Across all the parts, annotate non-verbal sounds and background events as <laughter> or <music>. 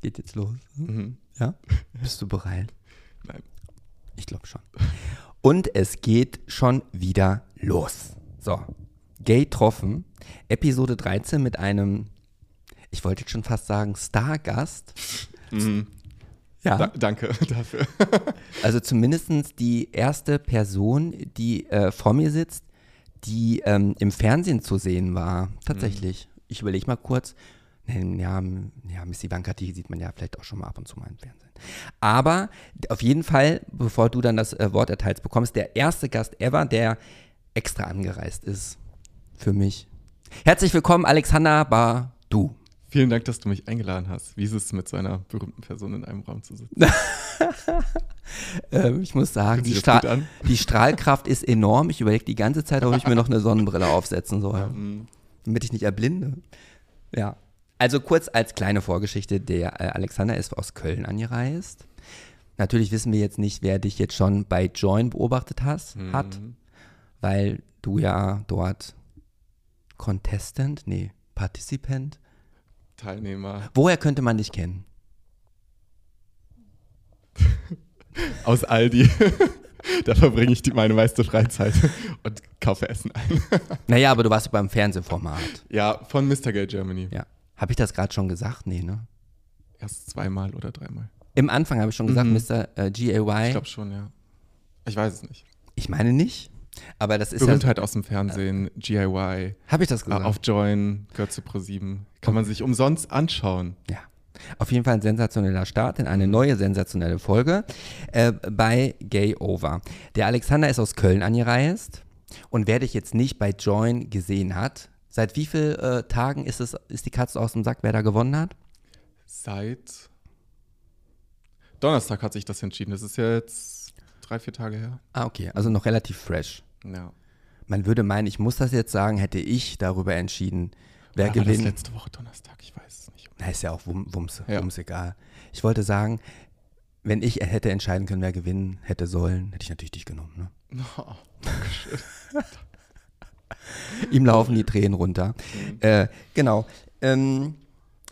Es geht jetzt los. Mhm. Ja? <laughs> Bist du bereit? Nein. Ich glaube schon. Und es geht schon wieder los. So, Gay Troffen, Episode 13 mit einem, ich wollte jetzt schon fast sagen, Stargast. Mhm. Ja, Da, danke <laughs> dafür. also zumindest die erste Person, die äh, vor mir sitzt, die ähm, im Fernsehen zu sehen war. Tatsächlich. Ich überlege mal kurz. Nee, Ja, ja, Miss Ivanka, die sieht man ja vielleicht auch schon mal ab und zu mal im Fernsehen. Aber auf jeden Fall, bevor du dann das äh, Wort erteilst bekommst, der erste Gast ever, der extra angereist ist. Für mich. Herzlich willkommen, Alexander Badu. Vielen Dank, dass du mich eingeladen hast. Wie ist es, mit so einer berühmten Person in einem Raum zu sitzen? <laughs> Ähm, ich muss sagen, die, Stra die Strahlkraft ist enorm. Ich überlege die ganze Zeit, ob ich mir noch eine Sonnenbrille aufsetzen soll. <laughs> Mhm. damit ich nicht erblinde. Ja. Also kurz als kleine Vorgeschichte, der äh, Alexander ist aus Köln angereist. Natürlich wissen wir jetzt nicht, wer dich jetzt schon bei Join beobachtet hast, hat, Mhm. weil du ja dort Contestant, nee, Participant. Teilnehmer Woher könnte man dich kennen? <laughs> aus Aldi. <laughs> da verbringe ich die, meine meiste Freizeit <laughs> und kaufe Essen ein. Naja, aber du warst beim Fernsehformat. ja, von Mr. Gay Germany. Ja. Habe ich das gerade schon gesagt? Nee, ne? Erst zweimal oder dreimal. Im Anfang habe ich schon gesagt, Mhm. Mr. Äh, GAY. Ich glaube schon, ja. Ich weiß es nicht. Ich meine nicht. Aber das ist Berühmtheit aus dem Fernsehen, GIY, ja. Habe ich das äh, gesagt? auf Join, gehört zu Pro7. Kann man sich umsonst anschauen. Ja. Auf jeden Fall ein sensationeller Start in eine neue sensationelle Folge äh, bei Gay Over. Der Alexander ist aus Köln angereist und wer dich jetzt nicht bei Join gesehen hat, seit wie vielen äh, Tagen ist, es, ist die Katze aus dem Sack, wer da gewonnen hat? Seit Donnerstag hat sich das entschieden. Das ist jetzt drei, vier Tage her. Ah, okay, also noch relativ fresh. Ja. Man würde meinen, ich muss das jetzt sagen, hätte ich darüber entschieden, wer Oder war das gewinnt. letzte Woche Donnerstag, ich weiß es nicht. Na, ist ja auch wum, wums, Ja. wums egal. Ich wollte sagen, wenn ich hätte entscheiden können, wer gewinnen hätte sollen, hätte ich natürlich dich genommen. Ne? <laughs> Oh, Dankeschön. <laughs> <laughs> Ihm laufen die Tränen runter. Mhm. Äh, genau. Ähm,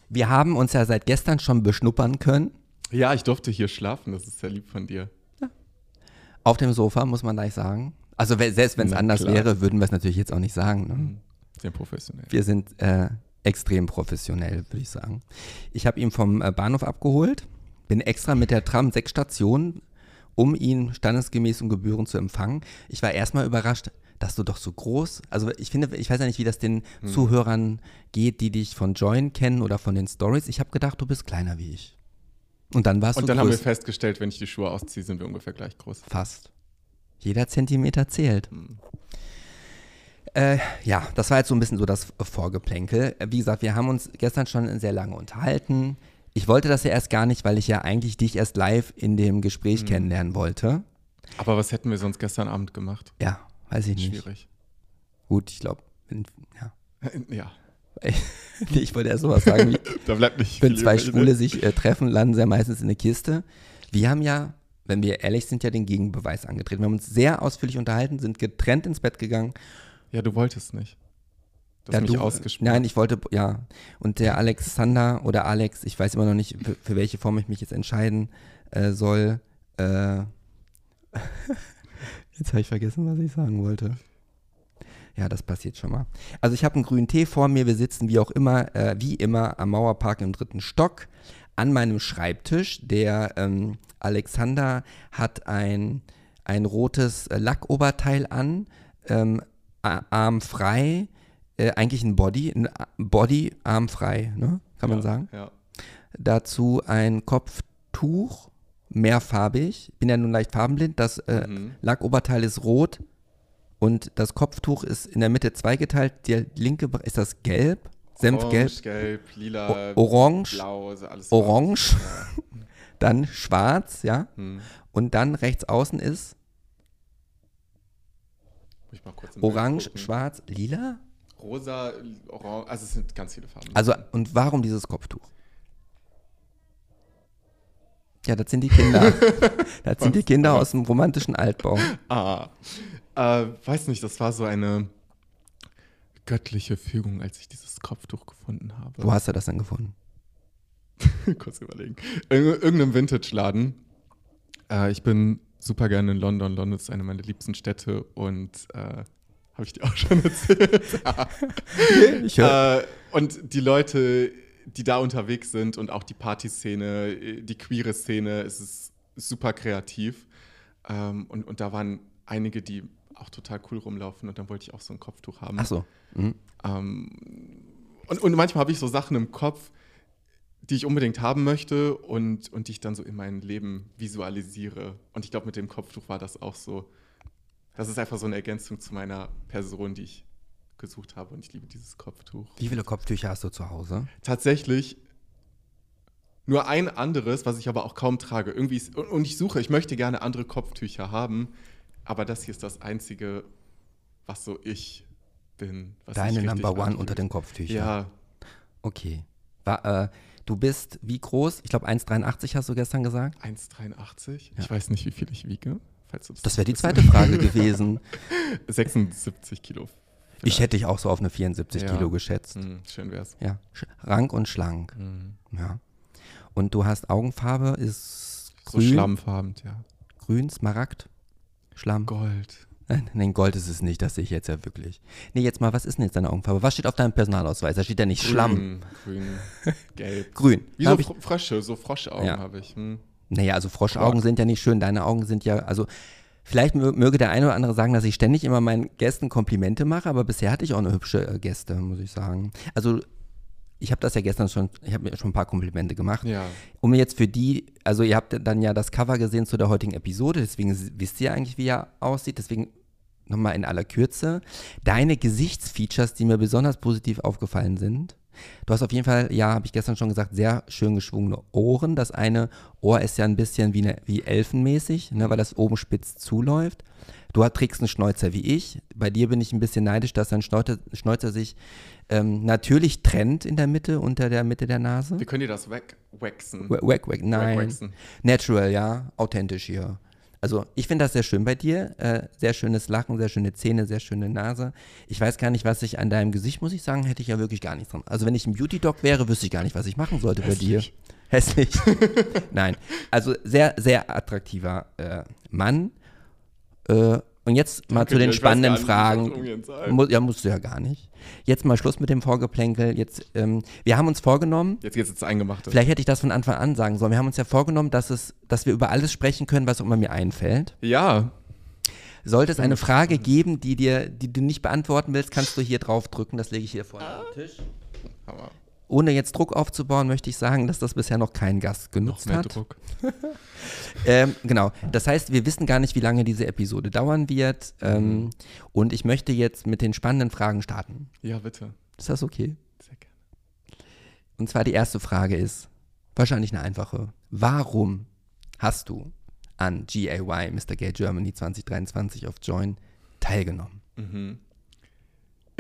wir haben uns ja seit gestern schon beschnuppern können. ja, ich durfte hier schlafen, das ist sehr lieb von dir. Auf dem Sofa, muss man gleich sagen. Also selbst wenn es anders klar. wäre, würden wir es natürlich jetzt auch nicht sagen. Ne? Mhm. Sehr professionell. Wir sind äh, extrem professionell, würde ich sagen. Ich habe ihn vom äh, Bahnhof abgeholt, bin extra mit der Tram sechs Stationen, um ihn standesgemäß und Gebühren zu empfangen. Ich war erstmal überrascht, dass du doch so groß, also ich finde, ich weiß ja nicht, wie das den Hm. Zuhörern geht, die dich von Join kennen oder von den Stories. Ich habe gedacht, du bist kleiner wie ich. Und dann warst Und du dann haben wir größer. festgestellt, wenn ich die Schuhe ausziehe, sind wir ungefähr gleich groß. Fast. Jeder Zentimeter zählt. Mhm. Äh, ja, das war jetzt so ein bisschen so das Vorgeplänkel. Wie gesagt, wir haben uns gestern schon sehr lange unterhalten. Ich wollte das ja erst gar nicht, weil ich ja eigentlich dich erst live in dem Gespräch Mhm. kennenlernen wollte. Aber was hätten wir sonst gestern Abend gemacht? Ja, weiß ich nicht. Schwierig. Gut, ich glaube, ja. <laughs> Ja, <laughs> ich wollte erst sowas sagen, wie, <laughs> da bleibt nicht wenn zwei ne? Schwule sich äh, treffen, landen sie ja meistens in eine Kiste. Wir haben ja, wenn wir ehrlich sind, ja den Gegenbeweis angetreten. Wir haben uns sehr ausführlich unterhalten, sind getrennt ins Bett gegangen. Ja, du wolltest nicht. Du hast Ja, mich du- ausgesprochen. Nein, ich wollte, ja. Und der Alexander oder Alex, ich weiß immer noch nicht, für, für welche Form ich mich jetzt entscheiden äh, soll. Äh, jetzt habe ich vergessen, was ich sagen wollte. Ja, das passiert schon mal. Also ich habe einen grünen Tee vor mir. Wir sitzen wie auch immer, äh, wie immer am Mauerpark im dritten Stock an meinem Schreibtisch. Der ähm, Alexander hat ein, ein rotes äh, Lackoberteil an, ähm, armfrei, äh, eigentlich ein Body, ein A- Body armfrei, ne? kann man ja, sagen. Ja. Dazu ein Kopftuch, mehrfarbig. Bin ja nun leicht farbenblind. Das äh, Mhm. Lackoberteil ist rot und das Kopftuch ist in der Mitte zweigeteilt. Der linke Be- ist das gelb Senfgelb, Orange, gelb, lila, O- Orange, blau, so alles. Orange, Ja. <laughs> dann schwarz, ja. Hm. Und dann rechts außen ist orange, schwarz, lila. Rosa, orange, also es sind ganz viele Farben. Also, und warum dieses Kopftuch? Ja, das sind die Kinder. <laughs> das sind die Kinder aus dem romantischen Altbau. Ah, äh, weiß nicht, das war so eine göttliche Fügung, als ich dieses Kopftuch gefunden habe. Wo hast du das denn gefunden? <laughs> Kurz überlegen. In irgendeinem Vintage-Laden. Äh, ich bin super gerne in London. London ist eine meiner liebsten Städte und äh, habe ich dir auch schon <laughs> erzählt. Ich äh, und die Leute, die da unterwegs sind und auch die Partyszene, äh, die queere Szene, es ist super kreativ. Ähm, und, und da waren einige, die auch total cool rumlaufen und dann wollte ich auch so ein Kopftuch haben. Ach so. Mhm. Ähm, und, und manchmal habe ich so Sachen im Kopf, die ich unbedingt haben möchte und, und die ich dann so in mein Leben visualisiere. Und ich glaube, mit dem Kopftuch war das auch so. Das ist einfach so eine Ergänzung zu meiner Person, die ich gesucht habe. Und ich liebe dieses Kopftuch. Wie viele Kopftücher hast du zu Hause? Tatsächlich nur ein anderes, was ich aber auch kaum trage. Irgendwie ist, und, ich suche, ich möchte gerne andere Kopftücher haben, aber das hier ist das einzige, was so ich bin. Deine richtig Number One anfühlt. unter den Kopftüchern. Ja, Okay. War, äh, du bist wie groß? Ich glaube 1,83 hast du gestern gesagt. 1,83. Ja. Ich weiß nicht, wie viel ich wiege. Das wäre die zweite Frage gewesen. <laughs> willst. 76 Kilo. Ich hätte dich auch so auf eine 74 Ja. Kilo geschätzt. Hm, schön wär's. Ja, rank und schlank. Hm. Ja. Und du hast Augenfarbe, ist So grün, schlammfarben, ja. grün, Smaragd, Schlamm. Gold. Nein, nein, Gold ist es nicht, das sehe ich jetzt ja wirklich. Nee, jetzt mal, was ist denn jetzt deine Augenfarbe? Was steht auf deinem Personalausweis? Da steht ja nicht Schlamm. Grün, <laughs> gelb. Grün. Wie Da so Fr Frösche, so Froschaugen Ja. habe ich. Hm. naja, also Froschaugen sind ja nicht schön, deine Augen sind ja, also vielleicht mö- möge der eine oder andere sagen, dass ich ständig immer meinen Gästen Komplimente mache, aber bisher hatte ich auch eine hübsche äh, Gäste, muss ich sagen. Also ich habe das ja gestern schon, ich habe mir schon ein paar Komplimente gemacht. Ja. Um jetzt für die, also ihr habt dann ja das Cover gesehen zu der heutigen Episode, deswegen wisst ihr eigentlich, wie er aussieht. Deswegen nochmal in aller Kürze. Deine Gesichtsfeatures, die mir besonders positiv aufgefallen sind. Du hast auf jeden Fall, ja, habe ich gestern schon gesagt, sehr schön geschwungene Ohren. Das eine Ohr ist ja ein bisschen wie, eine, wie elfenmäßig, ne, weil das oben spitz zuläuft. Du trägst einen Schnäuzer wie ich. Bei dir bin ich ein bisschen neidisch, dass dein Schnäuzer, Schnäuzer sich ähm, natürlich trennt in der Mitte, unter der Mitte der Nase. Wie könnt ihr das wegwaxen? Wack, wack, wack, nein. Wegwaxen. Natural, ja, authentisch hier. Also ich finde das sehr schön bei dir. Äh, sehr schönes Lachen, sehr schöne Zähne, sehr schöne Nase. Ich weiß gar nicht, was ich an deinem Gesicht, muss ich sagen, hätte ich ja wirklich gar nichts dran. Also wenn ich ein Beauty-Doc wäre, wüsste ich gar nicht, was ich machen sollte bei dir. Hässlich. Hässlich. <laughs> Nein. Also sehr, sehr attraktiver äh, Mann. Äh, und jetzt mal Danke zu den dir, spannenden nicht, Fragen. damit umgehen soll. Mu ja, musst du ja gar nicht. Jetzt mal Schluss mit dem Vorgeplänkel. Jetzt, ähm, wir haben uns vorgenommen, Jetzt geht's ins Eingemachte. Vielleicht hätte ich das von Anfang an sagen sollen. Wir haben uns ja vorgenommen, dass, es, dass wir über alles sprechen können, was immer mir einfällt. Ja. Sollte es eine Frage geben, die, dir, die du nicht beantworten willst, kannst du hier drauf drücken. Das lege ich hier vorne auf den Tisch. Aber Ohne jetzt Druck aufzubauen, möchte ich sagen, dass das bisher noch kein Gast noch genutzt mehr hat. Druck. <laughs> Ähm, genau. Das heißt, wir wissen gar nicht, wie lange diese Episode dauern wird. Ähm, und ich möchte jetzt mit den spannenden Fragen starten. Ja, bitte. Ist das okay? Sehr gerne. Und zwar die erste Frage ist, wahrscheinlich eine einfache. Warum hast du an GAY, Mr. Gay Germany 2023 auf Join teilgenommen? Mhm.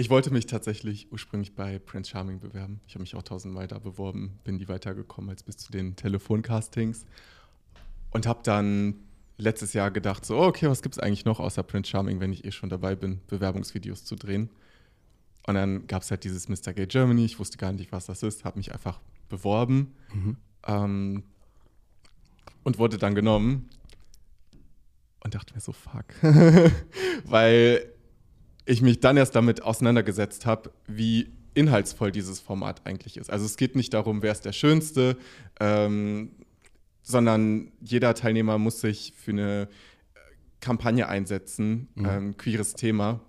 Ich wollte mich tatsächlich ursprünglich bei Prince Charming bewerben. Ich habe mich auch tausendmal da beworben, bin nie weitergekommen als bis zu den Telefoncastings und habe dann letztes Jahr gedacht, so, okay, was gibt es eigentlich noch außer Prince Charming, wenn ich eh schon dabei bin, Bewerbungsvideos zu drehen. Und dann gab es halt dieses Mr. Gay Germany, ich wusste gar nicht, was das ist, habe mich einfach beworben ähm, und wurde dann genommen und dachte mir so, fuck. <laughs> Weil ich mich dann erst damit auseinandergesetzt habe, wie inhaltsvoll dieses Format eigentlich ist. Also es geht nicht darum, wer ist der Schönste, ähm, sondern jeder Teilnehmer muss sich für eine äh, Kampagne einsetzen, Mhm. ähm, queeres Thema.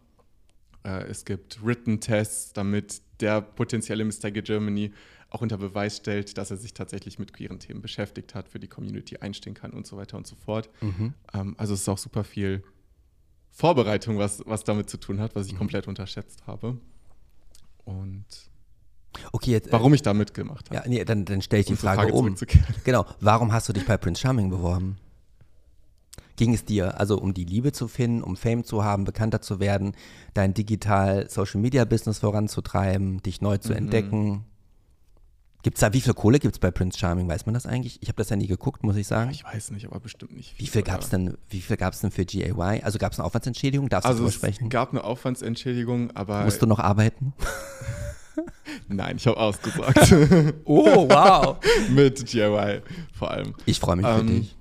Äh, es gibt Written Tests, damit der potenzielle Mr. Germany auch unter Beweis stellt, dass er sich tatsächlich mit queeren Themen beschäftigt hat, für die Community einstehen kann und so weiter und so fort. Mhm. Ähm, also es ist auch super viel Vorbereitung, was, was damit zu tun hat, was Mhm. ich komplett unterschätzt habe. Und Okay, jetzt, äh, warum ich da mitgemacht habe. ja, nee, dann, dann stelle ich die um zur Frage, Frage um. <laughs> Genau, warum hast du dich bei Prince Charming beworben? Ging es dir also um die Liebe zu finden, um Fame zu haben, bekannter zu werden, dein digital Social Media Business voranzutreiben, dich neu Mhm. zu entdecken? Gibt's da, wie viel Kohle gibt es bei Prince Charming? Weiß man das eigentlich? Ich habe das ja nie geguckt, muss ich sagen. Ich weiß nicht, aber bestimmt nicht. Wie viel gab es denn, wie viel gab's denn für GAY? Also gab es eine Aufwandsentschädigung? Darfst Also du es sprechen? gab eine Aufwandsentschädigung, aber Musst du noch arbeiten? <laughs> nein, ich habe ausgesagt. <laughs> Oh, wow. <laughs> Mit GIY vor allem. Ich freue mich für Ähm, dich.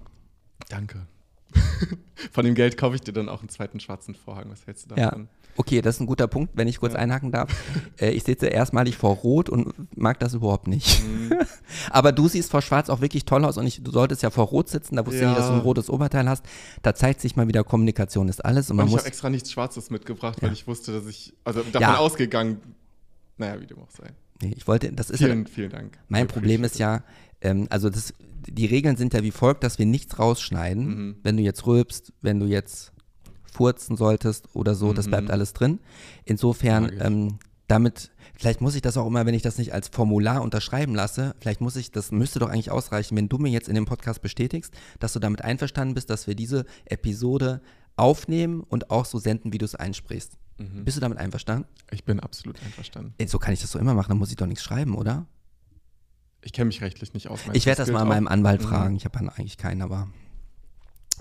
Danke. <laughs> Von dem Geld kaufe ich dir dann auch einen zweiten schwarzen Vorhang. Was hältst du Ja. davon? Okay, das ist ein guter Punkt, wenn ich kurz Ja. einhaken darf. <laughs> Äh, ich sitze erstmalig vor Rot und mag das überhaupt nicht. Mhm. <laughs> Aber du siehst vor Schwarz auch wirklich toll aus und ich, du solltest ja vor Rot sitzen, da wusste ich Ja. nicht, dass du ein rotes Oberteil hast. Da zeigt sich mal wieder, Kommunikation ist alles und Und man ich muss. habe extra nichts Schwarzes mitgebracht, Ja. weil ich wusste, dass ich, also davon Ja. ausgegangen, naja, wie dem auch sei. Nee, ich wollte, das ist ja, Vielen, vielen Dank. mein Problem ist ja, ähm, also das, die Regeln sind ja wie folgt, dass wir nichts rausschneiden. Mhm. Wenn du jetzt rülpst, wenn du jetzt furzen solltest oder so, das Mhm. bleibt alles drin. Insofern, ähm, damit, vielleicht muss ich das auch immer, wenn ich das nicht als Formular unterschreiben lasse, vielleicht muss ich, das müsste doch eigentlich ausreichen, wenn du mir jetzt in dem Podcast bestätigst, dass du damit einverstanden bist, dass wir diese Episode aufnehmen und auch so senden, wie du es einsprichst. Mhm. Bist du damit einverstanden? Ich bin absolut einverstanden. Ey, So kann ich das doch immer machen, dann muss ich doch nichts schreiben, oder? Ich kenne mich rechtlich nicht aus. Ich werde das mal auch? meinem Anwalt Mhm. fragen. Ich habe eigentlich keinen, aber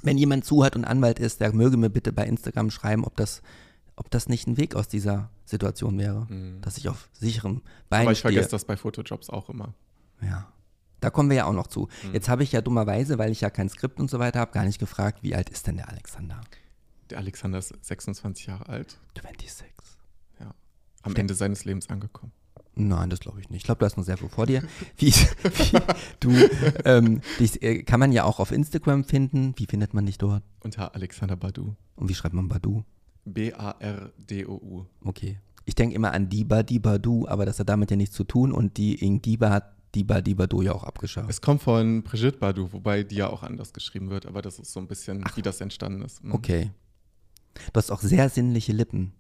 wenn jemand zuhört und Anwalt ist, der möge mir bitte bei Instagram schreiben, ob das, ob das nicht ein Weg aus dieser Situation wäre, Mhm. dass ich auf sicherem Bein Aber ich stehe. vergesse das bei Fotojobs auch immer. Ja. Da kommen wir ja auch noch zu. Mhm. Jetzt habe ich ja dummerweise, weil ich ja kein Skript und so weiter habe, gar nicht gefragt, wie alt ist denn der Alexander? Der Alexander ist 26 Jahre alt, 26. ja. Am Ende seines Lebens angekommen. Nein, das glaube ich nicht. Ich glaube, du hast noch sehr viel vor dir. <laughs> Wie, wie du, ähm, dich, äh, kann man ja auch auf Instagram finden. Wie findet man dich dort? Unter Alexander Badu. Und wie schreibt man Badu? B-A-R-D-O-U. Okay. Ich denke immer an Diba, Diba, Du, aber das hat damit ja nichts zu tun und die Ing Diba hat Diba, Diba, Du ja auch abgeschafft. Es kommt von Brigitte Badu, wobei die ja auch anders geschrieben wird, aber das ist so ein bisschen, wie das entstanden ist. Mhm. Okay. Du hast auch sehr sinnliche Lippen.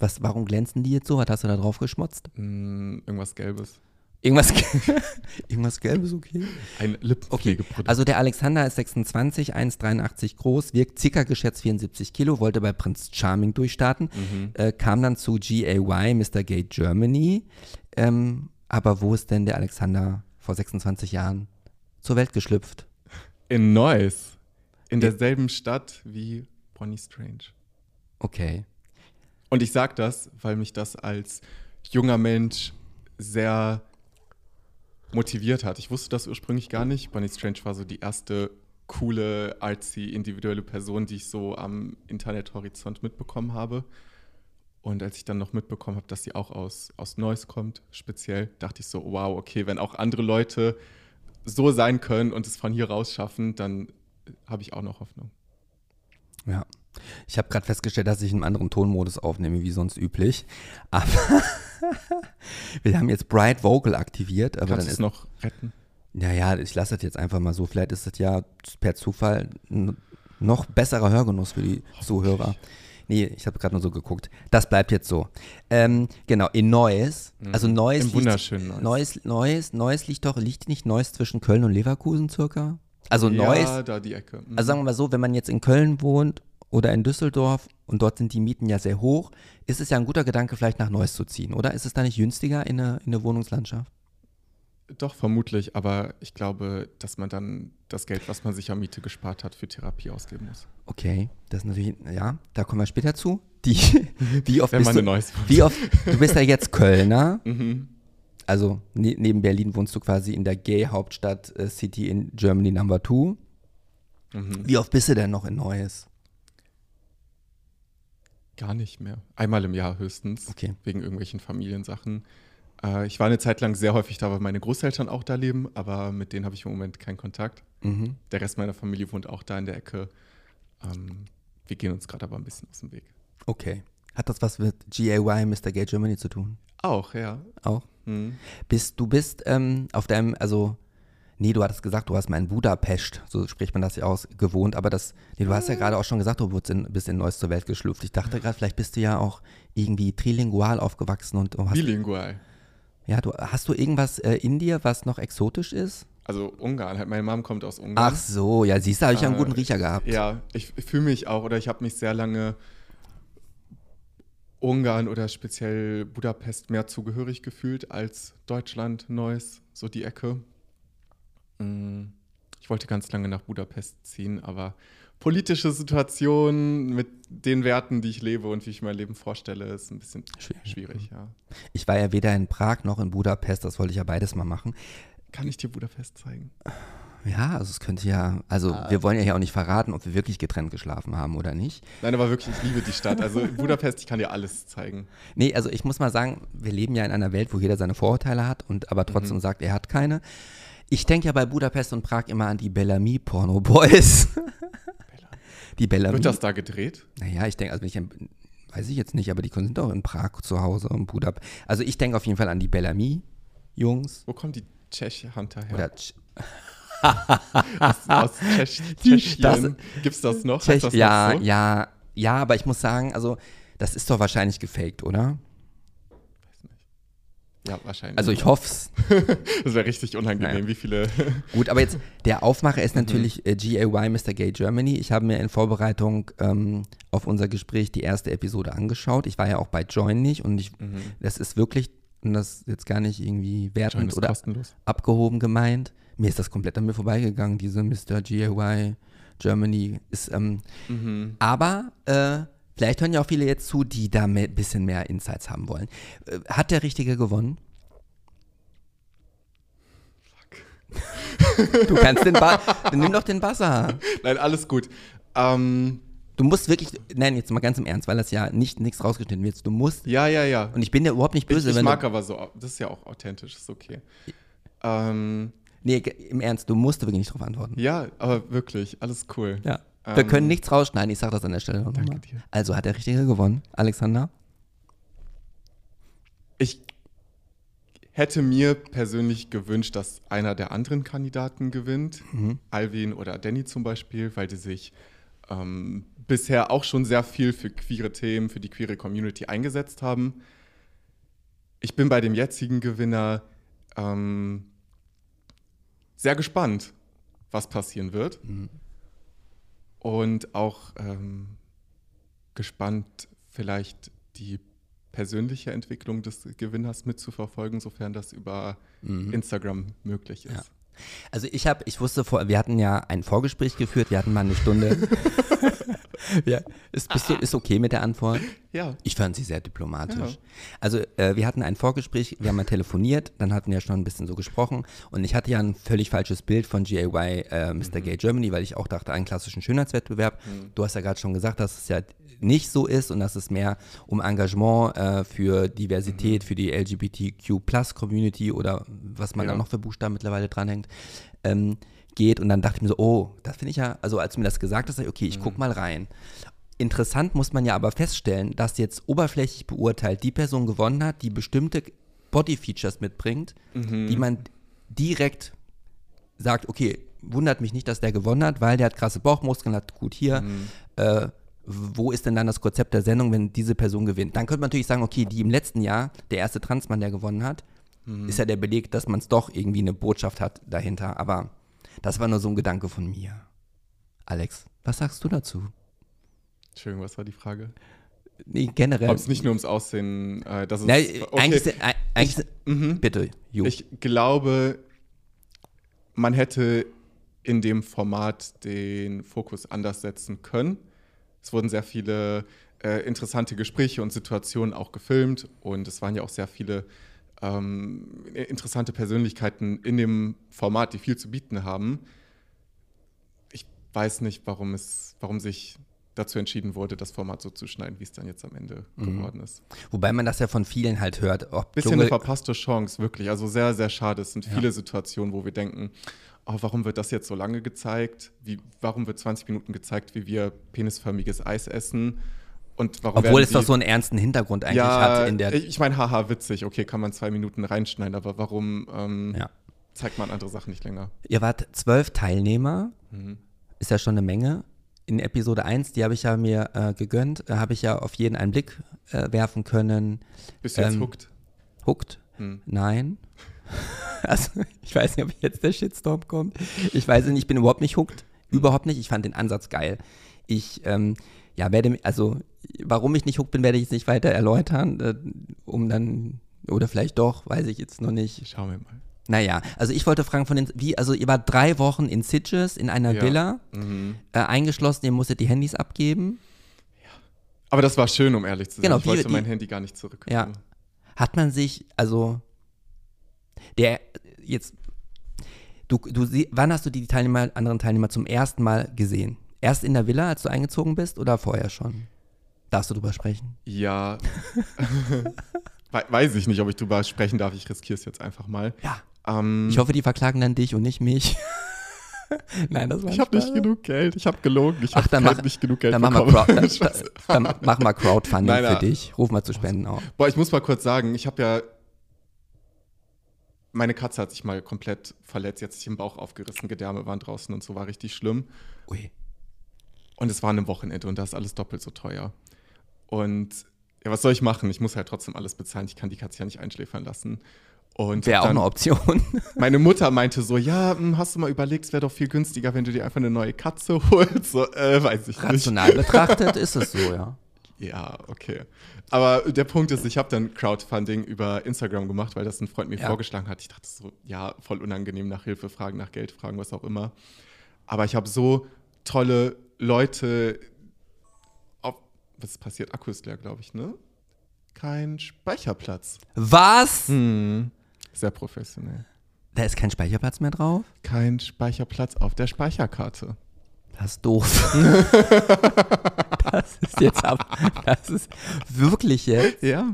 Was, warum glänzen die jetzt so? Was hast du da drauf geschmutzt? Mm, irgendwas Gelbes. Irgendwas, <laughs> irgendwas Gelbes, okay. Ein Lippenpflegeprodukt. Also der Alexander ist 26, 1,83 groß, wirkt circa geschätzt 74 Kilo, wollte bei Prince Charming durchstarten, Mhm. äh, kam dann zu GAY, Mr. Gay Germany. Ähm, aber wo ist denn der Alexander vor 26 Jahren zur Welt geschlüpft? In Neuss. In derselben Stadt wie Bonnie Strange. Okay. Und ich sag das, weil mich das als junger Mensch sehr motiviert hat. Ich wusste das ursprünglich gar nicht. Bonnie Strange war so die erste coole, artsy, individuelle Person, die ich so am Internethorizont mitbekommen habe. Und als ich dann noch mitbekommen habe, dass sie auch aus, aus Neuss kommt, speziell, dachte ich so, wow, okay, wenn auch andere Leute so sein können und es von hier raus schaffen, dann habe ich auch noch Hoffnung. Ja. Ich habe gerade festgestellt, dass ich einen anderen Tonmodus aufnehme, wie sonst üblich. Aber <laughs> wir haben jetzt Bright Vocal aktiviert, aber Kannst dann ist noch retten? Ja, ja, ich lasse das jetzt einfach mal so. Vielleicht ist das ja per Zufall ein noch besserer Hörgenuss für die Zuhörer. Nee, ich habe gerade nur so geguckt. Das bleibt jetzt so. Ähm, genau, in Neuss. Also Neuss Im liegt, wunderschönen Neuss. Neuss, Neuss, Neuss liegt doch, liegt nicht Neuss zwischen Köln und Leverkusen circa? Also ja, Neuss, da die Ecke. Mhm. also sagen wir mal so, wenn man jetzt in Köln wohnt oder in Düsseldorf und dort sind die Mieten ja sehr hoch, ist es ja ein guter Gedanke, vielleicht nach Neuss zu ziehen, oder? Ist es da nicht günstiger in der in eine Wohnungslandschaft? Doch, vermutlich, aber ich glaube, dass man dann das Geld, was man sich an Miete gespart hat, für Therapie ausgeben muss. Okay, das ist natürlich, ja, da kommen wir später zu. Die, <laughs> wie oft Wenn bist du, eine neues wie oft, du bist ja jetzt Kölner, <laughs> Mhm. also ne, neben Berlin wohnst du quasi in der Gay-Hauptstadt äh, City in Germany Number Two. Mhm. Wie oft bist du denn noch in Neues? Gar nicht mehr. Einmal im Jahr höchstens, Okay. wegen irgendwelchen Familiensachen. Äh, ich war eine Zeit lang sehr häufig da, weil meine Großeltern auch da leben, aber mit denen habe ich im Moment keinen Kontakt. Mhm. Der Rest meiner Familie wohnt auch da in der Ecke. Ähm, wir gehen uns gerade aber ein bisschen aus dem Weg. Okay. Hat das was mit GAY, Mr. Gay Germany zu tun? Auch, ja. Auch? Mhm. Bist, du bist ähm, auf deinem, also, nee, du hattest gesagt, du hast mal in Budapest, so spricht man das ja aus, gewohnt, aber das, nee, du hast ja gerade auch schon gesagt, du wurdest in, bist in Neues zur Welt geschlüpft. Ich dachte gerade, vielleicht bist du ja auch irgendwie trilingual aufgewachsen und, hast, Bilingual. Ja, du, hast du irgendwas äh, in dir, was noch exotisch ist? Also Ungarn, halt meine Mom kommt aus Ungarn. Ach so, ja, siehst du, habe ich ja einen Äh, guten Riecher gehabt. Ja, ich, ich fühle mich auch oder ich habe mich sehr lange Ungarn oder speziell Budapest mehr zugehörig gefühlt als Deutschland, Neuss, so die Ecke. Mm, Ich wollte ganz lange nach Budapest ziehen, aber politische Situation mit den Werten, die ich lebe und wie ich mein Leben vorstelle, ist ein bisschen Schwierig. schwierig, ja. Ich war ja weder in Prag noch in Budapest, das wollte ich ja beides mal machen. Kann ich dir Budapest zeigen? Ja, also es könnte ja, also Ah. wir wollen ja hier auch nicht verraten, ob wir wirklich getrennt geschlafen haben oder nicht. Nein, aber wirklich, ich liebe die Stadt. Also Budapest, ich kann dir alles zeigen. Nee, also ich muss mal sagen, wir leben ja in einer Welt, wo jeder seine Vorurteile hat und aber trotzdem Mhm. sagt, er hat keine. Ich denke ja bei Budapest und Prag immer an die Bellamy Porno Boys. die Bellamy. Wird das da gedreht? Naja, ich denke, also wenn ich, weiß ich jetzt nicht, aber die sind doch in Prag zu Hause und Budapest. Also ich denke auf jeden Fall an die Bellamy Jungs Wo kommt die Tscheche-Hunter her? oder Tsch- <laughs> aus Tschech <laughs> Die- Tschechien. Gibt's das noch? Tschech, das ja, noch so? ja, ja, aber ich muss sagen, also das ist doch wahrscheinlich gefaked, oder? Ja, wahrscheinlich. Also ich hoffe es. <laughs> das wäre richtig unangenehm, Naja. wie viele. <laughs> Gut, aber jetzt, der Aufmacher Mhm. ist natürlich äh, GAY Mr. Gay Germany. Ich habe mir in Vorbereitung ähm, auf unser Gespräch die erste Episode angeschaut. Ich war ja auch bei Join nicht und ich, das ist wirklich, und das ist jetzt gar nicht irgendwie wertend oder kostenlos. abgehoben gemeint. Mir ist das komplett an mir vorbeigegangen, diese Mr. GAY Germany ist, ähm, Mhm. aber äh, vielleicht hören ja auch viele jetzt zu, die da ein bisschen mehr Insights haben wollen. Äh, hat der Richtige gewonnen? <laughs> Du kannst den Ba- nimm doch den Buzzer. Nein, alles gut. Ähm, Du musst wirklich, nein, jetzt mal ganz im Ernst, weil das ja nicht nichts rausgeschnitten wird. Du musst, ja, ja, ja. und ich bin dir überhaupt nicht Ich, böse, ich wenn mag du, aber so, das ist ja auch authentisch, ist okay. Ähm, nee, im Ernst, du musst wirklich nicht drauf antworten. ja, aber wirklich, alles cool. Ja. Wir Ähm, können nichts rausschneiden, ich sage das an der Stelle nochmal. Also hat der Richtige gewonnen, Alexander? Ich hätte mir persönlich gewünscht, dass einer der anderen Kandidaten gewinnt, Mhm. Alvin oder Danny zum Beispiel, weil die sich ähm, bisher auch schon sehr viel für queere Themen, für die queere Community eingesetzt haben. Ich bin bei dem jetzigen Gewinner ähm, sehr gespannt, was passieren wird. Und auch ähm, gespannt, vielleicht die persönliche Entwicklung des Gewinners mitzuverfolgen, sofern das über Instagram möglich ist. Ja. Also ich habe, ich wusste vor, wir hatten ja ein Vorgespräch geführt, wir hatten mal eine Stunde. <laughs> ja, ist, bist du, ist okay mit der Antwort? Ja. Ich fand sie sehr diplomatisch. Ja. Also äh, wir hatten ein Vorgespräch, wir haben mal telefoniert, dann hatten wir schon ein bisschen so gesprochen und ich hatte ja ein völlig falsches Bild von GAY äh, Mr. Gay Germany, weil ich auch dachte, einen klassischen Schönheitswettbewerb. Du hast ja gerade schon gesagt, dass es ja nicht so ist und dass es mehr um Engagement äh, für Diversität, für die LGBTQ-Plus-Community oder was man Ja. da noch für Buchstaben mittlerweile dranhängt, ähm, geht. Und dann dachte ich mir so, oh, das finde ich ja, also als du mir das gesagt hast, ich, okay, ich guck mal rein. Interessant muss man ja aber feststellen, dass jetzt oberflächlich beurteilt die Person gewonnen hat, die bestimmte Body-Features mitbringt, die man direkt sagt, okay, wundert mich nicht, dass der gewonnen hat, weil der hat krasse Bauchmuskeln, hat gut hier. Äh, wo ist denn dann das Konzept der Sendung, wenn diese Person gewinnt? Dann könnte man natürlich sagen, okay, die im letzten Jahr, der erste Transmann, der gewonnen hat, ist ja der Beleg, dass man es doch irgendwie eine Botschaft hat dahinter. Aber das war nur so ein Gedanke von mir. Alex, was sagst du dazu? Entschuldigung, was war die Frage? Nee, generell. Ob es nicht nur ums Aussehen, äh, dass es. Nein, okay. eigentlich, sind- eigentlich sind- bitte, Ju. Ich glaube, man hätte in dem Format den Fokus anders setzen können. Es wurden sehr viele äh, interessante Gespräche und Situationen auch gefilmt und es waren ja auch sehr viele ähm, interessante Persönlichkeiten in dem Format, die viel zu bieten haben. Ich weiß nicht, warum es, warum sich dazu entschieden wurde, das Format so zu schneiden, wie es dann jetzt am Ende geworden ist. Wobei man das ja von vielen halt hört. Bisschen Dschungel- eine verpasste Chance, wirklich. Also sehr, sehr schade. Es sind viele Situationen, wo wir denken, oh, warum wird das jetzt so lange gezeigt? Wie, warum wird 20 Minuten gezeigt, wie wir penisförmiges Eis essen? Und warum Obwohl es doch so einen ernsten Hintergrund eigentlich ja, hat in der. ich meine, haha, witzig. Okay, kann man zwei Minuten reinschneiden, aber warum ähm, ja. zeigt man andere Sachen nicht länger? Ihr wart zwölf Teilnehmer, Mhm. ist ja schon eine Menge. In Episode 1, die habe ich ja mir äh, gegönnt, äh, habe ich ja auf jeden einen Blick äh, werfen können. Bist du jetzt Ähm, hooked? Hooked. Hm. Nein. <laughs> Also, ich weiß nicht, ob jetzt der Shitstorm kommt. Ich weiß nicht, ich bin überhaupt nicht hooked. Überhaupt nicht. Ich fand den Ansatz geil. Ich, ähm, ja, werde, also, warum ich nicht hooked bin, werde ich jetzt nicht weiter erläutern, äh, um dann, oder vielleicht doch, weiß ich jetzt noch nicht. Schauen wir mal. Naja, also ich wollte fragen von den, wie, also ihr wart drei Wochen in Sitges, in einer Ja. Villa, Mhm. äh, eingeschlossen, ihr musstet die Handys abgeben. Aber das war schön, um ehrlich zu sein. Genau, ich die- wollte die- mein Handy gar nicht zurück. Ja. Hat man sich, also, der, jetzt, du, du, wann hast du die Teilnehmer, anderen Teilnehmer zum ersten Mal gesehen? Erst in der Villa, als du eingezogen bist oder vorher schon? Darfst du drüber sprechen? Ja. <laughs> We- Weiß ich nicht, ob ich drüber sprechen darf. Ich riskiere es jetzt einfach mal. Ja. Ähm, Ich hoffe, die verklagen dann dich und nicht mich. <laughs> Nein, das war ich habe nicht genug Geld. Ich habe gelogen. Ich Ach, habe dann mach- nicht genug Geld Dann machen, wir bekommen. Crowd, <laughs> dann, dann machen wir Crowdfunding Nein, für dich. Ruf mal zu Spenden auf. Boah, ich muss mal kurz sagen, ich habe ja. Meine Katze hat sich mal komplett verletzt, jetzt sich im Bauch aufgerissen, Gedärme waren draußen und so war richtig schlimm. Ui. Und es war ein Wochenende und da ist alles doppelt so teuer. Und ja, was soll ich machen? Ich muss halt trotzdem alles bezahlen. Ich kann die Katze ja nicht einschläfern lassen. Und Wäre auch eine Option. <laughs> Meine Mutter meinte so, ja, hm, hast du mal überlegt, es wäre doch viel günstiger, wenn du dir einfach eine neue Katze <laughs> holst. So, äh, weiß ich nicht. Rational betrachtet ist es so, ja. Ja, okay. Aber der Punkt ist, ich habe dann Crowdfunding über Instagram gemacht, weil das ein Freund mir Ja. vorgeschlagen hat. Ich dachte so, ja, voll unangenehm nach Hilfe fragen, nach Geld fragen, was auch immer. Aber ich habe so tolle Leute auf, was ist passiert? Akku ist leer, glaube ich, ne? Kein Speicherplatz. Was? Hm. Sehr professionell. Da ist kein Speicherplatz mehr drauf? Kein Speicherplatz auf der Speicherkarte. Das ist doof. <laughs> das ist jetzt ab. Das ist wirklich jetzt. Ja.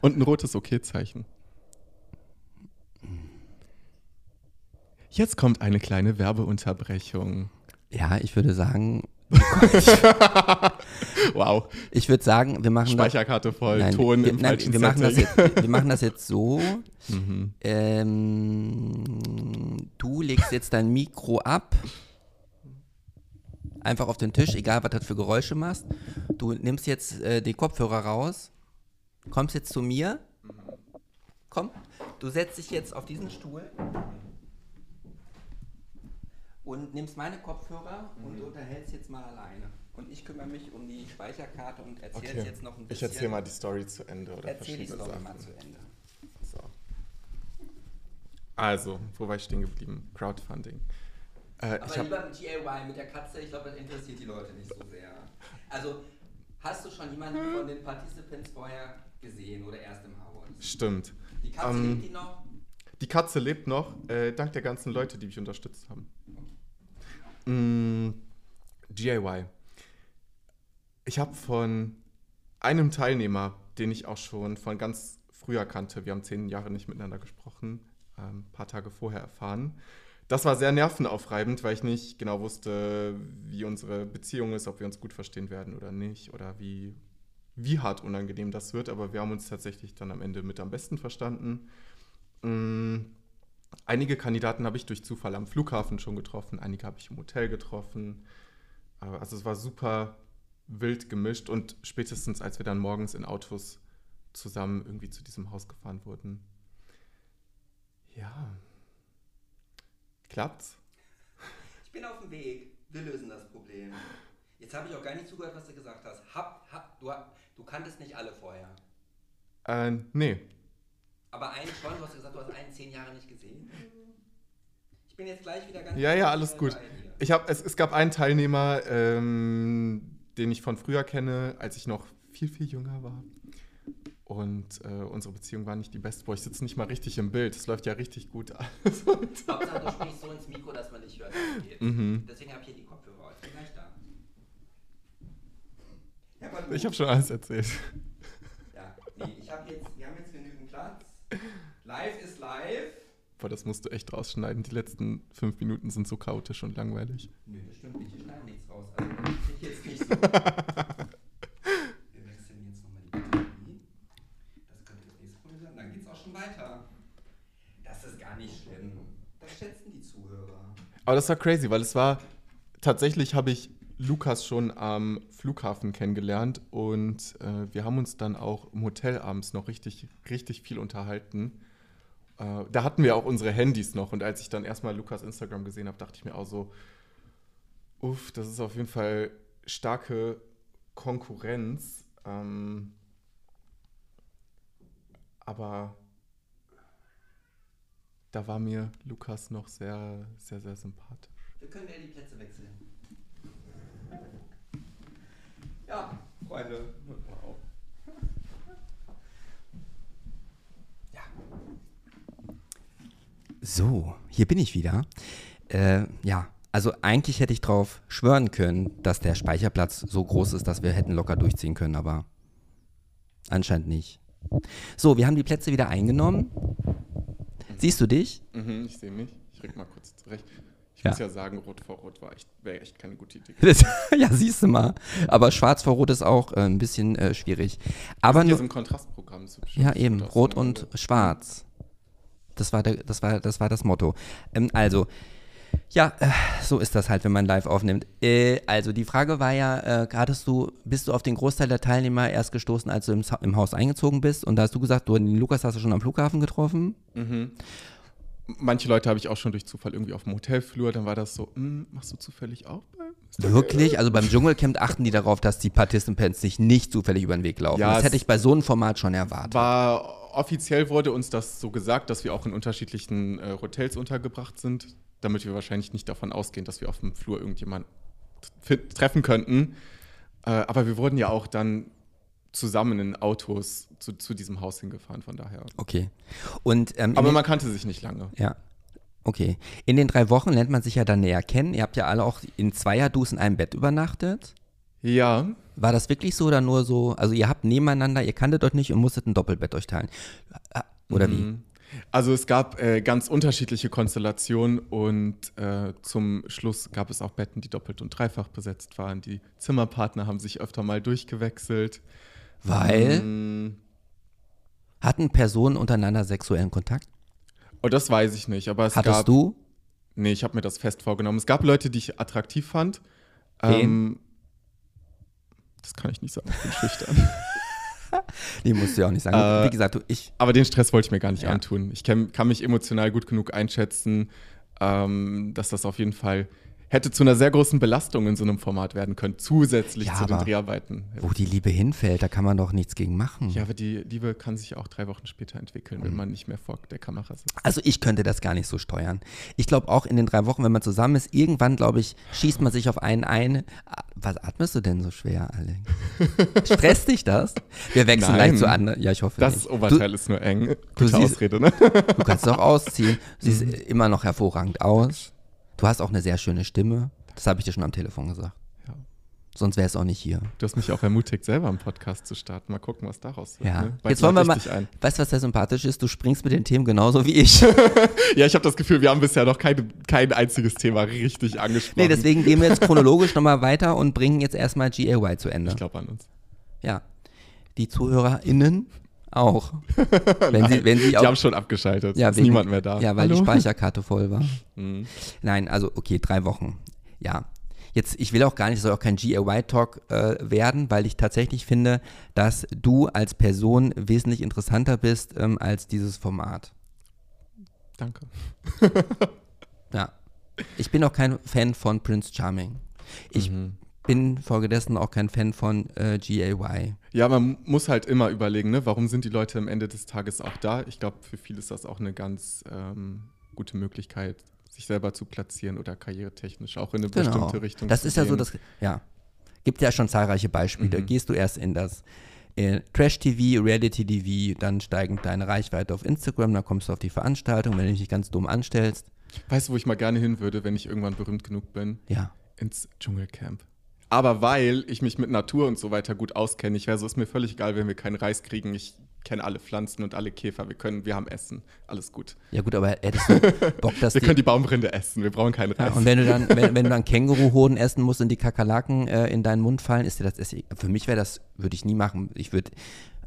Und ein rotes Okay-Zeichen. Jetzt kommt eine kleine Werbeunterbrechung. Ja, ich würde sagen, <laughs> Wow. ich würde sagen, wir machen. Speicherkarte voll, Nein, Ton wir, im nein, falschen wir machen das jetzt, wir machen das jetzt so. Mhm. Ähm, du legst jetzt dein Mikro ab. Einfach auf den Tisch, egal was das für Geräusche machst. Du nimmst jetzt äh, den Kopfhörer raus. Kommst jetzt zu mir. Komm, du setzt dich jetzt auf diesen Stuhl. Und nimmst meine Kopfhörer und du unterhältst jetzt mal alleine. Und ich kümmere mich um die Speicherkarte und erzähle jetzt noch ein Ich bisschen. erzähle mal die Story zu Ende oder Erzähl die Story Sachen. mal zu Ende. So. Also, wo war ich stehen geblieben? Crowdfunding. Äh, Aber lieber ein DIY mit der Katze, ich glaube, das interessiert die Leute nicht so sehr. Also, hast du schon jemanden von den Participants vorher gesehen oder erst im Haus? stimmt. Die Katze Ähm, lebt die noch? Die Katze lebt noch, äh, dank der ganzen Leute, die mich unterstützt haben. Mm, DIY. Ich habe von einem Teilnehmer, den ich auch schon von ganz früher kannte, wir haben zehn Jahre nicht miteinander gesprochen, ähm, ein paar Tage vorher erfahren. Das war sehr nervenaufreibend, weil ich nicht genau wusste, wie unsere Beziehung ist, ob wir uns gut verstehen werden oder nicht oder wie, wie hart unangenehm das wird. Aber wir haben uns tatsächlich dann am Ende mit am besten verstanden. Mm, Einige Kandidaten habe ich durch Zufall am Flughafen schon getroffen, einige habe ich im Hotel getroffen. Äh, Also es war super wild gemischt und spätestens als wir dann morgens in Autos zusammen irgendwie zu diesem Haus gefahren wurden. Ja. Klappt's? Ich bin auf dem Weg. Wir lösen das Problem. Jetzt habe ich auch gar nicht zugehört, was du gesagt hast. Hab, hab, du, du kanntest nicht alle vorher. Äh, nee. Aber einen schon, du hast gesagt, du hast einen zehn Jahre nicht gesehen. Ich bin jetzt gleich wieder ganz. Ja, ja, alles gut. Ich hab, es, es gab einen Teilnehmer, ähm, den ich von früher kenne, als ich noch viel, viel jünger war. Und äh, unsere Beziehung war nicht die beste. Boah, ich sitze nicht mal richtig im Bild. Es läuft ja richtig gut. <laughs> Hauptsache, du sprichst so ins Mikro, dass man dich hört. Mhm. Deswegen habe ich hier die Kopfhörer. Ich bin gleich da. Ja, Ich habe schon alles erzählt. Ja, nee, ich habe jetzt, wir haben jetzt genügend Platz. Live ist live. Boah, das musst du echt rausschneiden. Die letzten fünf Minuten sind so chaotisch und langweilig. Nö, das stimmt nicht. Ich schneide nichts raus. Also, ich jetzt nicht so. <laughs> wir wechseln jetzt nochmal die Batterie. Das könnte das nächste Problem sein. Dann geht's auch schon weiter. Das ist gar nicht schlimm. Das schätzen die Zuhörer. Aber das war crazy, weil es war tatsächlich habe ich Lukas schon am Flughafen kennengelernt und äh, wir haben uns dann auch im Hotel abends noch richtig, richtig viel unterhalten. Äh, da hatten wir auch unsere Handys noch. Und als ich dann erstmal Lukas Instagram gesehen habe, dachte ich mir auch so, uff, das ist auf jeden Fall starke Konkurrenz. Ähm, aber da war mir Lukas noch sehr, sehr, sehr sympathisch. Wir können ja die Plätze wechseln. Ja, Freunde. Wow. Ja. So, hier bin ich wieder. Äh, ja, also eigentlich hätte ich darauf schwören können, dass der Speicherplatz so groß ist, dass wir hätten locker durchziehen können, aber anscheinend nicht. So, wir haben die Plätze wieder eingenommen. Siehst du dich? Mhm, ich sehe mich. Ich reg mal kurz zurecht. Ich Ja. muss ja sagen, Rot vor Rot wäre echt keine gute Idee. Das, <laughs> ja, siehst du mal. Aber Schwarz vor Rot ist auch äh, ein bisschen äh, schwierig. Aber nur, ist im Kontrastprogramm. bestimmt ja eben, Rot und Schwarz. Das war, der, das war, das war das Motto. Ähm, also, ja, äh, so ist das halt, wenn man live aufnimmt. Äh, also die Frage war ja, äh, hattest du, bist du auf den Großteil der Teilnehmer erst gestoßen, als du im, im Haus eingezogen bist? Und da hast du gesagt, du den Lukas hast du schon am Flughafen getroffen? Mhm. Manche Leute habe ich auch schon durch Zufall irgendwie auf dem Hotelflur. Dann war das so, "Hm, machst du zufällig auch? Wirklich? Also beim Dschungelcamp achten die darauf, dass die Participants sich nicht zufällig über den Weg laufen. Ja, das hätte ich bei so einem Format schon erwartet. War offiziell wurde uns das so gesagt, dass wir auch in unterschiedlichen äh, Hotels untergebracht sind, damit wir wahrscheinlich nicht davon ausgehen, dass wir auf dem Flur irgendjemanden treffen könnten. Äh, aber wir wurden ja auch dann zusammen in Autos zu, zu diesem Haus hingefahren, von daher. Okay. Und ähm, Aber man kannte sich nicht lange. Ja. Okay. In den drei Wochen lernt man sich ja dann näher kennen. Ihr habt ja alle auch in Zweierdus in einem Bett übernachtet. Ja, War das wirklich so oder nur so? Also ihr habt nebeneinander, ihr kanntet euch nicht und musstet ein Doppelbett euch teilen. Ah, Oder wie? Also es gab äh, ganz unterschiedliche Konstellationen und äh, zum Schluss gab es auch Betten, die doppelt und dreifach besetzt waren. Die Zimmerpartner haben sich öfter mal durchgewechselt. Weil Mm, hatten Personen untereinander sexuellen Kontakt? Oh, das weiß ich nicht, aber es Hattest gab. du? Nee, ich habe mir das fest vorgenommen. Es gab Leute, die ich attraktiv fand. Wen? Ähm, das kann ich nicht sagen, ich bin schüchtern. <laughs> <laughs> Nee, musst du ja auch nicht sagen. Äh, Wie gesagt, du, ich. Aber den Stress wollte ich mir gar nicht Ja. antun. Ich kenn, kann mich emotional gut genug einschätzen, ähm, dass das auf jeden Fall hätte zu einer sehr großen Belastung in so einem Format werden können, zusätzlich Ja, zu den Dreharbeiten. Wo die Liebe hinfällt, da kann man doch nichts gegen machen. Ja, aber die Liebe kann sich auch drei Wochen später entwickeln, Mhm. wenn man nicht mehr vor der Kamera sitzt. Also ich könnte das gar nicht so steuern. Ich glaube auch in den drei Wochen, wenn man zusammen ist, irgendwann, glaube ich, schießt man sich auf einen ein. Was atmest du denn so schwer, Alex? <laughs> Stresst dich das? Wir wechseln Nein. gleich zu anderen. Ja, ich hoffe Das nicht. Oberteil ist nur eng. Gute siehst- Ausrede, ne? Du, du kannst auch <laughs> ausziehen. Du siehst Mhm. immer noch hervorragend aus. Du hast auch eine sehr schöne Stimme. Das habe ich dir schon am Telefon gesagt. Ja. Sonst wäre es auch nicht hier. Du hast mich auch ermutigt, selber einen Podcast zu starten. Mal gucken, was daraus wird. Ja. Ne? Jetzt wollen wir mal. Ein. Weißt du, was sehr sympathisch ist? Du springst mit den Themen genauso wie ich. <laughs> Ja, ich habe das Gefühl, wir haben bisher noch keine, kein einziges Thema richtig angesprochen. nee, deswegen gehen wir jetzt chronologisch nochmal weiter und bringen jetzt erstmal GAY zu Ende. Ich glaube an uns. Ja. Die ZuhörerInnen auch. <laughs> wenn sie, wenn sie Die auch, haben schon abgeschaltet. ja, ist wegen- niemand mehr da. Ja, weil die Hallo? Speicherkarte voll war. <laughs> Mhm. Nein, also okay, drei Wochen. Ja. Jetzt, ich will auch gar nicht, es soll auch kein GAY-Talk äh, werden, weil ich tatsächlich finde, dass du als Person wesentlich interessanter bist ähm, als dieses Format. Danke. Ja. Ich bin auch kein Fan von Prince Charming. Ich Mhm. bin folgedessen auch kein Fan von äh, GAY. Ja, man muss halt immer überlegen, ne? warum sind die Leute am Ende des Tages auch da? Ich glaube, für viele ist das auch eine ganz ähm, gute Möglichkeit, sich selber zu platzieren oder karrieretechnisch auch in eine Genau. bestimmte Richtung Das zu ist ja so, gehen. das, ja. Gibt ja schon zahlreiche Beispiele. Mhm. Gehst du erst in das äh, Trash-TV, Reality-TV, dann steigend deine Reichweite auf Instagram, dann kommst du auf die Veranstaltung, wenn du dich nicht ganz dumm anstellst. Weißt du, wo ich mal gerne hin würde, wenn ich irgendwann berühmt genug bin? Ja. Ins Dschungelcamp. Aber weil ich mich mit Natur und so weiter gut auskenne, ich wäre so, ist mir völlig egal, wenn wir keinen Reis kriegen. Ich kenne alle Pflanzen und alle Käfer. Wir können, wir haben Essen. Alles gut. Ja gut, aber hättest du <laughs> Bock, dass Wir die, können die Baumrinde essen. Wir brauchen keinen ja, Reis. und wenn du dann, wenn, wenn du dann Känguruhoden essen musst und die Kakerlaken äh, in deinen Mund fallen, ist dir das, ist, für mich wäre das, würde ich nie machen. Ich würde,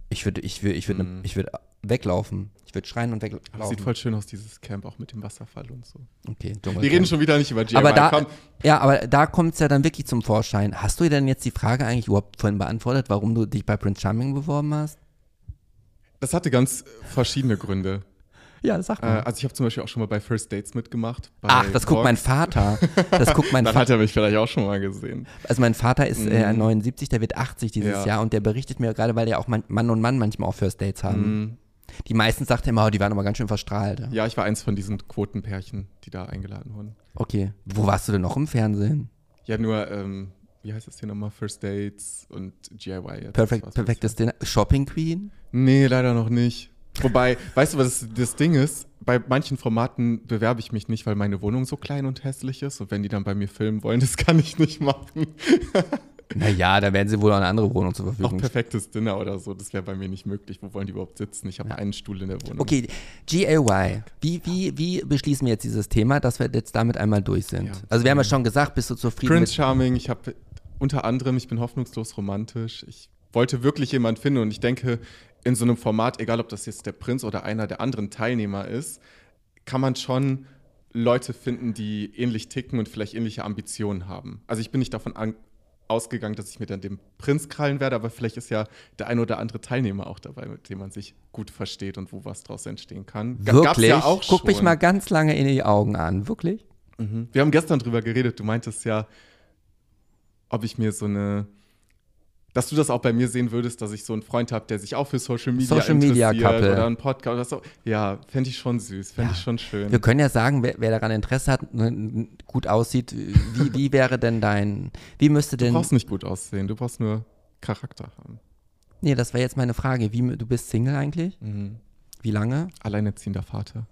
ich würde, ich würde, ich würde, Mhm. ich würde weglaufen. Würde schreien und weglaufen. sieht voll schön aus, dieses Camp, auch mit dem Wasserfall und so. okay, Wir reden schon wieder nicht über GMI. Aber da, Komm. ja, aber da kommt es ja dann wirklich zum Vorschein. Hast du denn jetzt die Frage eigentlich überhaupt vorhin beantwortet, warum du dich bei Prince Charming beworben hast? Das hatte ganz verschiedene Gründe. Ja, sag Äh, mal. also ich habe zum Beispiel auch schon mal bei First Dates mitgemacht. Ach, das guckt Vogue. mein Vater. Das guckt mein <laughs> Dann Vater. hat er mich vielleicht auch schon mal gesehen. Also mein Vater ist äh, Mhm. 79, der wird 80 dieses Ja. Jahr und der berichtet mir gerade, weil ja auch man, Mann und Mann manchmal auch First Dates haben. Die meisten sagt er immer, oh, die waren aber ganz schön verstrahlt. Ja, ich war eins von diesen Quotenpärchen, die da eingeladen wurden. Okay. Wo warst du denn noch im Fernsehen? Ja, nur, ähm, wie heißt das hier nochmal? First Dates und GIY. jetzt. Perfekt, Das war's perfektes Dinner. Shopping Queen? Nee, leider noch nicht. Wobei, <laughs> weißt du, was das, das Ding ist? Bei manchen Formaten bewerbe ich mich nicht, weil meine Wohnung so klein und hässlich ist. Und wenn die dann bei mir filmen wollen, das kann ich nicht machen. <laughs> Naja, da werden sie wohl auch eine andere Wohnung zur Auch Verfügung stellen. perfektes Dinner oder so, das wäre bei mir nicht möglich. Wo wollen die überhaupt sitzen? Ich habe Ja. einen Stuhl in der Wohnung. Okay, GAY. Wie, wie, wie beschließen wir jetzt dieses Thema, dass wir jetzt damit einmal durch sind? Ja. Also wir haben ja schon gesagt, bist du zufrieden Prince. Charming, ich habe unter anderem, ich bin hoffnungslos romantisch. Ich wollte wirklich jemanden finden und ich denke, in so einem Format, egal ob das jetzt der Prinz oder einer der anderen Teilnehmer ist, kann man schon Leute finden, die ähnlich ticken und vielleicht ähnliche Ambitionen haben. Also ich bin nicht davon an ausgegangen, dass ich mir dann den Prinz krallen werde, aber vielleicht ist ja der ein oder andere Teilnehmer auch dabei, mit dem man sich gut versteht und wo was draus entstehen kann. Gab's Wirklich? Ja Guck mich schon. mal ganz lange in die Augen an. Wirklich? Mhm. Wir haben gestern drüber geredet. Du meintest ja, ob ich mir so eine, dass du das auch bei mir sehen würdest, dass ich so einen Freund habe, der sich auch für Social Media Social Media interessiert Couple. oder einen Podcast oder so. Ja, fände ich schon süß, fände Ja. ich schon schön. Wir können ja sagen, wer, wer daran Interesse hat, ne, gut aussieht, wie, wie wäre denn dein, wie müsste du denn, brauchst nicht gut aussehen, du brauchst nur Charakter haben. nee, das wäre jetzt meine Frage, wie, du bist Single eigentlich? Mhm. Wie lange? Alleinerziehender Vater.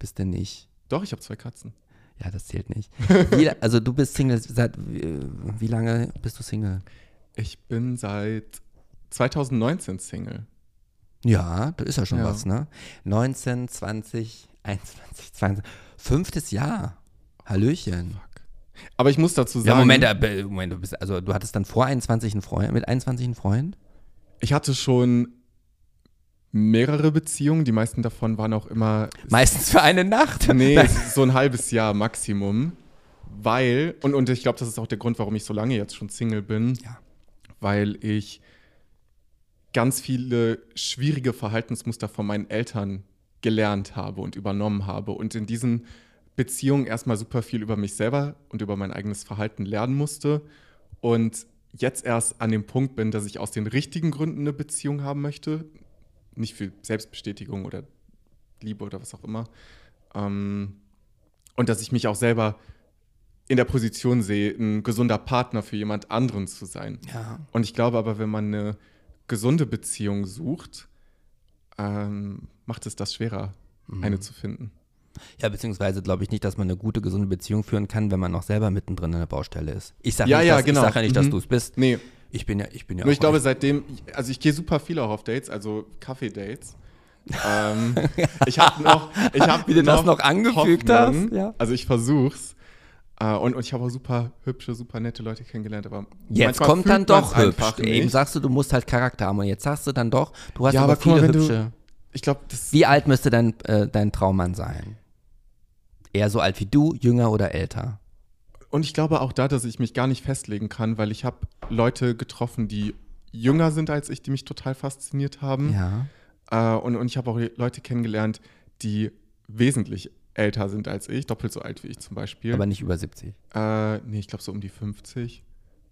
Bist du nicht? Doch, ich habe zwei Katzen. Ja, das zählt nicht. Wie, also du bist Single, seit, äh, wie lange bist du Single? Ich bin seit 2019 Single. Ja, da ist ja schon Ja. was, ne? 19, 20, 21, 22, fünftes Jahr. Hallöchen. Fuck. Aber ich muss dazu sagen, Ja, Moment, Moment, du bist, also du hattest dann vor 21 einen Freund, mit 21 einen Freund? ich hatte schon mehrere Beziehungen, die meisten davon waren auch immer Meistens für eine Nacht. <laughs> Nee, so ein halbes Jahr Maximum. Weil, und, und ich glaube, das ist auch der Grund, warum ich so lange jetzt schon Single bin, Ja. Weil ich ganz viele schwierige Verhaltensmuster von meinen Eltern gelernt habe und übernommen habe und in diesen Beziehungen erstmal super viel über mich selber und über mein eigenes Verhalten lernen musste und jetzt erst an dem Punkt bin, dass ich aus den richtigen Gründen eine Beziehung haben möchte, nicht für Selbstbestätigung oder Liebe oder was auch immer, ähm, und dass ich mich auch selber in der Position sehe, ein gesunder Partner für jemand anderen zu sein. Ja. Und ich glaube aber, wenn man eine gesunde Beziehung sucht, ähm, macht es das schwerer, Mhm. eine zu finden. Ja, beziehungsweise glaube ich nicht, dass man eine gute, gesunde Beziehung führen kann, wenn man noch selber mittendrin in der Baustelle ist. Ich sage Ja, nicht, ja, dass, genau. ich sag ja nicht, dass Mhm. du es bist. Nee, Ich bin ja, ich bin ja nur ich auch glaube, seitdem, also ich gehe super viel auch auf Dates, also Kaffee-Dates. ähm, ich habe <laughs> noch, ich habe Wie du das noch angefügt hast, ja. Also ich versuch's. Äh, und, und ich habe auch super hübsche, super nette Leute kennengelernt, aber Jetzt kommt dann doch hübsch. Eben sagst du, du musst halt Charakter haben. Und jetzt sagst du dann doch, du hast Ja, aber, aber guck mal, viele wenn du- hübsche. Ich glaube, Wie alt müsste dein, äh, dein Traummann sein? Eher so alt wie du, jünger oder älter? Und ich glaube auch da, dass ich mich gar nicht festlegen kann, weil ich habe Leute getroffen, die jünger sind als ich, die mich total fasziniert haben. Ja. Äh, und, und ich habe auch Leute kennengelernt, die wesentlich älter sind als ich, doppelt so alt wie ich zum Beispiel. Aber nicht über 70. äh, nee, ich glaube so um die 50.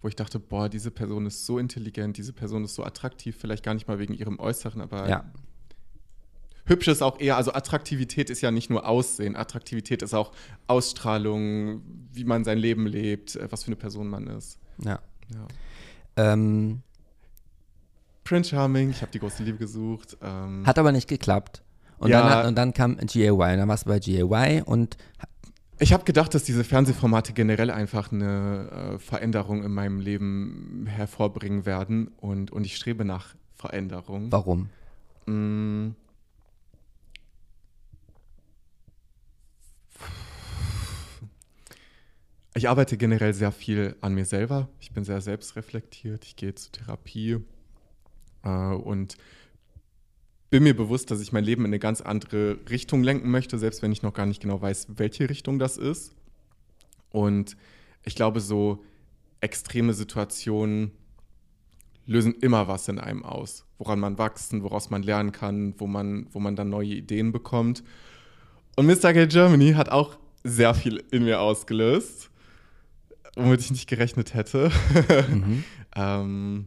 Wo ich dachte, boah, diese Person ist so intelligent, diese Person ist so attraktiv, vielleicht gar nicht mal wegen ihrem Äußeren, aber Ja. hübsch ist auch eher, also Attraktivität ist ja nicht nur Aussehen, Attraktivität ist auch Ausstrahlung, wie man sein Leben lebt, äh, was für eine Person man ist. ja. Ja. Ähm, Prince Charming, ich habe die große Liebe gesucht. Ähm, hat aber nicht geklappt. Und, Ja. dann, und dann kam GAY. Und dann warst du bei GAY und ich habe gedacht, dass diese Fernsehformate generell einfach eine äh, Veränderung in meinem Leben hervorbringen werden und, und ich strebe nach Veränderung. warum? Mm. Ich arbeite generell sehr viel an mir selber. Ich bin sehr selbstreflektiert. Ich gehe zur Therapie äh, und bin mir bewusst, dass ich mein Leben in eine ganz andere Richtung lenken möchte, selbst wenn ich noch gar nicht genau weiß, welche Richtung das ist. Und ich glaube, so extreme Situationen lösen immer was in einem aus, woran man wachsen, woraus man lernen kann, wo man, wo man dann neue Ideen bekommt. Und Mr. Gay Germany hat auch sehr viel in mir ausgelöst, womit ich nicht gerechnet hätte. Mhm. <laughs> ähm,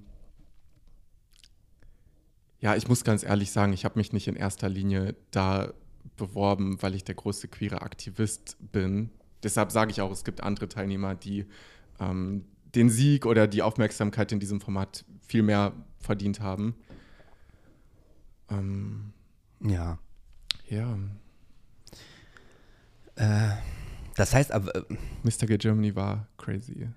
ja, ich muss ganz ehrlich sagen, ich habe mich nicht in erster Linie da beworben, weil ich der größte queere Aktivist bin. Deshalb sage ich auch, es gibt andere Teilnehmer, die ähm, den Sieg oder die Aufmerksamkeit in diesem Format viel mehr verdient haben. Ähm, ja. Ja. Äh, das heißt aber. Äh, Mr. Gay Germany war crazy.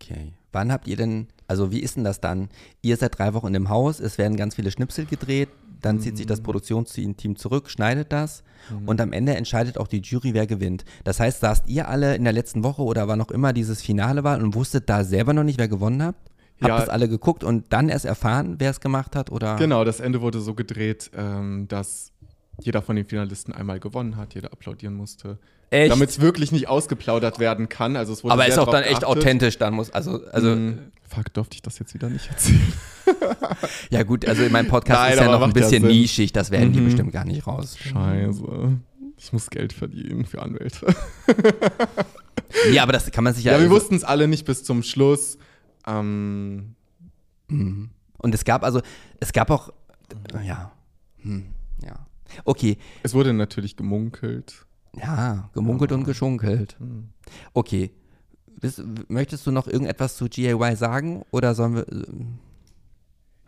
Okay. Wann habt ihr denn, also wie ist denn das dann? Ihr seid drei Wochen im Haus, es werden ganz viele Schnipsel gedreht, dann mhm. zieht sich das mhm. Produktionsteam zurück, schneidet das mhm. und am Ende entscheidet auch die Jury, wer gewinnt. Das heißt, saßt ihr alle in der letzten Woche oder wann auch immer dieses Finale war und wusstet da selber noch nicht, wer gewonnen hat? Habt ja. das alle geguckt und dann erst erfahren, wer es gemacht hat? Oder? Genau, das Ende wurde so gedreht, ähm, dass jeder von den Finalisten einmal gewonnen hat, jeder applaudieren musste. Echt? Damit es wirklich nicht ausgeplaudert werden kann. Also es wurde Aber ist auch dann echt authentisch, dann muss, also, also mm, Fuck, durfte ich das jetzt wieder nicht erzählen? <laughs> ja, gut, also in meinem Podcast Nein, ist ja noch ein bisschen ja nischig, das werden mhm. die bestimmt gar nicht raus. Scheiße. Ich muss Geld verdienen für Anwälte. <laughs> ja, aber das kann man sich ja. Ja, wir also wussten es alle nicht bis zum Schluss. Ähm, mhm. Und es gab also, es gab auch, ja, hm, ja. Okay. Es wurde natürlich gemunkelt. Ja, gemunkelt und geschunkelt. Hm. Okay. Bist, möchtest du noch irgendetwas zu GAY sagen oder sollen wir. Äh,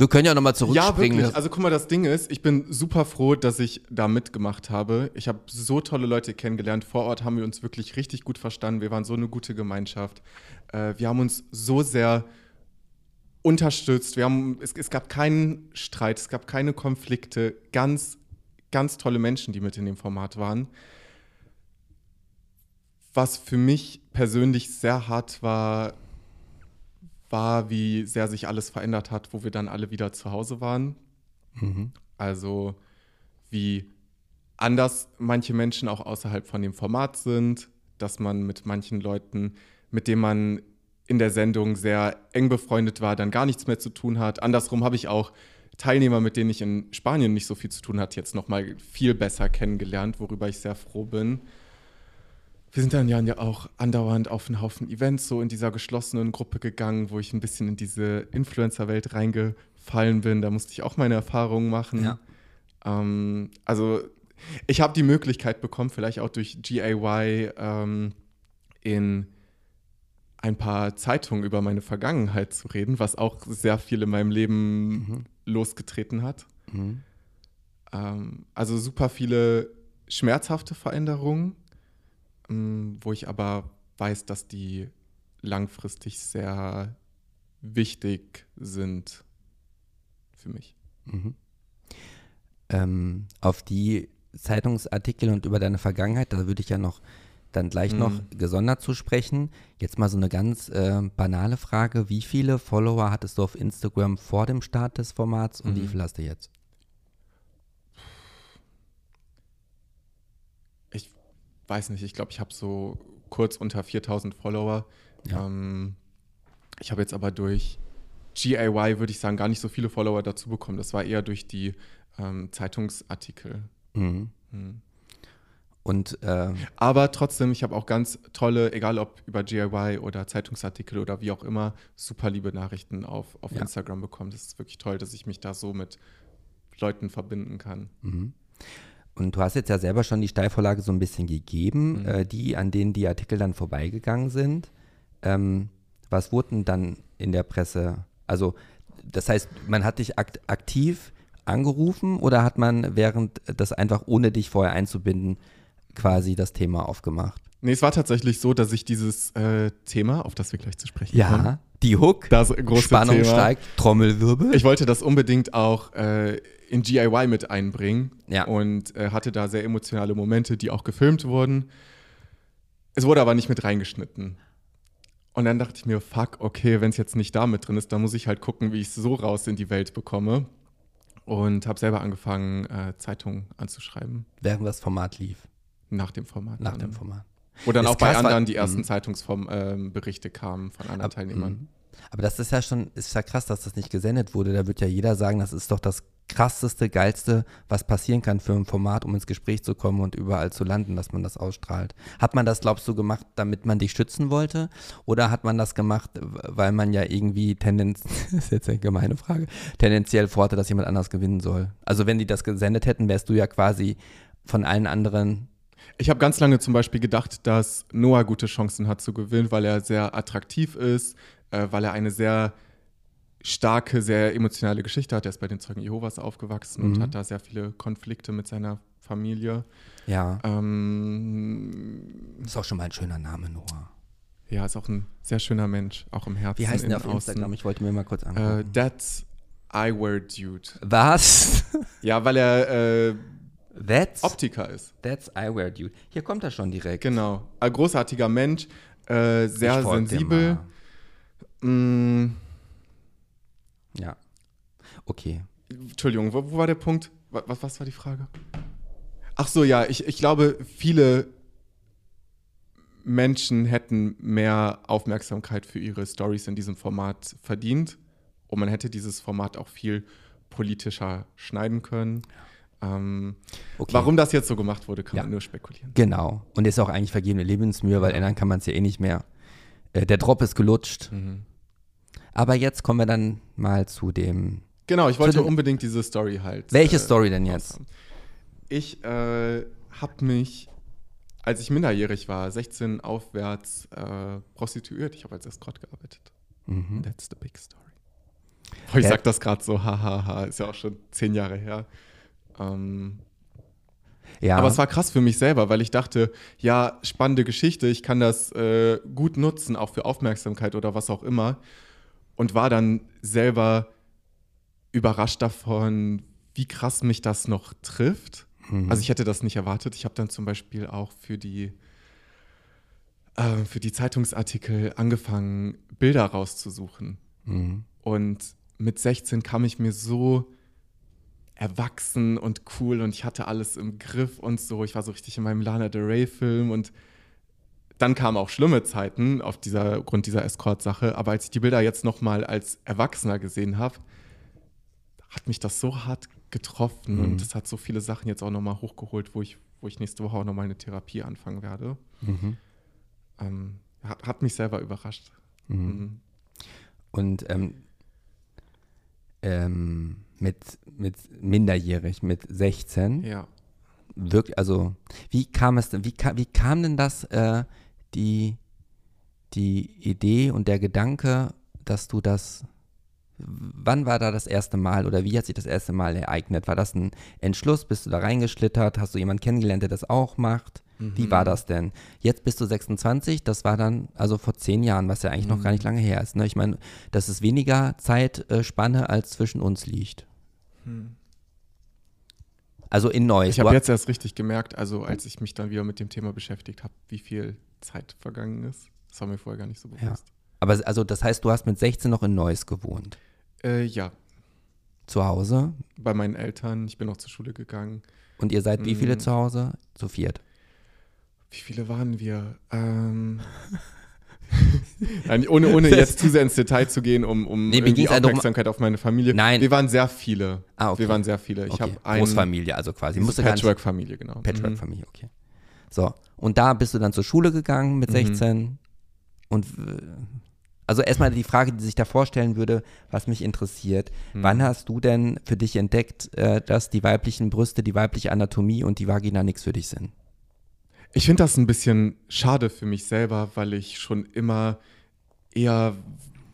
wir können ja nochmal zurückspringen. Ja, wirklich. Also guck mal, das Ding ist, ich bin super froh, dass ich da mitgemacht habe. Ich habe so tolle Leute kennengelernt. Vor Ort haben wir uns wirklich richtig gut verstanden. Wir waren so eine gute Gemeinschaft. Äh, wir haben uns so sehr unterstützt. Wir haben, es, es gab keinen Streit, es gab keine Konflikte. Ganz, ganz tolle Menschen, die mit in dem Format waren. Was für mich persönlich sehr hart war, war, wie sehr sich alles verändert hat, wo wir dann alle wieder zu Hause waren. Mhm. Also wie anders manche Menschen auch außerhalb von dem Format sind, dass man mit manchen Leuten, mit denen man in der Sendung sehr eng befreundet war, dann gar nichts mehr zu tun hat. Andersrum habe ich auch Teilnehmer, mit denen ich in Spanien nicht so viel zu tun hatte, jetzt noch mal viel besser kennengelernt, worüber ich sehr froh bin wir sind dann ja auch andauernd auf einen Haufen Events so in dieser geschlossenen Gruppe gegangen, wo ich ein bisschen in diese Influencer-Welt reingefallen bin. Da musste ich auch meine Erfahrungen machen. Ja. Ähm, also ich habe die Möglichkeit bekommen, vielleicht auch durch GAY ähm, in ein paar Zeitungen über meine Vergangenheit zu reden, was auch sehr viel in meinem Leben mhm. losgetreten hat. Mhm. Ähm, also super viele schmerzhafte Veränderungen wo ich aber weiß, dass die langfristig sehr wichtig sind für mich. Mhm. Ähm, auf die Zeitungsartikel und über deine Vergangenheit, da würde ich ja noch dann gleich mhm. noch gesondert zu sprechen. Jetzt mal so eine ganz äh, banale Frage. Wie viele Follower hattest du auf Instagram vor dem Start des Formats und mhm. wie viele hast du jetzt? Weiß nicht, ich glaube, ich habe so kurz unter 4000 Follower. Ja. Ähm, ich habe jetzt aber durch GAY, würde ich sagen, gar nicht so viele Follower dazu bekommen. Das war eher durch die ähm, Zeitungsartikel. Mhm. Mhm. Und, äh, aber trotzdem, ich habe auch ganz tolle, egal ob über GIY oder Zeitungsartikel oder wie auch immer, super liebe Nachrichten auf, auf ja. Instagram bekommen. Das ist wirklich toll, dass ich mich da so mit Leuten verbinden kann. Mhm. Und du hast jetzt ja selber schon die Steilvorlage so ein bisschen gegeben, mhm. äh, die, an denen die Artikel dann vorbeigegangen sind. Ähm, was wurden dann in der Presse? Also, das heißt, man hat dich akt aktiv angerufen oder hat man während das einfach ohne dich vorher einzubinden quasi das Thema aufgemacht? Nee, es war tatsächlich so, dass ich dieses äh, Thema, auf das wir gleich zu sprechen ja, kommen. Ja, die Hook, das große Spannung Thema. steigt, Trommelwirbel. Ich wollte das unbedingt auch äh, in GIY mit einbringen ja. und äh, hatte da sehr emotionale Momente, die auch gefilmt wurden. Es wurde aber nicht mit reingeschnitten. Und dann dachte ich mir, fuck, okay, wenn es jetzt nicht da mit drin ist, dann muss ich halt gucken, wie ich es so raus in die Welt bekomme. Und habe selber angefangen, äh, Zeitungen anzuschreiben. Während das Format lief? Nach dem Format. Nach dann. dem Format. Wo dann ist auch bei anderen die ersten mhm. Zeitungsberichte ähm, kamen von anderen Ab, Teilnehmern. Aber das ist ja schon, ist ja krass, dass das nicht gesendet wurde. Da wird ja jeder sagen, das ist doch das krasseste, geilste, was passieren kann für ein Format, um ins Gespräch zu kommen und überall zu landen, dass man das ausstrahlt. Hat man das, glaubst du, gemacht, damit man dich schützen wollte? Oder hat man das gemacht, weil man ja irgendwie tendenz, <laughs> das ist jetzt eine gemeine Frage, tendenziell vorhatte, dass jemand anders gewinnen soll? Also wenn die das gesendet hätten, wärst du ja quasi von allen anderen ich habe ganz lange zum Beispiel gedacht, dass Noah gute Chancen hat zu gewinnen, weil er sehr attraktiv ist, äh, weil er eine sehr starke, sehr emotionale Geschichte hat. Er ist bei den Zeugen Jehovas aufgewachsen mhm. und hat da sehr viele Konflikte mit seiner Familie. Ja. Ähm, ist auch schon mal ein schöner Name, Noah. Ja, ist auch ein sehr schöner Mensch, auch im Herzen. Wie heißt der auf außen. Instagram? Ich wollte mir mal kurz angucken. Uh, that's Eyewear Dude. Was? <laughs> Ja, weil er äh, that's, Optiker ist. That's Eyewear Dude. Hier kommt er schon direkt. Genau. Ein großartiger Mensch, äh, sehr sensibel. Mm, ja. Okay. Entschuldigung, wo, wo war der Punkt? Was, was, war die Frage? Ach so, ja, ich, ich glaube, viele Menschen hätten mehr Aufmerksamkeit für ihre Stories in diesem Format verdient. Und man hätte dieses Format auch viel politischer schneiden können. Ähm, okay. Warum das jetzt so gemacht wurde, kann ja. man nur spekulieren. Genau. Und ist auch eigentlich vergebene Lebensmühe, weil ändern kann man es ja eh nicht mehr. Äh, der Drop ist gelutscht. Mhm. Aber jetzt kommen wir dann mal zu dem. Genau, ich wollte unbedingt diese Story halt. Welche äh, Story denn jetzt? Ich äh, habe mich, als ich minderjährig war, 16 aufwärts äh, prostituiert. Ich habe als Escort gearbeitet. Mhm. That's the big story. Oh, ich sag das gerade so, hahaha, ha, ha, ist ja auch schon zehn Jahre her. Ähm, ja. Aber es war krass für mich selber, weil ich dachte, ja, spannende Geschichte, ich kann das äh, gut nutzen, auch für Aufmerksamkeit oder was auch immer und war dann selber überrascht davon, wie krass mich das noch trifft. Mhm. Also ich hätte das nicht erwartet. Ich habe dann zum Beispiel auch für die, äh, für die Zeitungsartikel angefangen, Bilder rauszusuchen. Mhm. Und mit 16 kam ich mir so erwachsen und cool und ich hatte alles im Griff und so. Ich war so richtig in meinem Lana Del Rey-Film und dann kamen auch schlimme Zeiten auf dieser Grund dieser Escort-Sache. Aber als ich die Bilder jetzt noch mal als Erwachsener gesehen habe, hat mich das so hart getroffen mhm. und es hat so viele Sachen jetzt auch noch mal hochgeholt, wo ich, wo ich nächste Woche auch noch mal eine Therapie anfangen werde. Mhm. Ähm, hat, hat, mich selber überrascht. Mhm. mhm. Und ähm, ähm, mit, mit minderjährig, mit 16. Ja. Wirklich, also, wie kam es denn, wie, wie kam denn das, äh, die, die Idee und der Gedanke, dass du das, wann war da das erste Mal oder wie hat sich das erste Mal ereignet? War das ein Entschluss? Bist du da reingeschlittert? Hast du jemanden kennengelernt, der das auch macht? Mhm. Wie war das denn? Jetzt bist du 26, das war dann also vor zehn Jahren, was ja eigentlich mhm. noch gar nicht lange her ist. Ne? Ich meine, das ist weniger Zeitspanne, als zwischen uns liegt. Mhm. Also in Neues. Ich habe jetzt erst richtig gemerkt, also als ich mich dann wieder mit dem Thema beschäftigt habe, wie viel Zeit vergangen ist. Das war mir vorher gar nicht so bewusst. Ja. Aber also das heißt, du hast mit 16 noch in Neuss gewohnt? Äh, ja. Zu Hause? Bei meinen Eltern. Ich bin auch zur Schule gegangen. Und ihr seid wie viele mhm. zu Hause? Zu viert? Wie viele waren wir? Ähm, <laughs> Nein, ohne, ohne <laughs> jetzt zu sehr ins Detail zu gehen, um, um nee, irgendwie Aufmerksamkeit auf meine Familie. Nein. Wir waren sehr viele. Ah, okay. Wir waren sehr viele. Ich okay. habe Großfamilie, also quasi. Patchwork-Familie, genau. Patchwork-Familie, okay. So, und da bist du dann zur Schule gegangen mit 16 mhm. und also erstmal die Frage, die sich da vorstellen würde, was mich interessiert. Mhm. Wann hast du denn für dich entdeckt, äh, dass die weiblichen Brüste, die weibliche Anatomie und die Vagina nichts für dich sind? Ich finde das ein bisschen schade für mich selber, weil ich schon immer eher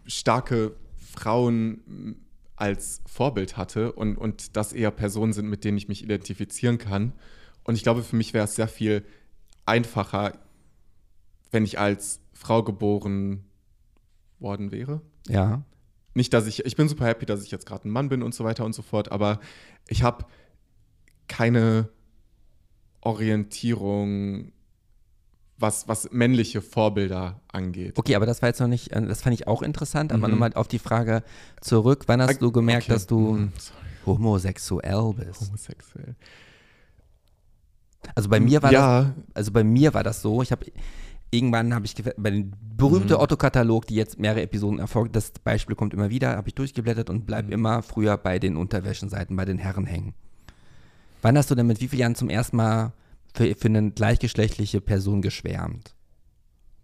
starke Frauen als Vorbild hatte und, und das eher Personen sind, mit denen ich mich identifizieren kann. Und ich glaube, für mich wäre es sehr viel einfacher, wenn ich als Frau geboren worden wäre. Ja. Nicht, dass ich, ich bin super happy, dass ich jetzt gerade ein Mann bin und so weiter und so fort, aber ich habe keine Orientierung, was, was männliche Vorbilder angeht. Okay, aber das war jetzt noch nicht, äh, das fand ich auch interessant, aber mhm. nochmal auf die Frage zurück, wann hast du gemerkt, okay. dass du mhm. homosexuell bist? Homosexuell. Also bei mir war ja. das, also bei mir war das so, ich habe irgendwann habe ich bei dem berühmten Mhm. Otto-Katalog, die jetzt mehrere Episoden erfolgt, das Beispiel kommt immer wieder, habe ich durchgeblättert und bleib Mhm. immer früher bei den Unterwäschenseiten, bei den Herren hängen. Wann hast du denn mit wie vielen Jahren zum ersten Mal für, für eine gleichgeschlechtliche Person geschwärmt?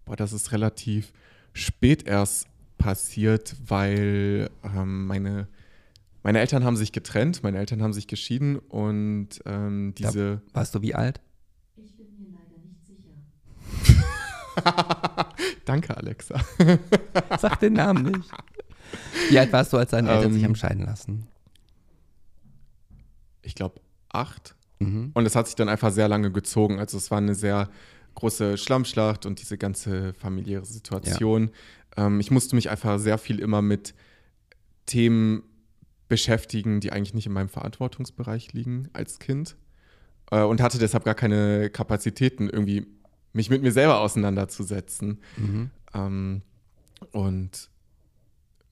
Boah, das ist relativ spät erst passiert, weil ähm, meine, meine Eltern haben sich getrennt, meine Eltern haben sich geschieden und ähm, diese. Warst du wie alt? Ich bin mir leider nicht sicher. <laughs> Danke, Alexa. Sag den Namen nicht. Wie alt warst du, als deine Eltern Ähm, sich haben scheiden lassen? Ich glaube, acht. Mhm. Und es hat sich dann einfach sehr lange gezogen. Also es war eine sehr große Schlammschlacht und diese ganze familiäre Situation. Ähm, ich musste mich einfach sehr viel immer mit Themen beschäftigen, die eigentlich nicht in meinem Verantwortungsbereich liegen als Kind. Äh, und hatte deshalb gar keine Kapazitäten, irgendwie mich mit mir selber auseinanderzusetzen. Mhm. Ähm, und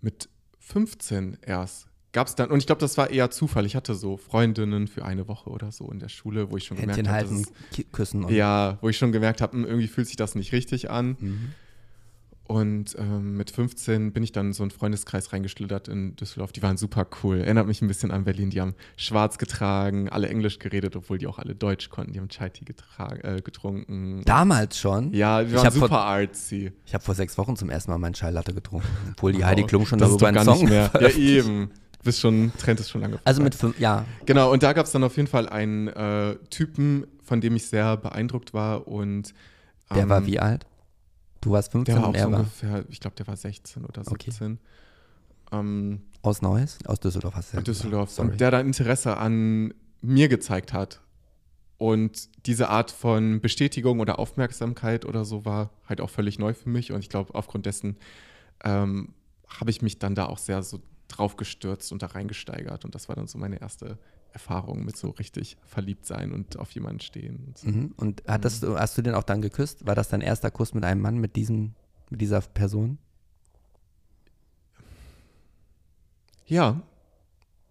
mit 15 erst gab es dann, und ich glaube, das war eher Zufall. Ich hatte so Freundinnen für eine Woche oder so in der Schule, wo ich schon Händchen gemerkt habe, halten, küssen ja, wo ich schon gemerkt habe, hm, irgendwie fühlt sich das nicht richtig an. Mhm. Und ähm, mit 15 bin ich dann in so einen Freundeskreis reingeschlittert in Düsseldorf. Die waren super cool. Erinnert mich ein bisschen an Berlin. Die haben schwarz getragen, alle Englisch geredet, obwohl die auch alle Deutsch konnten. Die haben Chai Tea äh, getrunken. Damals schon? ja, die Ich waren hab vor- super artsy. Ich habe vor sechs Wochen zum ersten Mal meinen Chai Latte getrunken, obwohl die Wow, Heidi Klum schon das darüber einen gar Song nicht mehr. Ja, eben. Du bist schon, Trend ist schon lange Also mit fünf, ja. Genau, und da gab es dann auf jeden Fall einen äh, Typen, von dem ich sehr beeindruckt war und Der ähm, war wie alt? Du warst 15 Der war und er so war ungefähr, ich glaube, der war 16 oder Okay. 17. Ähm, aus Neuss? Aus Düsseldorf hast du ja Düsseldorf. Sorry. Und der da Interesse an mir gezeigt hat. Und diese Art von Bestätigung oder Aufmerksamkeit oder so war halt auch völlig neu für mich. Und ich glaube, aufgrund dessen ähm, habe ich mich dann da auch sehr so drauf gestürzt und da reingesteigert. Und das war dann so meine erste Erfahrung mit so richtig verliebt sein und auf jemanden stehen. Und so. Mhm. Und hattest du, hast du den auch dann geküsst? War das dein erster Kuss mit einem Mann, mit, diesem, mit dieser Person? Ja,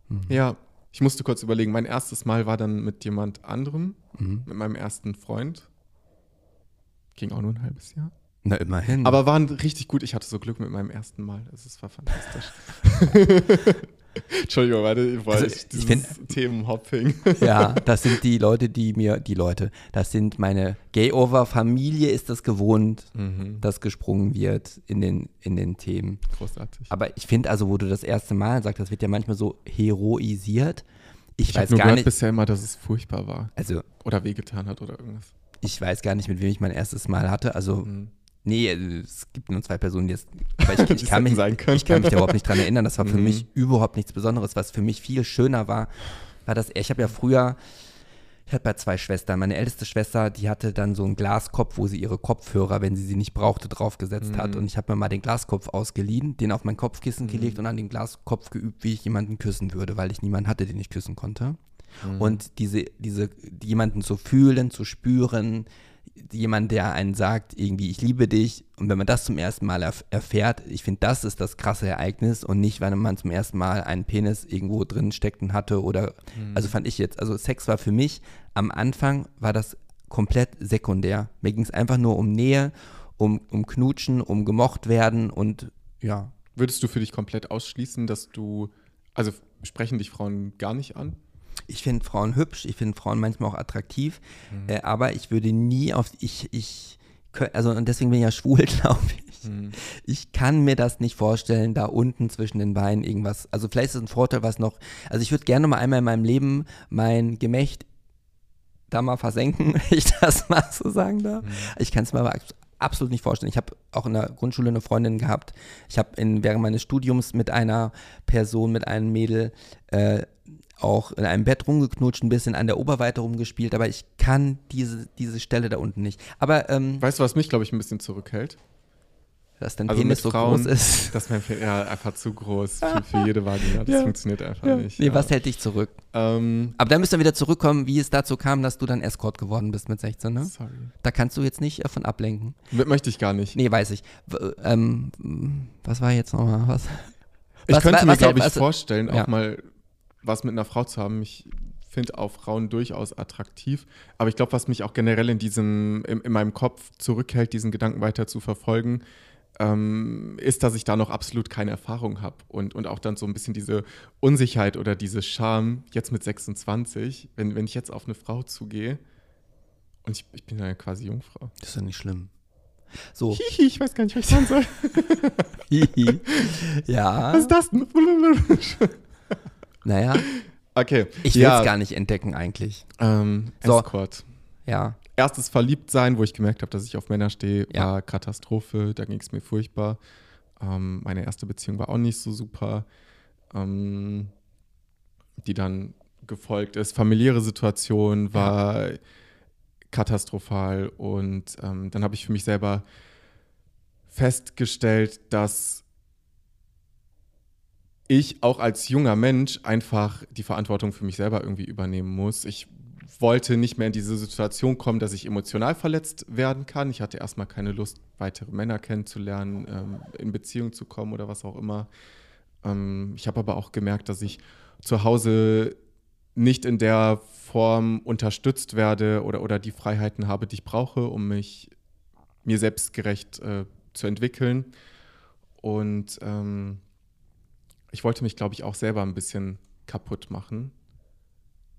Mhm. ja. Ich musste kurz überlegen. Mein erstes Mal war dann mit jemand anderem, Mhm. mit meinem ersten Freund. Ging auch nur ein halbes Jahr. Na, immerhin. Aber waren richtig gut. Ich hatte so Glück mit meinem ersten Mal. Also es war fantastisch. <laughs> Entschuldigung, warte, weil Also, ich ich dieses find- Themenhopping. ja, <laughs> das sind die Leute, die mir, die Leute, das sind meine Gay-Over-Familie ist das gewohnt, mhm. dass gesprungen wird in den, in den Themen. Großartig. Aber ich finde also, wo du das erste Mal sagst, das wird ja manchmal so heroisiert. Ich, ich weiß nur gar gehört nicht, bisher immer, dass es furchtbar war. also Oder wehgetan hat oder irgendwas. ich weiß gar nicht, mit wem ich mein erstes Mal hatte. Also, Mhm. Nee, äh, es gibt nur zwei Personen, die aber ich, <laughs> ich, es kann mich, ich kann mich da überhaupt nicht dran erinnern. Das war für Mhm. mich überhaupt nichts Besonderes. Was für mich viel schöner war, war das, ich habe ja früher, ich hatte bei zwei Schwestern. Meine älteste Schwester, die hatte dann so einen Glaskopf, wo sie ihre Kopfhörer, wenn sie sie nicht brauchte, draufgesetzt hat. Mhm. Und ich habe mir mal den Glaskopf ausgeliehen, den auf mein Kopfkissen Mhm. gelegt und an den Glaskopf geübt, wie ich jemanden küssen würde, weil ich niemanden hatte, den ich küssen konnte. Mhm. Und diese, diese, jemanden zu fühlen, zu spüren, jemand, der einen sagt, irgendwie, ich liebe dich. Und wenn man das zum ersten Mal erf erfährt, ich finde, das ist das krasse Ereignis und nicht, wenn man zum ersten Mal einen Penis irgendwo drin steckten hatte oder, Mhm. also fand ich jetzt, also Sex war für mich, am Anfang war das komplett sekundär. Mir ging es einfach nur um Nähe, um, um Knutschen, um gemocht werden und ja, Würdest du für dich komplett ausschließen, dass du, also sprechen dich Frauen gar nicht an? Ich finde Frauen hübsch, ich finde Frauen manchmal auch attraktiv, Mhm. äh, aber ich würde nie auf, ich, ich, also und deswegen bin ich ja <laughs> schwul, glaube ich. Mhm. Ich kann mir das nicht vorstellen, da unten zwischen den Beinen irgendwas, also vielleicht ist es ein Vorteil, was noch, also ich würde gerne mal einmal in meinem Leben mein Gemächt da mal versenken, <laughs> wenn ich das mal so sagen darf. Mhm. Ich kann es mir aber abs- absolut nicht vorstellen. Ich habe auch in der Grundschule eine Freundin gehabt. Ich habe während meines Studiums mit einer Person, mit einem Mädel äh, auch in einem Bett rumgeknutscht, ein bisschen an der Oberweite rumgespielt, aber ich kann diese, diese Stelle da unten nicht. Aber ähm, Weißt du, was mich, glaube ich, ein bisschen zurückhält? dass dein Also Penis mit so Frauen- groß ist. <laughs> Das ist mein Fe- ja, einfach zu groß für, für <laughs> jede Vagina. Das Ja. funktioniert einfach Ja. nicht. Nee, was hält dich zurück? Ähm, Aber da müssen wir wieder zurückkommen, wie es dazu kam, dass du dann Escort geworden bist mit 16, ne? sorry. Da kannst du jetzt nicht davon ablenken. M- Möchte ich gar nicht. Nee, weiß ich. W ähm, was war jetzt nochmal? Was? ich was- könnte was- mir, glaube ich, was- vorstellen, auch mal was mit einer Frau zu haben. Ich finde auch Frauen durchaus attraktiv. Aber ich glaube, was mich auch generell in diesem, in, in meinem Kopf zurückhält, diesen Gedanken weiter zu verfolgen, ähm, ist, dass ich da noch absolut keine Erfahrung habe. Und, und auch dann so ein bisschen diese Unsicherheit oder diese Scham, jetzt mit 26, wenn, wenn ich jetzt auf eine Frau zugehe und ich, ich bin ja quasi Jungfrau. Das ist ja nicht schlimm. So. Hihi, ich weiß gar nicht, was ich sagen soll. <laughs> ja. Was ist das denn? <laughs> Naja, Okay. ich will es ja, gar nicht entdecken eigentlich. Ähm, So. Escort. Ja. Erstes Verliebtsein, wo ich gemerkt habe, dass ich auf Männer stehe, Ja. war Katastrophe. Da ging es mir furchtbar. Ähm, meine erste Beziehung war auch nicht so super. Ähm, die dann gefolgt ist. Familiäre Situation war katastrophal. Und ähm, dann habe ich für mich selber festgestellt, dass ich auch als junger Mensch einfach die Verantwortung für mich selber irgendwie übernehmen muss. Ich wollte nicht mehr in diese Situation kommen, dass ich emotional verletzt werden kann. Ich hatte erstmal keine Lust, weitere Männer kennenzulernen, ähm, in Beziehung zu kommen oder was auch immer. Ähm, ich habe aber auch gemerkt, dass ich zu Hause nicht in der Form unterstützt werde oder, oder die Freiheiten habe, die ich brauche, um mich mir selbstgerecht äh, zu entwickeln. Und ähm, ich wollte mich, glaube ich, auch selber ein bisschen kaputt machen.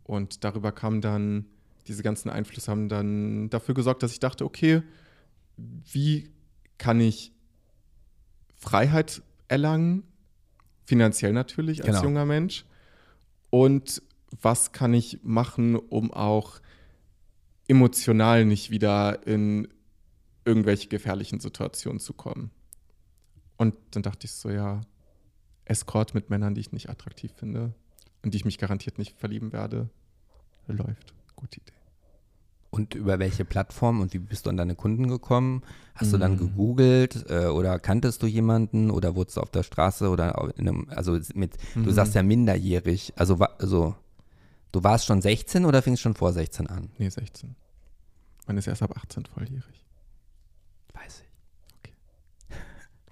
Und darüber kam dann, diese ganzen Einflüsse haben dann dafür gesorgt, dass ich dachte, okay, wie kann ich Freiheit erlangen? Finanziell natürlich als Genau. junger Mensch. Und was kann ich machen, um auch emotional nicht wieder in irgendwelche gefährlichen Situationen zu kommen? Und dann dachte ich so, ja, Escort mit Männern, die ich nicht attraktiv finde und die ich mich garantiert nicht verlieben werde, läuft. Gute Idee. Und über welche Plattform und wie bist du an deine Kunden gekommen? Hast du dann Mm. gegoogelt äh, oder kanntest du jemanden oder wurdest du auf der Straße oder in einem, also mit, du Mhm. sagst ja minderjährig, also, also du warst schon 16 oder fingst schon vor 16 an? Nee, 16. Man ist erst ab 18 volljährig. Weiß ich.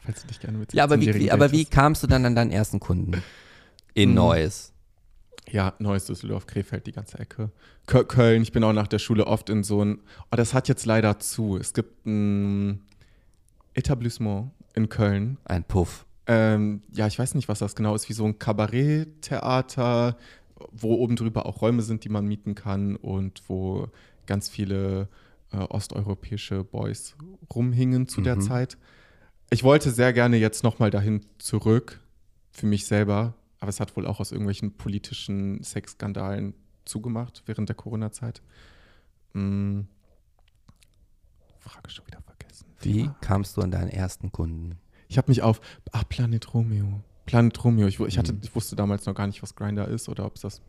Falls du dich gerne mit Ja, aber wie, 16-Jährigen wie, aber wie kamst du dann an deinen ersten Kunden? In Mm. Neuss. Ja, Neues Düsseldorf, Krefeld, die ganze Ecke. Kö- Köln, ich bin auch nach der Schule oft in so ein. Oh, das hat jetzt leider zu. Es gibt ein Etablissement in Köln. Ein Puff. Ähm, ja, ich weiß nicht, was das genau ist, wie so ein Kabaretttheater, wo oben drüber auch Räume sind, die man mieten kann und wo ganz viele äh, osteuropäische Boys rumhingen zu der Mhm. Zeit. Ich wollte sehr gerne jetzt nochmal dahin zurück, für mich selber, aber es hat wohl auch aus irgendwelchen politischen Sexskandalen zugemacht während der Corona-Zeit. Hm. Frage schon wieder vergessen. Wie kamst du an deinen ersten Kunden? Ich habe mich auf ah, Planet Romeo. Planet Romeo. Ich, ich, hatte, Mhm. ich wusste damals noch gar nicht, was Grinder ist oder ob es das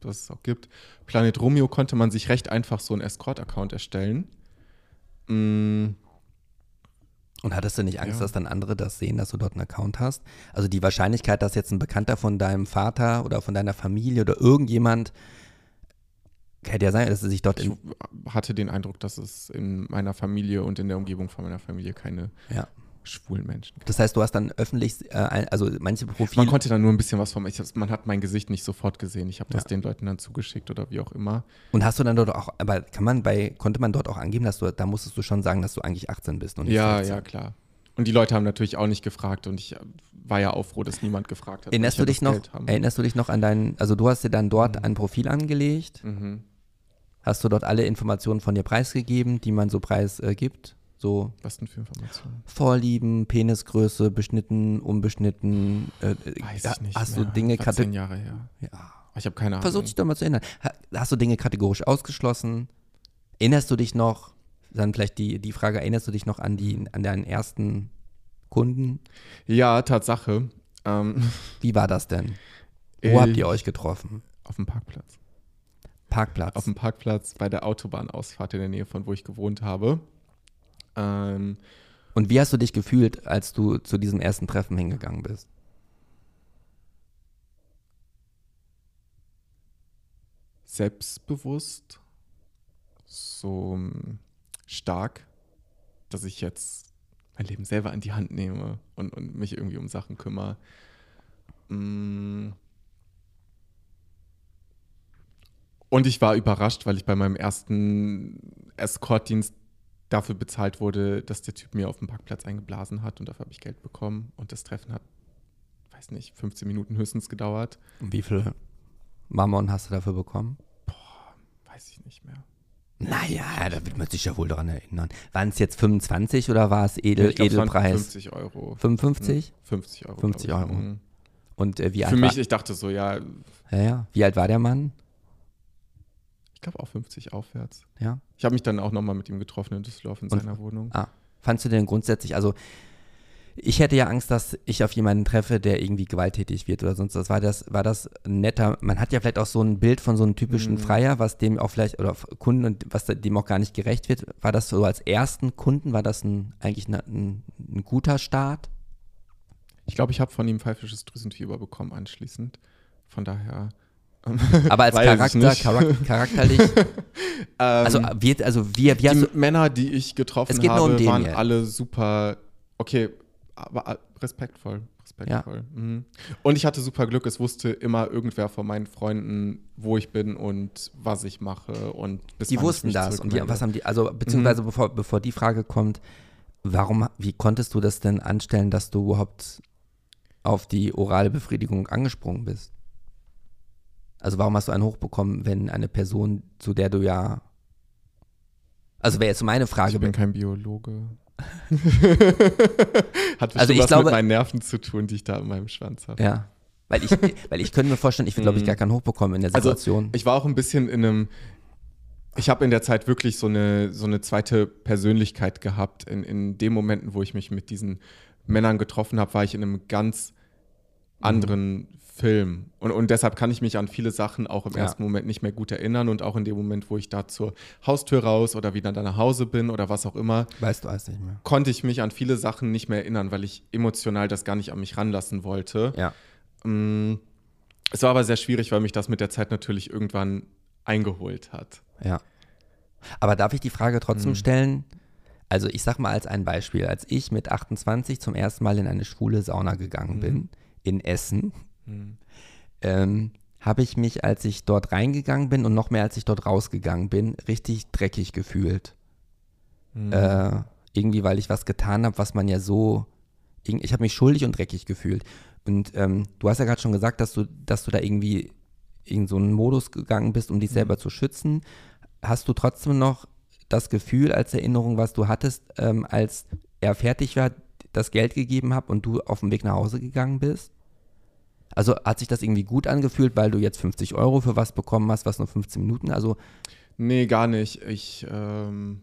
was es auch gibt. Planet Romeo konnte man sich recht einfach so einen Escort-Account erstellen. Mm, Und hattest du nicht Angst, Ja. dass dann andere das sehen, dass du dort einen Account hast? Also die Wahrscheinlichkeit, dass jetzt ein Bekannter von deinem Vater oder von deiner Familie oder irgendjemand, hätte ja sein, dass sie sich dort ich hatte den Eindruck, dass es in meiner Familie und in der Umgebung von meiner Familie keine ja. Schwulen Menschen. Das heißt, du hast dann öffentlich, äh, also manche Profile. Man konnte dann nur ein bisschen was von mir. Ich, man hat mein Gesicht nicht sofort gesehen. Ich habe das Ja. den Leuten dann zugeschickt oder wie auch immer. und hast du dann dort auch, aber kann man bei, konnte man dort auch angeben, dass du, da musstest du schon sagen, dass du eigentlich 18 bist und nicht Ja, 16. ja, klar. Und die Leute haben natürlich auch nicht gefragt und ich äh, war ja auch froh, dass niemand gefragt hat. Erinnerst du dich noch, erinnerst du dich noch an deinen, also du hast dir dann dort Mhm. ein Profil angelegt, Mhm. hast du dort alle Informationen von dir preisgegeben, die man so preisgibt, äh, gibt? So Was denn für Informationen? Vorlieben, Penisgröße, beschnitten, unbeschnitten, äh, Weiß ha- ich nicht. hast mehr. du Dinge kategorisch, Jahre her. ja. Ich habe keine Ahnung. versuch dich doch mal zu erinnern, ha- hast du Dinge kategorisch ausgeschlossen? Erinnerst du dich noch, dann vielleicht die, die Frage, erinnerst du dich noch an, die, an deinen ersten Kunden? Ja, Tatsache. Ähm, Wie war das denn? Wo habt ihr euch getroffen? Auf dem Parkplatz. Parkplatz. Auf dem Parkplatz bei der Autobahnausfahrt in der Nähe von wo ich gewohnt habe. Ähm, Und wie hast du dich gefühlt, als du zu diesem ersten Treffen hingegangen bist? selbstbewusst, so ähm, stark, dass ich jetzt mein Leben selber in die Hand nehme und, und mich irgendwie um Sachen kümmere. Mm. Und ich war überrascht, weil ich bei meinem ersten Escortdienst dafür bezahlt wurde, dass der Typ mir auf dem Parkplatz eingeblasen hat und dafür habe ich Geld bekommen. Und das Treffen hat, weiß nicht, 15 Minuten höchstens gedauert. Und wie viel Mammon hast du dafür bekommen? Weiß ich nicht mehr. Naja, da wird man sich ja wohl daran erinnern. Waren es jetzt 25 oder war es Edel, ich glaub, Edelpreis? 50 Euro. 55? 50 Euro. 50 glaub ich. Euro. Mhm. Und äh, wie alt Für mich, war, ich dachte so, ja, ja, ja. Wie alt war der Mann? Ich glaube auch 50 aufwärts. Ja. Ich habe mich dann auch nochmal mit ihm getroffen in Düsseldorf in Und- seiner Wohnung. Ah, fandst du denn grundsätzlich, also ich hätte ja Angst, dass ich auf jemanden treffe, der irgendwie gewalttätig wird oder sonst was. War das, war das ein netter, man hat ja vielleicht auch so ein Bild von so einem typischen Mhm. Freier, was dem auch vielleicht, oder Kunden und was dem auch gar nicht gerecht wird. War das so als ersten Kunden, war das ein, eigentlich ein, ein, ein guter Start? Ich glaube, ich habe von ihm pfeifisches Drüsenfieber bekommen anschließend. Von daher. <laughs> Aber als Charakter, charak charakterlich, <laughs> also Ähm, also wie, wie hast die du, Männer, die ich getroffen habe, um waren jetzt. alle super, okay, aber äh, respektvoll. Respektvoll. Mhm. Und ich hatte super Glück, es wusste immer irgendwer von meinen Freunden, wo ich bin und was ich mache. Und die wussten das und die, was haben die, also beziehungsweise Mhm. bevor, bevor die Frage kommt, warum, wie konntest du das denn anstellen, dass du überhaupt auf die orale Befriedigung angesprungen bist? Also warum hast du einen hochbekommen, wenn eine Person, zu der du ja, also wäre jetzt meine Frage, Ich bin kein Biologe. <laughs> Hat Also ich was glaube- mit meinen Nerven zu tun, die ich da in meinem Schwanz habe. ja, weil ich, weil ich könnte mir vorstellen, ich würde glaube ich Mhm. gar keinen hochbekommen in der Also, Situation. Ich war auch ein bisschen in einem. Ich habe in der Zeit wirklich so eine, so eine zweite Persönlichkeit gehabt. In, in den Momenten, wo ich mich mit diesen Männern getroffen habe, war ich in einem ganz anderen Film. Und, und deshalb kann ich mich an viele Sachen auch im Ja. ersten Moment nicht mehr gut erinnern. Und auch in dem Moment, wo ich da zur Haustür raus oder wieder dann nach Hause bin oder was auch immer, weißt du alles nicht mehr. konnte ich mich an viele Sachen nicht mehr erinnern, weil ich emotional das gar nicht an mich ranlassen wollte. Ja. Mm, Es war aber sehr schwierig, weil mich das mit der Zeit natürlich irgendwann eingeholt hat. Ja. Aber darf ich die Frage trotzdem Mhm. stellen? Also ich sag mal als ein Beispiel, als ich mit 28 zum ersten Mal in eine schwule Sauna gegangen Mhm. bin, in Essen, ähm, habe ich mich, als ich dort reingegangen bin und noch mehr als ich dort rausgegangen bin, richtig dreckig gefühlt. Mhm. Äh, irgendwie, weil ich was getan habe, was man ja so, ich habe mich schuldig und dreckig gefühlt. Und ähm, du hast ja gerade schon gesagt, dass du, dass du da irgendwie in so einen Modus gegangen bist, um dich selber zu schützen. Hast du trotzdem noch das Gefühl als Erinnerung, was du hattest, ähm, als er fertig war, das Geld gegeben hat und du auf dem Weg nach Hause gegangen bist? Also hat sich das irgendwie gut angefühlt, weil du jetzt 50 Euro für was bekommen hast, was nur 15 Minuten, also Nee, gar nicht. Ich, ähm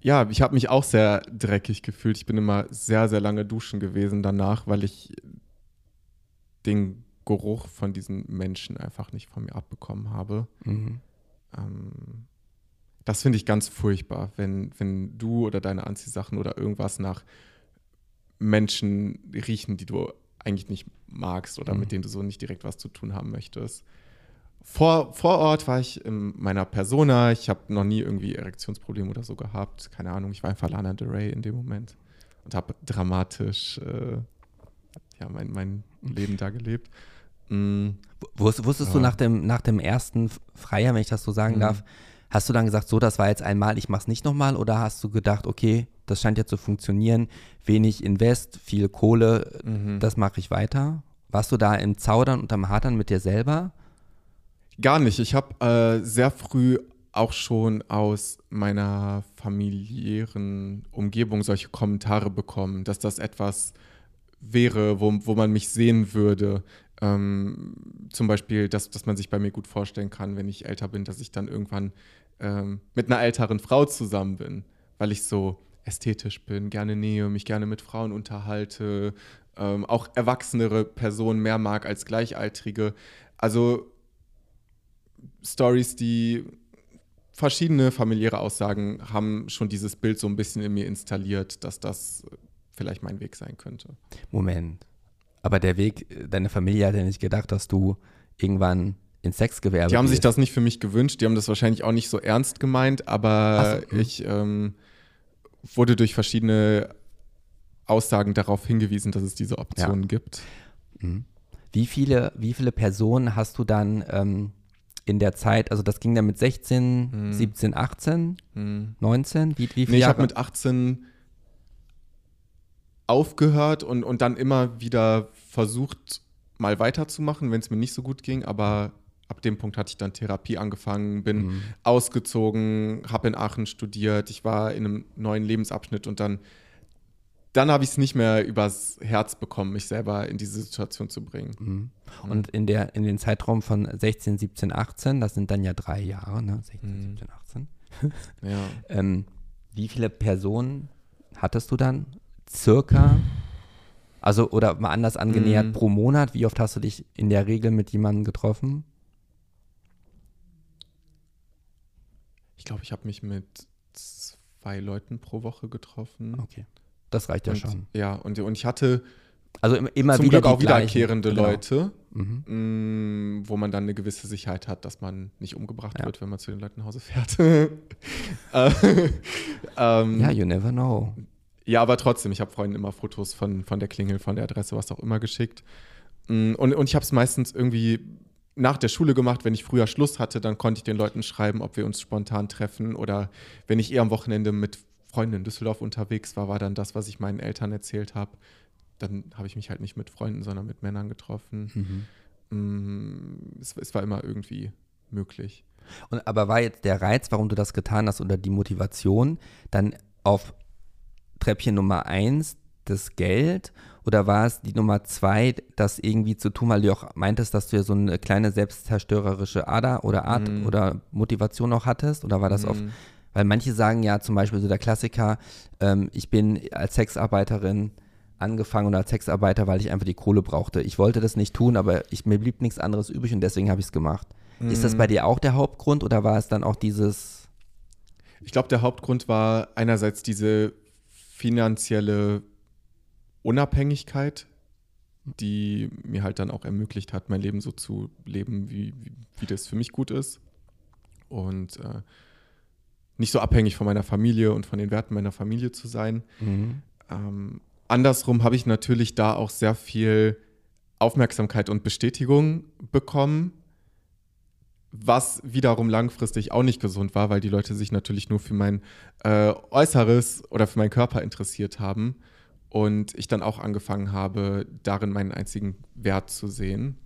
ja, ich habe mich auch sehr dreckig gefühlt. Ich bin immer sehr, sehr lange duschen gewesen danach, weil ich den Geruch von diesen Menschen einfach nicht von mir abbekommen habe. mhm. Ähm, das finde ich ganz furchtbar, wenn, wenn du oder deine Anziehsachen oder irgendwas nach Menschen riechen, die du eigentlich nicht magst oder Mhm. mit denen du so nicht direkt was zu tun haben möchtest. Vor, vor Ort war ich in meiner Persona. Ich habe noch nie irgendwie Erektionsprobleme oder so gehabt. Keine Ahnung, ich war einfach Lana Del Rey in dem Moment und habe dramatisch äh, ja, mein, mein Leben da gelebt. Wus- Wusstest du Ja. nach dem, nach dem ersten Freier, wenn ich das so sagen Mhm. darf, hast du dann gesagt, so, das war jetzt einmal, ich mach's nicht nochmal? Oder hast du gedacht, okay, das scheint ja zu funktionieren, wenig Invest, viel Kohle, Mhm. das mache ich weiter? Warst du da im Zaudern und am Hadern mit dir selber? Gar nicht. Ich habe äh, sehr früh auch schon aus meiner familiären Umgebung solche Kommentare bekommen, dass das etwas wäre, wo, wo man mich sehen würde. Ähm, zum Beispiel, dass, dass man sich bei mir gut vorstellen kann, wenn ich älter bin, dass ich dann irgendwann ähm, mit einer älteren Frau zusammen bin, weil ich so ästhetisch bin, gerne nähe, mich gerne mit Frauen unterhalte, ähm, auch erwachsenere Personen mehr mag als gleichaltrige. Also Stories, die verschiedene familiäre Aussagen haben schon dieses Bild so ein bisschen in mir installiert, dass das vielleicht mein Weg sein könnte. Moment. Aber der Weg, deine Familie hat ja nicht gedacht, dass du irgendwann ins Sexgewerbe Die haben sich gehst. das nicht für mich gewünscht, die haben das wahrscheinlich auch nicht so ernst gemeint, aber so, hm. ich ähm, wurde durch verschiedene Aussagen darauf hingewiesen, dass es diese Optionen gibt. Mhm. Wie viele, wie viele Personen hast du dann ähm, in der Zeit, also das ging dann mit 16, Hm. 17, 18, Hm. 19? Wie, wie viele Nee, ich habe mit 18 aufgehört und, und dann immer wieder versucht, mal weiterzumachen, wenn es mir nicht so gut ging. Aber ab dem Punkt hatte ich dann Therapie angefangen, bin Mhm. ausgezogen, habe in Aachen studiert. Ich war in einem neuen Lebensabschnitt und dann, dann habe ich es nicht mehr übers Herz bekommen, mich selber in diese Situation zu bringen. Mhm. Und in, der, in den Zeitraum von 16, 17, 18, das sind dann ja drei Jahre, ne? 16, Mhm. 17, 18. <laughs> Ja. Ähm, wie viele Personen hattest du dann circa? Also, oder mal anders angenähert, Mhm. pro Monat, wie oft hast du dich in der Regel mit jemandem getroffen? Ich glaube, ich habe mich mit zwei Leuten pro Woche getroffen. Okay. Das reicht ja und, schon. Ja, und, und ich hatte Also im- immer zum wieder Glück auch die gleichen. wiederkehrende Genau. Leute, Mhm. mh, wo man dann eine gewisse Sicherheit hat, dass man nicht umgebracht Ja. wird, wenn man zu den Leuten nach Hause fährt. <laughs> Äh, ähm, Ja, you never know. ja, aber trotzdem, ich habe Freunden immer Fotos von, von der Klingel, von der Adresse, was auch immer geschickt. Mm, Und, und ich habe es meistens irgendwie nach der Schule gemacht, wenn ich früher Schluss hatte, dann konnte ich den Leuten schreiben, ob wir uns spontan treffen. Oder wenn ich eher am Wochenende mit Freunden in Düsseldorf unterwegs war, war dann das, was ich meinen Eltern erzählt habe. Dann habe ich mich halt nicht mit Freunden, sondern mit Männern getroffen. Mhm. Mm, Es, es war immer irgendwie möglich. Und, aber war jetzt der Reiz, warum du das getan hast oder die Motivation, dann auf Treppchen Nummer eins das Geld oder war es die Nummer zwei, das irgendwie zu tun, weil du auch meintest, dass du ja so eine kleine selbstzerstörerische Ader oder Art Mhm. oder Motivation auch hattest? Oder war das auf, Mm. weil manche sagen ja zum Beispiel so der Klassiker, ähm, ich bin als Sexarbeiterin angefangen oder als Sexarbeiter, weil ich einfach die Kohle brauchte. Ich wollte das nicht tun, aber ich, mir blieb nichts anderes übrig und deswegen habe ich es gemacht. Ist das Mm. bei dir auch der Hauptgrund oder war es dann auch dieses, Ich glaube, der Hauptgrund war einerseits diese finanzielle Unabhängigkeit, die mir halt dann auch ermöglicht hat, mein Leben so zu leben, wie, wie, wie das für mich gut ist. Und äh, nicht so abhängig von meiner Familie und von den Werten meiner Familie zu sein. mhm. Ähm, andersrum habe ich natürlich da auch sehr viel Aufmerksamkeit und Bestätigung bekommen, was wiederum langfristig auch nicht gesund war, weil die Leute sich natürlich nur für mein äh, Äußeres oder für meinen Körper interessiert haben und ich dann auch angefangen habe, darin meinen einzigen Wert zu sehen.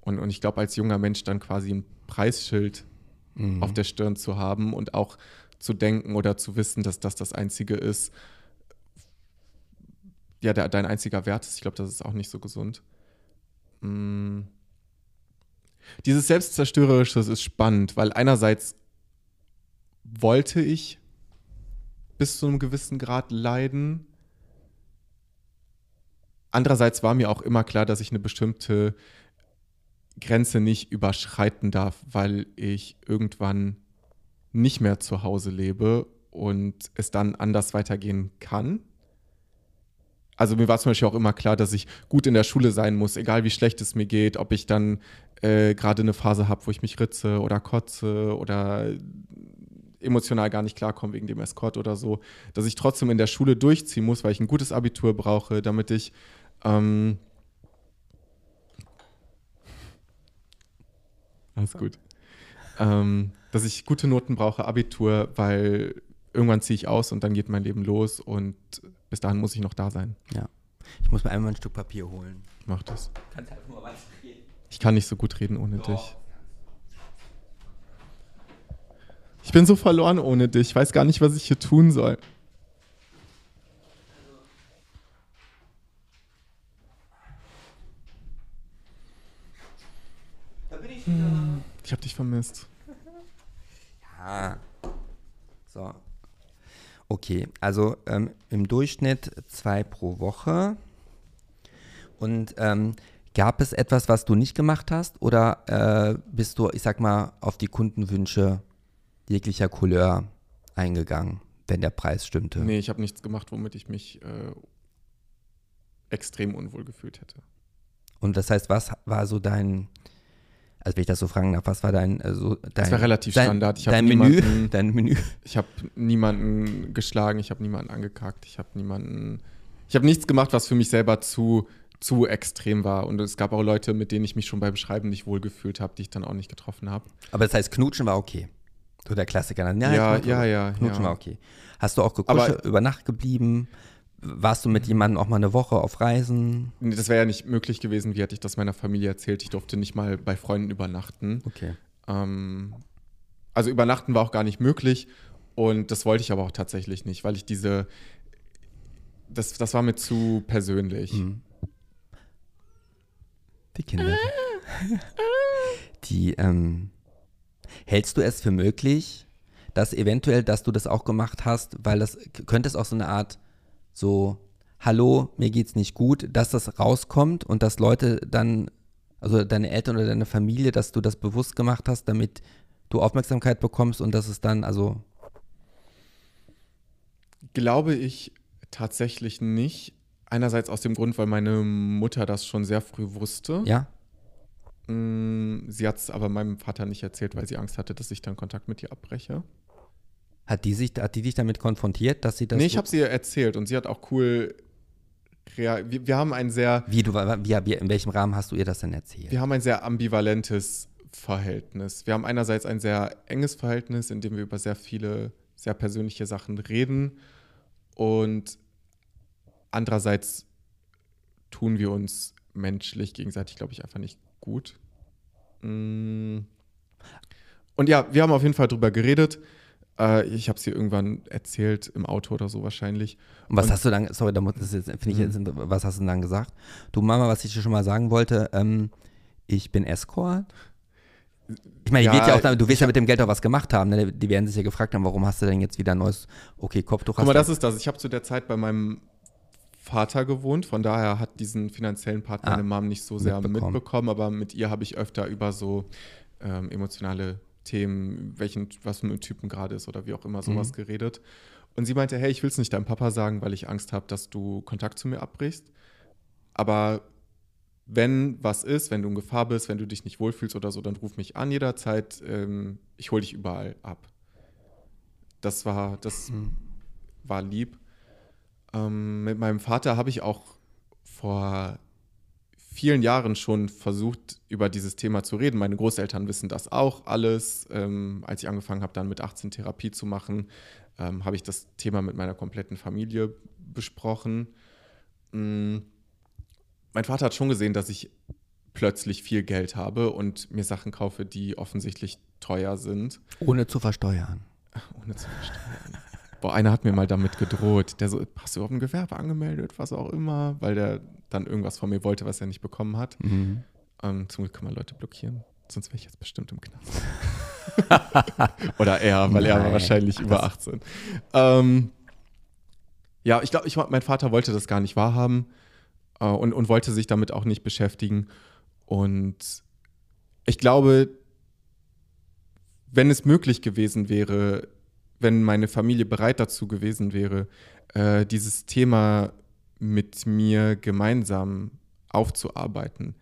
Und, und ich glaube, als junger Mensch dann quasi ein Preisschild Mhm. auf der Stirn zu haben und auch zu denken oder zu wissen, dass das das Einzige ist, ja, der, dein einziger Wert ist. Ich glaube, das ist auch nicht so gesund. Mm. Dieses Selbstzerstörerische ist spannend, weil einerseits wollte ich bis zu einem gewissen Grad leiden. Andererseits war mir auch immer klar, dass ich eine bestimmte Grenze nicht überschreiten darf, weil ich irgendwann nicht mehr zu Hause lebe und es dann anders weitergehen kann. Also mir war zum Beispiel auch immer klar, dass ich gut in der Schule sein muss, egal wie schlecht es mir geht, ob ich dann äh, gerade eine Phase habe, wo ich mich ritze oder kotze oder emotional gar nicht klarkomme wegen dem Escort oder so, dass ich trotzdem in der Schule durchziehen muss, weil ich ein gutes Abitur brauche, damit ich ähm, Alles gut. Ähm, dass ich gute Noten brauche, Abitur, weil irgendwann ziehe ich aus und dann geht mein Leben los und bis dahin muss ich noch da sein. Ich muss mir einmal ein Stück Papier holen. Mach das. Kannst einfach nur weiterreden. Ich kann nicht so gut reden ohne dich. Ich bin so verloren ohne dich. Ich weiß gar nicht, was ich hier tun soll. Da bin ich wieder. Ich habe dich vermisst. Ja. So. Okay, also ähm, im Durchschnitt zwei pro Woche. Und ähm, gab es etwas, was du nicht gemacht hast? Oder äh, bist du, ich sag mal, auf die Kundenwünsche jeglicher Couleur eingegangen, wenn der Preis stimmte? Nee, ich habe nichts gemacht, womit ich mich äh, extrem unwohl gefühlt hätte. Und das heißt, was war so dein, also wenn ich das so fragen darf, was war dein, also dein, Das war relativ dein, Standard. Ich hab dein Menü, <laughs> dein Menü. Ich habe niemanden geschlagen, ich habe niemanden angekackt, ich habe niemanden. Ich habe nichts gemacht, was für mich selber zu zu extrem war. Und es gab auch Leute, mit denen ich mich schon beim Schreiben nicht wohlgefühlt habe, die ich dann auch nicht getroffen habe. Aber das heißt, Knutschen war okay. So der Klassiker. Ja, Ja, Knutschen- ja, ja, Knutschen ja. okay. Hast du auch gekuschelt, über Nacht geblieben? Warst du mit jemandem auch mal eine Woche auf Reisen? Nee, Das wäre ja nicht möglich gewesen, wie hätte ich das meiner Familie erzählt. Ich durfte nicht mal bei Freunden übernachten. Okay. Ähm, also übernachten war auch gar nicht möglich und das wollte ich aber auch tatsächlich nicht, weil ich diese, das, das war mir zu persönlich. Mhm. Die Kinder. <laughs> Die, ähm, hältst du es für möglich, dass eventuell, dass du das auch gemacht hast, weil das könnte es auch so eine Art so, hallo, mir geht's nicht gut, dass das rauskommt und dass Leute dann, also deine Eltern oder deine Familie, dass du das bewusst gemacht hast, damit du Aufmerksamkeit bekommst und dass es dann, also, Glaube ich tatsächlich nicht. Einerseits aus dem Grund, weil meine Mutter das schon sehr früh wusste. ja? Mm, Sie hat es aber meinem Vater nicht erzählt, weil sie Angst hatte, dass ich dann Kontakt mit ihr abbreche. Hat die sich, hat die dich damit konfrontiert, dass sie das. nee, ich habe sie erzählt und sie hat auch cool. rea- Wir, wir haben ein sehr Wie, du, wie, wie, in welchem Rahmen hast du ihr das denn erzählt? Wir haben ein sehr ambivalentes Verhältnis. Wir haben einerseits ein sehr enges Verhältnis, in dem wir über sehr viele, sehr persönliche Sachen reden. Und andererseits tun wir uns menschlich gegenseitig, glaube ich, einfach nicht gut. Mm. Und ja, wir haben auf jeden Fall drüber geredet. Äh, Ich habe es ihr irgendwann erzählt, im Auto oder so wahrscheinlich. Und was Und- hast du dann, sorry, da muss das jetzt, finde ich, jetzt, inter- was hast du dann gesagt? Du Mama, was ich dir schon mal sagen wollte, ähm, ich bin Escort. Ich meine, Ja, ja auch, du wirst ja mit dem Geld auch was gemacht haben. Ne? Die werden sich ja gefragt haben, warum hast du denn jetzt wieder ein neues, okay, Kopftuch Guck mal, das ist das. Ich habe zu der Zeit bei meinem Vater gewohnt, von daher hat diesen finanziellen Part Ah, meine Mom nicht so sehr mitbekommen. mitbekommen. aber mit ihr habe ich öfter über so ähm, emotionale Themen, welchen, was für ein Typen gerade ist oder wie auch immer sowas Mhm. geredet. Und sie meinte, hey, ich will es nicht deinem Papa sagen, weil ich Angst habe, dass du Kontakt zu mir abbrichst. Aber wenn was ist, wenn du in Gefahr bist, wenn du dich nicht wohlfühlst oder so, dann ruf mich an jederzeit. Ähm, ich hole dich überall ab. Das war, das Mhm. war lieb. Ähm, mit meinem Vater habe ich auch vor vielen Jahren schon versucht, über dieses Thema zu reden. Meine Großeltern wissen das auch alles. Ähm, als ich angefangen habe, dann mit 18 Therapie zu machen, ähm, habe ich das Thema mit meiner kompletten Familie besprochen. Mm, Mein Vater hat schon gesehen, dass ich plötzlich viel Geld habe und mir Sachen kaufe, die offensichtlich teuer sind. ohne zu versteuern. Ohne zu versteuern. Boah, einer hat mir mal damit gedroht. Der so, hast du auf dem Gewerbe angemeldet, was auch immer, weil der dann irgendwas von mir wollte, was er nicht bekommen hat. Mhm. Ähm, zum Glück kann man Leute blockieren. Sonst wäre ich jetzt bestimmt im Knast. <laughs> Oder er, weil er war Nein. wahrscheinlich über 18. Ähm, ja, ich glaube, ich, mein Vater wollte das gar nicht wahrhaben äh, und, und wollte sich damit auch nicht beschäftigen. Und ich glaube, wenn es möglich gewesen wäre, wenn meine Familie bereit dazu gewesen wäre, äh, dieses Thema mit mir gemeinsam aufzuarbeiten,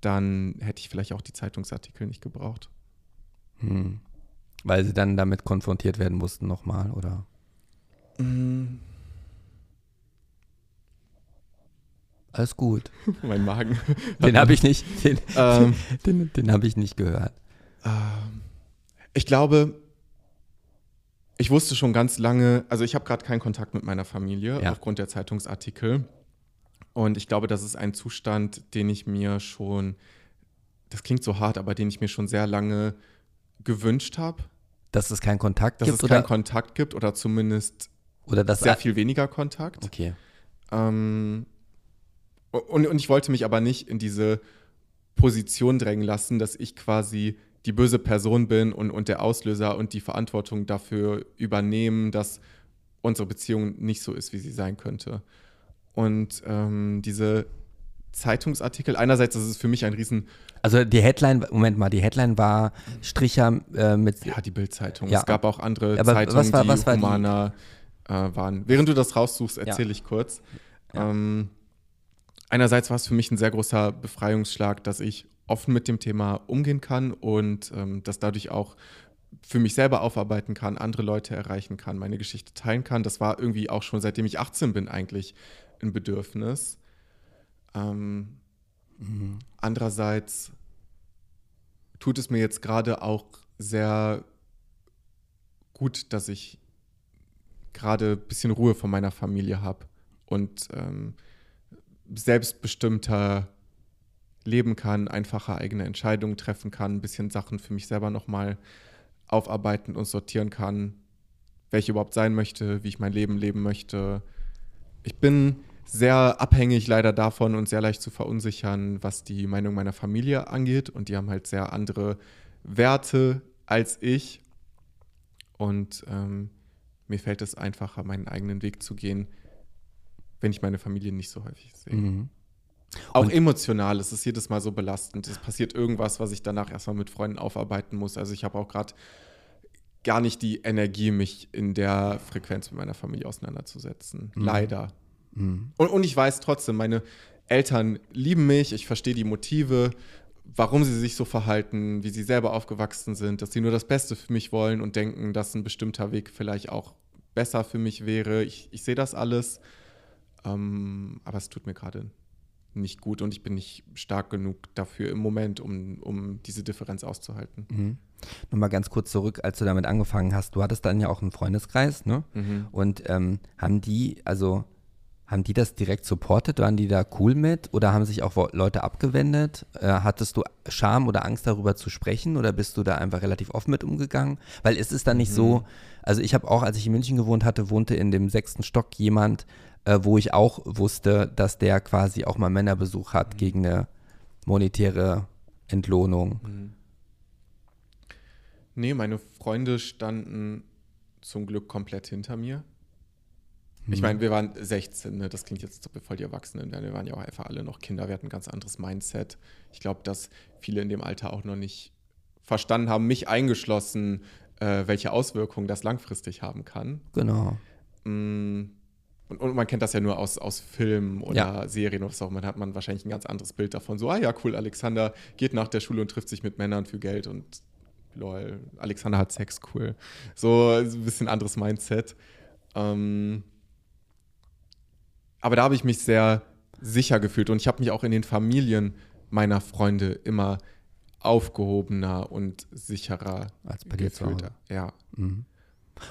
dann hätte ich vielleicht auch die Zeitungsartikel nicht gebraucht. Hm. Weil sie dann damit konfrontiert werden mussten nochmal, oder? Alles gut. <laughs> mein Magen. <laughs> Den habe ich nicht, <laughs> den, ähm, den, den habe ich nicht gehört. Ähm, ich glaube, ich wusste schon ganz lange, also ich habe gerade keinen Kontakt mit meiner Familie Ja. aufgrund der Zeitungsartikel. Und ich glaube, das ist ein Zustand, den ich mir schon, das klingt so hart, aber den ich mir schon sehr lange gewünscht habe, Dass es keinen Kontakt dass gibt es keinen oder, Kontakt gibt oder zumindest oder dass sehr viel weniger Kontakt. Okay. Ähm, und, und ich wollte mich aber nicht in diese Position drängen lassen, dass ich quasi die böse Person bin und, und der Auslöser und die Verantwortung dafür übernehmen, dass unsere Beziehung nicht so ist, wie sie sein könnte. Und ähm, diese Zeitungsartikel, einerseits ist es für mich ein riesen, Also die Headline, Moment mal, die Headline war Stricher äh, mit. ja, die Bildzeitung. Ja. Es gab auch andere Aber Zeitungen, was war- die was die- humaner äh, waren. Während du das raussuchst, erzähle ich kurz. Ja. Ähm, einerseits war es für mich ein sehr großer Befreiungsschlag, dass ich offen mit dem Thema umgehen kann und ähm, das dadurch auch für mich selber aufarbeiten kann, andere Leute erreichen kann, meine Geschichte teilen kann. Das war irgendwie auch schon seitdem ich 18 bin eigentlich ein Bedürfnis. Ähm, Andererseits tut es mir jetzt gerade auch sehr gut, dass ich gerade ein bisschen Ruhe von meiner Familie habe und ähm, selbstbestimmter leben kann, einfache eigene Entscheidungen treffen kann, ein bisschen Sachen für mich selber nochmal aufarbeiten und sortieren kann, wer ich überhaupt sein möchte, wie ich mein Leben leben möchte. Ich bin sehr abhängig leider davon und sehr leicht zu verunsichern, was die Meinung meiner Familie angeht. Und die haben halt sehr andere Werte als ich. Und ähm, mir fällt es einfacher, meinen eigenen Weg zu gehen, wenn ich meine Familie nicht so häufig sehe. Mhm. Auch emotional ist es jedes Mal so belastend. Es passiert irgendwas, was ich danach erstmal mit Freunden aufarbeiten muss. Also ich habe auch gerade gar nicht die Energie, mich in der Frequenz mit meiner Familie auseinanderzusetzen. Mhm. Leider. Mhm. Und, und ich weiß trotzdem, meine Eltern lieben mich, ich verstehe die Motive, warum sie sich so verhalten, wie sie selber aufgewachsen sind, dass sie nur das Beste für mich wollen und denken, dass ein bestimmter Weg vielleicht auch besser für mich wäre. Ich, ich sehe das alles, ähm, aber es tut mir gerade nicht gut und ich bin nicht stark genug dafür im Moment, um, um diese Differenz auszuhalten. Mhm. Nochmal ganz kurz zurück, als du damit angefangen hast. Du hattest dann ja auch einen Freundeskreis, ne? Mhm. Und ähm, haben die, also haben die das direkt supportet? Waren die da cool mit? Oder haben sich auch Leute abgewendet? Äh, hattest du Scham oder Angst darüber zu sprechen? Oder bist du da einfach relativ offen mit umgegangen? Weil es ist dann nicht so, also ich habe auch, als ich in München gewohnt hatte, wohnte in dem sechsten Stock jemand, äh, wo ich auch wusste, dass der quasi auch mal Männerbesuch hat gegen eine monetäre Entlohnung. Nee, meine Freunde standen zum Glück komplett hinter mir. Ich meine, wir waren 16, ne? das klingt jetzt, voll die Erwachsenen wären. Wir waren ja auch einfach alle noch Kinder, wir hatten ein ganz anderes Mindset. Ich glaube, dass viele in dem Alter auch noch nicht verstanden haben, mich eingeschlossen, äh, welche Auswirkungen das langfristig haben kann. Genau. Mm, Und, und man kennt das ja nur aus, aus Filmen oder Ja. Serien oder so. Man hat man wahrscheinlich ein ganz anderes Bild davon. So, ah ja, cool, Alexander geht nach der Schule und trifft sich mit Männern für Geld und lol, Alexander hat Sex, cool. So ein bisschen anderes Mindset. Ähm, aber da habe ich mich sehr sicher gefühlt und ich habe mich auch in den Familien meiner Freunde immer aufgehobener und sicherer Als bei dir zu gefühlt. Hause. Ja.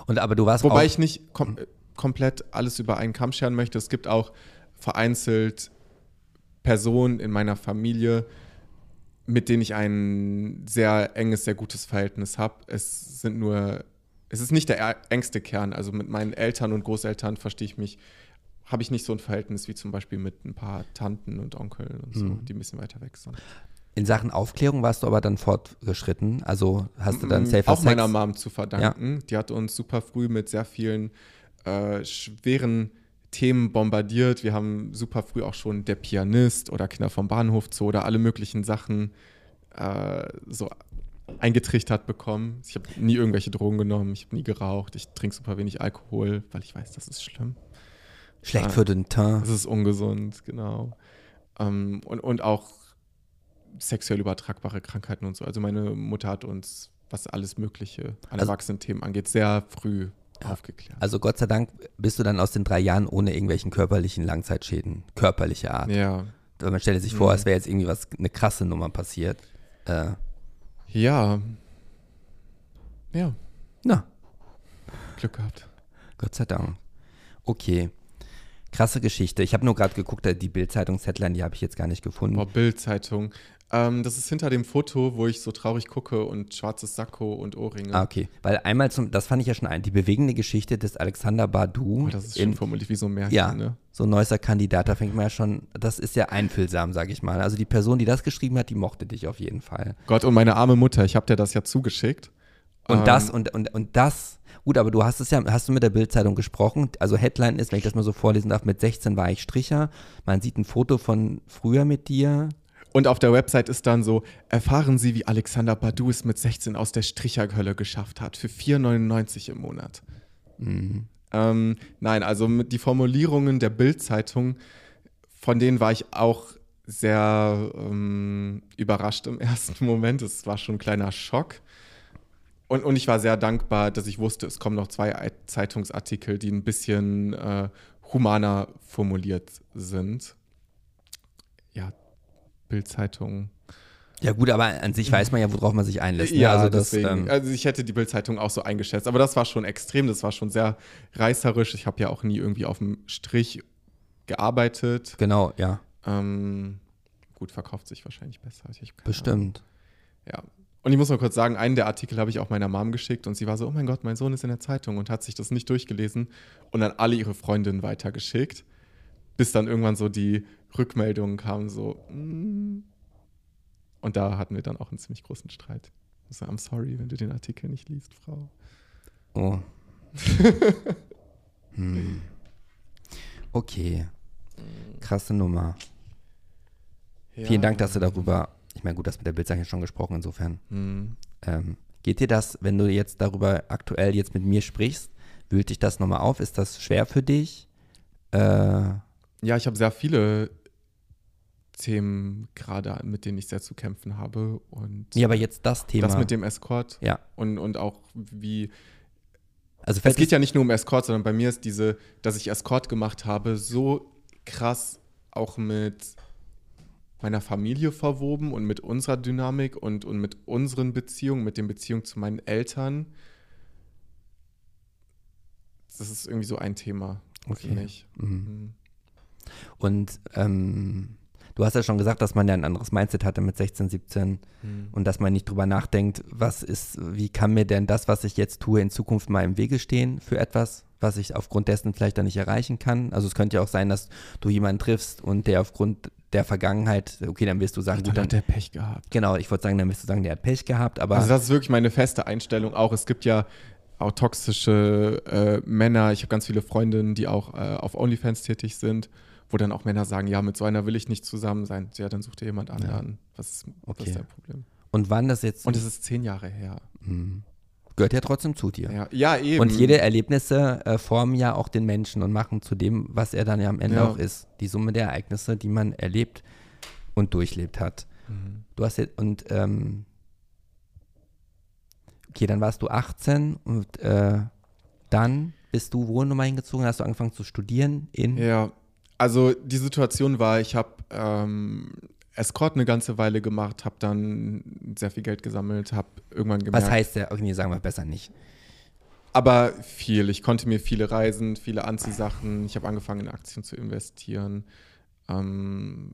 Und aber du warst Wobei ich nicht kom äh, komplett alles über einen Kamm scheren möchte. Es gibt auch vereinzelt Personen in meiner Familie, mit denen ich ein sehr enges, sehr gutes Verhältnis habe. Es sind nur, es ist nicht der er- engste Kern. Also mit meinen Eltern und Großeltern verstehe ich mich, habe ich nicht so ein Verhältnis wie zum Beispiel mit ein paar Tanten und Onkeln und so, Mhm. die ein bisschen weiter weg sind. In Sachen Aufklärung warst du aber dann fortgeschritten. Also hast du dann Mm, safer auch Sex? meiner Mom zu verdanken. Die hat uns super früh mit sehr vielen äh, schweren Themen bombardiert. Wir haben super früh auch schon Der Pianist oder Kinder vom Bahnhof Zoo oder alle möglichen Sachen äh, so eingetrichtert bekommen. Ich habe nie irgendwelche Drogen genommen, ich habe nie geraucht, ich trinke super wenig Alkohol, weil ich weiß, das ist schlimm. Schlecht Ah. für den Teint. Das ist ungesund, genau. Ähm, und, und auch sexuell übertragbare Krankheiten und so. Also meine Mutter hat uns, was alles Mögliche an Also- Erwachsenen-Themen angeht, sehr früh aufgeklärt. Also Gott sei Dank bist du dann aus den drei Jahren ohne irgendwelchen körperlichen Langzeitschäden, körperliche Art. ja. Weil man stellt sich vor, Mhm. es wäre jetzt irgendwie was, eine krasse Nummer passiert. Äh, Ja. Ja, na, Glück gehabt. Gott sei Dank. Okay. Krasse Geschichte. Ich habe nur gerade geguckt, die Bild-Zeitungs-Headline, die habe ich jetzt gar nicht gefunden. Boah, Bild-Zeitung. Ähm, das ist hinter dem Foto, wo ich so traurig gucke und schwarzes Sakko und Ohrringe. Ah, okay. Weil einmal zum, das fand ich ja schon ein, die bewegende Geschichte des Alexander Badu. Oh, das ist schön in, formuliert wie so ein Märchen, Ja, ne? so ein neuester Kandidat, da fängt man ja schon, das ist ja einfühlsam, sage ich mal. Also die Person, die das geschrieben hat, die mochte dich auf jeden Fall. Gott und meine arme Mutter, ich habe dir das ja zugeschickt. Und Ähm, das und, und, und das, gut, aber du hast es ja, hast du mit der Bildzeitung gesprochen? Also Headline ist, wenn ich das mal so vorlesen darf, mit 16 war ich Stricher. Man sieht ein Foto von früher mit dir. Und auf der Website ist dann so, erfahren Sie, wie Alexander Badu es mit 16 aus der Stricherhölle geschafft hat, für 4,99 im Monat. Ähm, nein, also mit die Formulierungen der Bild-Zeitung, von denen war ich auch sehr ähm, überrascht im <laughs> ersten Moment. Es war schon ein kleiner Schock. Und, und ich war sehr dankbar, dass ich wusste, es kommen noch zwei Ei- Zeitungsartikel, die ein bisschen äh, humaner formuliert sind. ja, Bildzeitung. Ja, gut, aber an sich weiß man ja, worauf man sich einlässt. Ne? Ja, also das, deswegen. ähm, also ich hätte die Bildzeitung auch so eingeschätzt. Aber das war schon extrem, das war schon sehr reißerisch. Ich habe ja auch nie irgendwie auf dem Strich gearbeitet. genau, ja, Ähm, gut, verkauft sich wahrscheinlich besser. Keine Ahnung. bestimmt. Ja. Und ich muss mal kurz sagen, einen der Artikel habe ich auch meiner Mom geschickt und sie war so, oh mein Gott, mein Sohn ist in der Zeitung und hat sich das nicht durchgelesen und an alle ihre Freundinnen weitergeschickt, bis dann irgendwann so die Rückmeldungen kamen, so, mm. und da hatten wir dann auch einen ziemlich großen Streit. Also, I'm sorry, wenn du den Artikel nicht liest, Frau. Oh. <laughs> hm. Okay. Krasse Nummer. Vielen Dank, dass du darüber, ich meine, gut, das mit der Bildzeitung schon gesprochen, insofern. Hm. Ähm, geht dir das, wenn du jetzt darüber aktuell jetzt mit mir sprichst, wühlt dich das nochmal auf? Ist das schwer für dich? Äh, Ja, ich habe sehr viele Themen gerade, mit denen ich sehr zu kämpfen habe und nee, aber jetzt das Thema. das mit dem Escort ja, und, und auch wie also Es geht ja nicht nur um Escort, sondern bei mir ist diese, dass ich Escort gemacht habe, so krass auch mit meiner Familie verwoben und mit unserer Dynamik und, und mit unseren Beziehungen, mit den Beziehungen zu meinen Eltern. Das ist irgendwie so ein Thema Okay. für mich. Mhm. Mhm. Und ähm, du hast ja schon gesagt, dass man ja ein anderes Mindset hatte mit 16, 17 Mhm. und dass man nicht drüber nachdenkt, was ist, wie kann mir denn das, was ich jetzt tue, in Zukunft mal im Wege stehen für etwas, was ich aufgrund dessen vielleicht dann nicht erreichen kann. Also es könnte ja auch sein, dass du jemanden triffst und der aufgrund der Vergangenheit, okay, dann wirst du sagen, Dann gut, hat dann, der Pech gehabt. genau, ich wollte sagen, dann wirst du sagen, der hat Pech gehabt, aber Also das ist wirklich meine feste Einstellung auch. Es gibt ja auch toxische äh, Männer. Ich habe ganz viele Freundinnen, die auch äh, auf OnlyFans tätig sind, wo dann auch Männer sagen, ja, mit so einer will ich nicht zusammen sein. Ja, dann such dir jemand anderen. Was, ist, was Okay. ist dein Problem? und wann das jetzt Und es ist zehn Jahre her. Mhm. gehört ja trotzdem zu dir. Ja, ja eben. Und jede Erlebnisse äh, formen ja auch den Menschen und machen zu dem, was er dann ja am Ende Ja. auch ist. Die Summe der Ereignisse, die man erlebt und durchlebt hat. Mhm. Du hast jetzt, und, ähm, okay, dann warst du 18 und äh, dann bist du wo nochmal hingezogen? Hast du angefangen zu studieren in? Ja, also die Situation war, ich habe ähm, Escort eine ganze Weile gemacht, habe dann sehr viel Geld gesammelt, habe irgendwann gemerkt, was heißt der? Okay, sagen wir besser nicht. Aber viel. Ich konnte mir viele Reisen, viele Anziehsachen. Ich habe angefangen, in Aktien zu investieren. Ähm,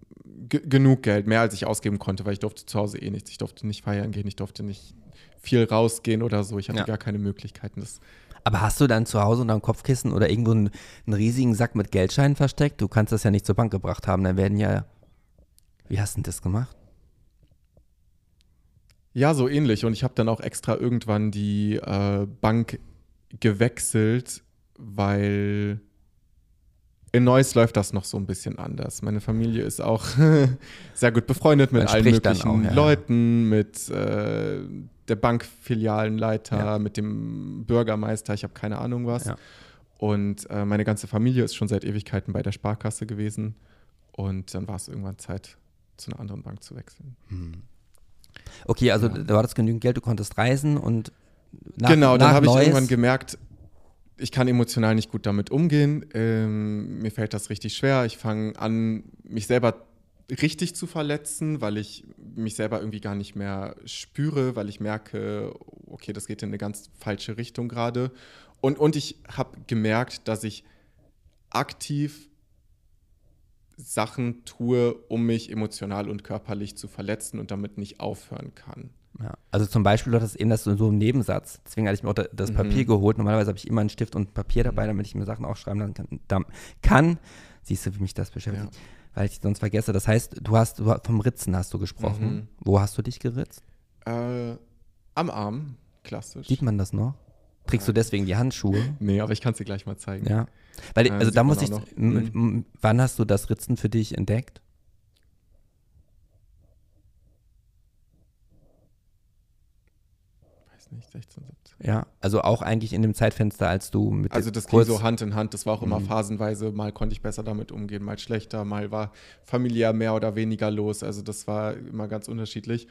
ge- genug Geld, mehr als ich ausgeben konnte, weil ich durfte zu Hause eh nichts. Ich durfte nicht feiern gehen, ich durfte nicht viel rausgehen oder so. Ich hatte Ja. gar keine Möglichkeiten. Das, Aber hast du dann zu Hause unter dem Kopfkissen oder irgendwo einen, einen riesigen Sack mit Geldscheinen versteckt? Du kannst das ja nicht zur Bank gebracht haben. Dann werden ja. Wie hast du denn das gemacht? ja, so ähnlich. Und ich habe dann auch extra irgendwann die äh, Bank gewechselt, weil in Neuss läuft das noch so ein bisschen anders. Meine Familie ist auch <laughs> sehr gut befreundet mit Man allen möglichen auch, ja. Leuten, mit äh, der Bankfilialenleiter, Ja. mit dem Bürgermeister, ich habe keine Ahnung was. Ja. Und äh, meine ganze Familie ist schon seit Ewigkeiten bei der Sparkasse gewesen. Und dann war es irgendwann Zeit, zu einer anderen Bank zu wechseln. Okay, also Ja. du hattest genügend Geld, du konntest reisen und nach, genau, dann habe ich irgendwann gemerkt, ich kann emotional nicht gut damit umgehen. Ähm, mir fällt das richtig schwer. Ich fange an, mich selber richtig zu verletzen, weil ich mich selber irgendwie gar nicht mehr spüre, weil ich merke, okay, das geht in eine ganz falsche Richtung gerade. Und, und ich habe gemerkt, dass ich aktiv Sachen tue, um mich emotional und körperlich zu verletzen und damit nicht aufhören kann. Ja. Also zum Beispiel, du hattest eben das so im Nebensatz. Deswegen hatte ich mir auch da- das Mhm. Papier geholt. Normalerweise habe ich immer einen Stift und Papier dabei, damit ich mir Sachen aufschreiben kann. Kann. Siehst du, wie mich das beschäftigt? Ja. Weil ich sonst vergesse. Das heißt, du hast du, vom Ritzen hast du gesprochen. Mhm. Wo hast du dich geritzt? Äh, am Arm, klassisch. Sieht man das noch? Trägst du deswegen die Handschuhe? Nee, aber ich kann es dir gleich mal zeigen. Ja. Weil, Äh, also sieht da muss ich, wann hast du das Ritzen für dich entdeckt? Nicht, 16, 17. Ja, also auch eigentlich in dem Zeitfenster, als du mit Also das ging so Hand in Hand. Das war auch immer Mhm. phasenweise. Mal konnte ich besser damit umgehen, mal schlechter, mal war familiär mehr oder weniger los. Also das war immer ganz unterschiedlich.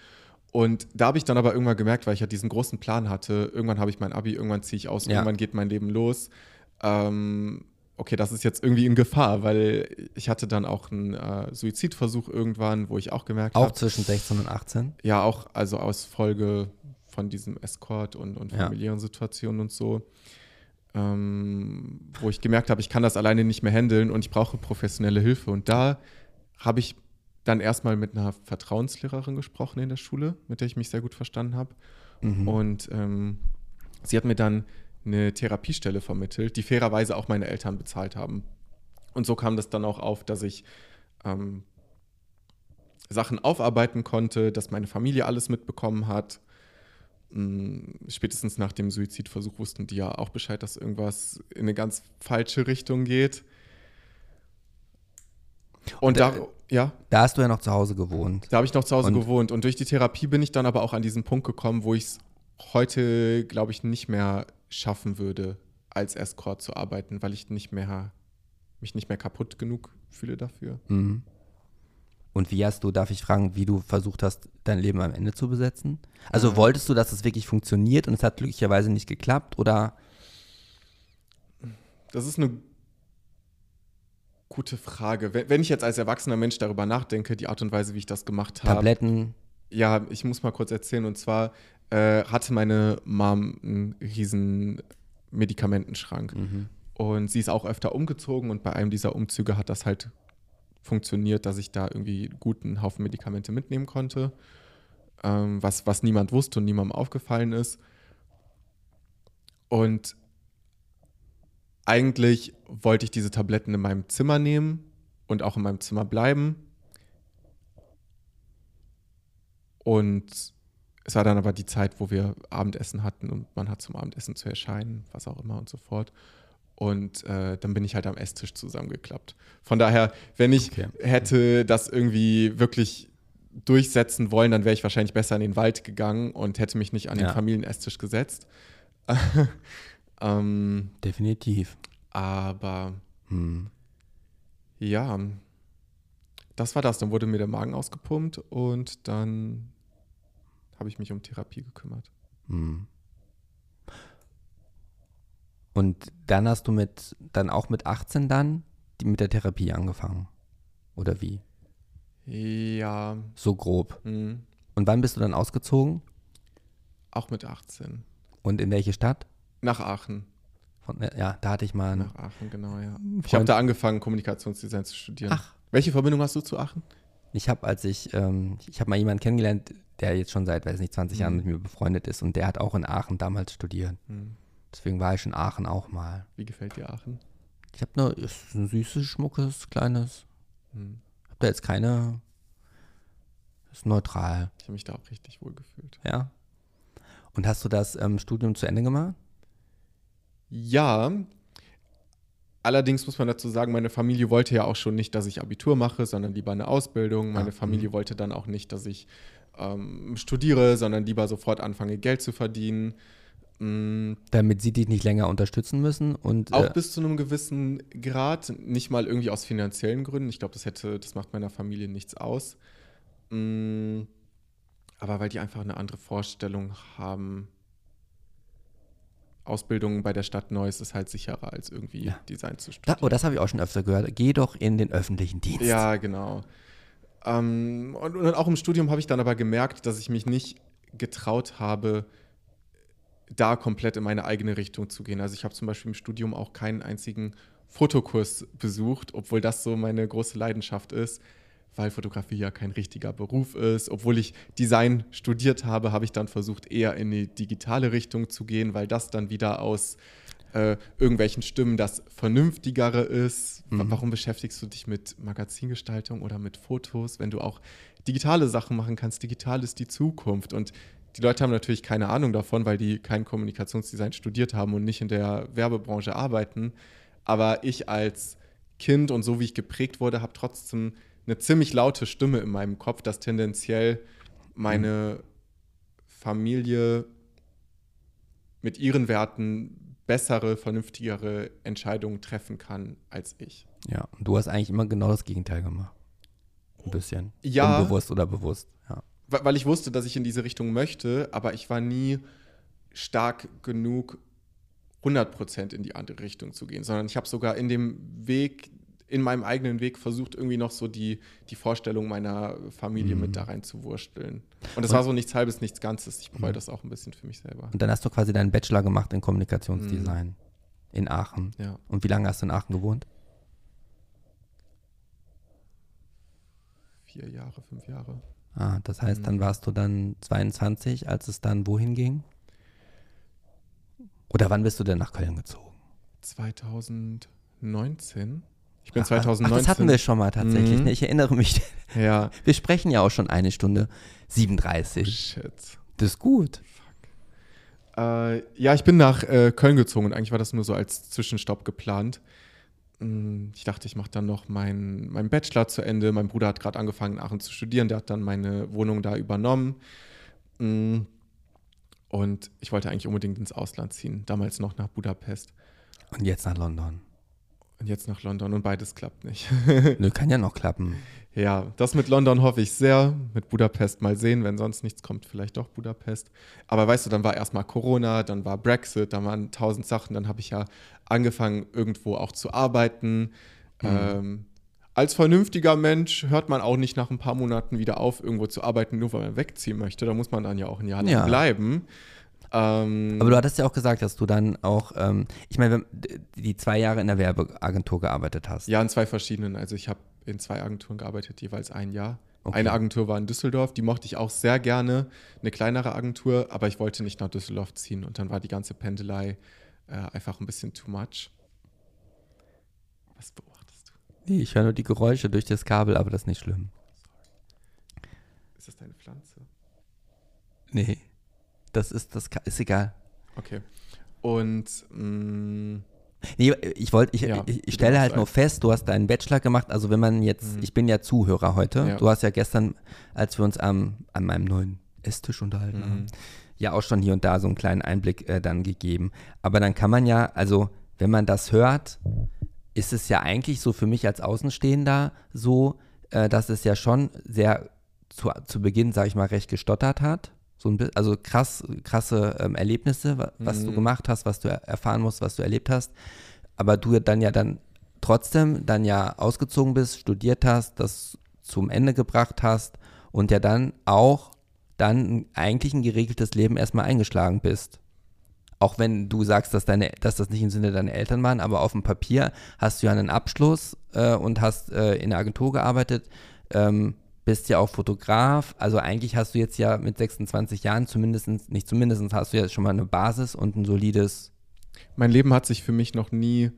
Und da habe ich dann aber irgendwann gemerkt, weil ich ja diesen großen Plan hatte, irgendwann habe ich mein Abi, irgendwann ziehe ich aus, Ja. irgendwann geht mein Leben los. Ähm, okay, das ist jetzt irgendwie in Gefahr, weil ich hatte dann auch einen äh, Suizidversuch irgendwann, wo ich auch gemerkt Auch habe, zwischen 16 und 18? ja, auch also aus Folge von diesem Escort und, und Ja. familiären Situationen und so, ähm, wo ich gemerkt habe, ich kann das alleine nicht mehr handeln und ich brauche professionelle Hilfe. Und da habe ich dann erstmal mit einer Vertrauenslehrerin gesprochen in der Schule, mit der ich mich sehr gut verstanden habe. Mhm. Und ähm, sie hat mir dann eine Therapiestelle vermittelt, die fairerweise auch meine Eltern bezahlt haben. Und so kam das dann auch auf, dass ich ähm, Sachen aufarbeiten konnte, dass meine Familie alles mitbekommen hat. Spätestens nach dem Suizidversuch wussten die ja auch Bescheid, dass irgendwas in eine ganz falsche Richtung geht. Und Und, da, äh, ja. Da hast du ja noch zu Hause gewohnt. Da habe ich noch zu Hause Und- gewohnt und durch die Therapie bin ich dann aber auch an diesen Punkt gekommen, wo ich es heute, glaube ich, nicht mehr schaffen würde, als Escort zu arbeiten, weil ich nicht mehr, mich nicht mehr kaputt genug fühle dafür. Mhm. Und wie hast du, darf ich fragen, wie du versucht hast, dein Leben am Ende zu besetzen? Also Ja. wolltest du, dass es wirklich funktioniert und es hat glücklicherweise nicht geklappt oder? Das ist eine gute Frage. Wenn, wenn ich jetzt als erwachsener Mensch darüber nachdenke, die Art und Weise, wie ich das gemacht habe. Tabletten, Ja, ich muss mal kurz erzählen. Und zwar äh, hatte meine Mom einen riesen Medikamentenschrank. Mhm. Und sie ist auch öfter umgezogen und bei einem dieser Umzüge hat das halt funktioniert, dass ich da irgendwie gut einen Haufen Medikamente mitnehmen konnte, ähm, was, was niemand wusste und niemandem aufgefallen ist. Und eigentlich wollte ich diese Tabletten in meinem Zimmer nehmen und auch in meinem Zimmer bleiben. Und es war dann aber die Zeit, wo wir Abendessen hatten und man hat zum Abendessen zu erscheinen, was auch immer und so fort. Und äh, dann bin ich halt am Esstisch zusammengeklappt. Von daher, wenn ich Okay. hätte das irgendwie wirklich durchsetzen wollen, dann wäre ich wahrscheinlich besser in den Wald gegangen und hätte mich nicht an den Ja. Familienesstisch gesetzt. <laughs> ähm, definitiv. aber Hm. ja, das war das. Dann wurde mir der Magen ausgepumpt und dann habe ich mich um Therapie gekümmert. Hm. Und dann hast du mit, dann auch mit 18 dann die, mit der Therapie angefangen. Oder wie? Ja, So grob. mh, Und wann bist du dann ausgezogen? auch mit 18. Und in welche Stadt? Nach Aachen. Von, ja, da hatte ich mal Nach Aachen, genau, ja. Ich Freund- habe da angefangen, Kommunikationsdesign zu studieren. Ach. Welche Verbindung hast du zu Aachen? Ich habe, als ich, ähm, ich habe mal jemanden kennengelernt, der jetzt schon seit, weiß nicht, 20 Jahren Mhm. mit mir befreundet ist und der hat auch in Aachen damals studiert. Hm. Deswegen war ich in Aachen auch mal. Wie gefällt dir Aachen? Ich habe nur, ist ein süßes, schmuckes, kleines. Hm. Hab da jetzt keine, ist neutral, Ich habe mich da auch richtig wohl gefühlt. ja. Und hast du das ähm, Studium zu Ende gemacht? Ja, allerdings muss man dazu sagen, meine Familie wollte ja auch schon nicht, dass ich Abitur mache, sondern lieber eine Ausbildung. Meine Ah, Familie wollte dann auch nicht, dass ich ähm, studiere, sondern lieber sofort anfange, Geld zu verdienen. Mm, Damit sie dich nicht länger unterstützen müssen und Auch äh, bis zu einem gewissen Grad, nicht mal irgendwie aus finanziellen Gründen. Ich glaube, das hätte, das macht meiner Familie nichts aus. Mm, Aber weil die einfach eine andere Vorstellung haben. Ausbildung bei der Stadt Neuss ist halt sicherer, als irgendwie Ja. Design zu da, studieren. oh, das habe ich auch schon öfter gehört. Geh doch in den öffentlichen Dienst. Ja, genau. Ähm, und, und auch im Studium habe ich dann aber gemerkt, dass ich mich nicht getraut habe, da komplett in meine eigene Richtung zu gehen. Also ich habe zum Beispiel im Studium auch keinen einzigen Fotokurs besucht, obwohl das so meine große Leidenschaft ist, weil Fotografie ja kein richtiger Beruf ist. Obwohl ich Design studiert habe, habe ich dann versucht, eher in die digitale Richtung zu gehen, weil das dann wieder aus äh, irgendwelchen Stimmen das Vernünftigere ist. Mhm. Warum beschäftigst du dich mit Magazingestaltung oder mit Fotos, wenn du auch digitale Sachen machen kannst? Digital ist die Zukunft. Und die Leute haben natürlich keine Ahnung davon, weil die kein Kommunikationsdesign studiert haben und nicht in der Werbebranche arbeiten. Aber ich als Kind und so wie ich geprägt wurde, habe trotzdem eine ziemlich laute Stimme in meinem Kopf, dass tendenziell meine Familie mit ihren Werten bessere, vernünftigere Entscheidungen treffen kann als ich. Ja, und du hast eigentlich immer genau das Gegenteil gemacht. Ein bisschen. Ja. Unbewusst oder bewusst, ja. Weil ich wusste, dass ich in diese Richtung möchte, aber ich war nie stark genug, 100% in die andere Richtung zu gehen, sondern ich habe sogar in dem Weg, in meinem eigenen Weg versucht, irgendwie noch so die, die Vorstellung meiner Familie Mhm. mit da rein zu wursteln. Und das Und- war so nichts Halbes, nichts Ganzes. Ich bereue Mhm. das auch ein bisschen für mich selber. Und dann hast du quasi deinen Bachelor gemacht in Kommunikationsdesign in Aachen. Ja. Und wie lange hast du in Aachen gewohnt? Vier Jahre, fünf Jahre. Ah, das heißt, Mhm. dann warst du dann 22, als es dann wohin ging? Oder wann bist du denn nach Köln gezogen? 2019? Ich bin Ach, 2019. Ach, das hatten wir schon mal tatsächlich. Mhm. Ne? Ich erinnere mich. Ja. <laughs> Wir sprechen ja auch schon eine Stunde 37. Shit. Das ist gut. Äh, ja, ich bin nach äh, Köln gezogen und eigentlich war das nur so als Zwischenstopp geplant. Mm, Ich dachte, ich mache dann noch meinen mein Bachelor zu Ende. Mein Bruder hat gerade angefangen, in Aachen zu studieren. Der hat dann meine Wohnung da übernommen. Mm, Und ich wollte eigentlich unbedingt ins Ausland ziehen. Damals noch nach Budapest Und jetzt nach London. Und jetzt nach London und beides klappt nicht. <laughs> Nö, kann ja noch klappen. Ja, das mit London hoffe ich sehr. Mit Budapest mal sehen, wenn sonst nichts kommt, vielleicht doch Budapest. Aber weißt du, dann war erstmal Corona, dann war Brexit, dann waren tausend Sachen. Dann habe ich ja angefangen, irgendwo auch zu arbeiten. Ähm, als vernünftiger Mensch hört man auch nicht nach ein paar Monaten wieder auf, irgendwo zu arbeiten, nur weil man wegziehen möchte. Da muss man dann ja auch ein Jahr lang Ja. bleiben. Ähm, Aber du hattest ja auch gesagt, dass du dann auch, ähm, ich meine, die zwei Jahre in der Werbeagentur gearbeitet hast. ja, in zwei verschiedenen. Also ich habe in zwei Agenturen gearbeitet, jeweils ein Jahr. Okay. Eine Agentur war in Düsseldorf, die mochte ich auch sehr gerne, eine kleinere Agentur, aber ich wollte nicht nach Düsseldorf ziehen und dann war die ganze Pendelei äh, einfach ein bisschen too much. Was beobachtest du? Nee, ich höre nur die Geräusche durch das Kabel, aber das ist nicht schlimm. Ist das deine Pflanze? Nee, das ist, das ist egal. Okay. Und mh, Nee, ich wollte, ich, Ja, ich, ich stelle halt nur fest, du hast deinen Bachelor gemacht, also wenn man jetzt, Mhm. ich bin ja Zuhörer heute, Ja. du hast ja gestern, als wir uns am, an meinem neuen Esstisch unterhalten Mhm. haben, ja auch schon hier und da so einen kleinen Einblick äh, dann gegeben. Aber dann kann man ja, also wenn man das hört, ist es ja eigentlich so für mich als Außenstehender so, äh, dass es ja schon sehr zu, zu Beginn, sage ich mal, recht gestottert hat. So ein, bi- also krass, krasse ähm, Erlebnisse, wa- was du Mhm. gemacht hast, was du er erfahren musst, was du erlebt hast. Aber du dann ja dann trotzdem dann ja ausgezogen bist, studiert hast, das zum Ende gebracht hast und ja dann auch dann eigentlich ein geregeltes Leben erstmal eingeschlagen bist. Auch wenn du sagst, dass, deine, dass das nicht im Sinne deiner Eltern waren, aber auf dem Papier hast du ja einen Abschluss äh, und hast äh, in der Agentur gearbeitet, ähm, bist ja auch Fotograf. Also eigentlich hast du jetzt ja mit 26 Jahren zumindest, nicht zumindest, hast du ja schon mal eine Basis und ein solides. mein Leben hat sich für mich noch nie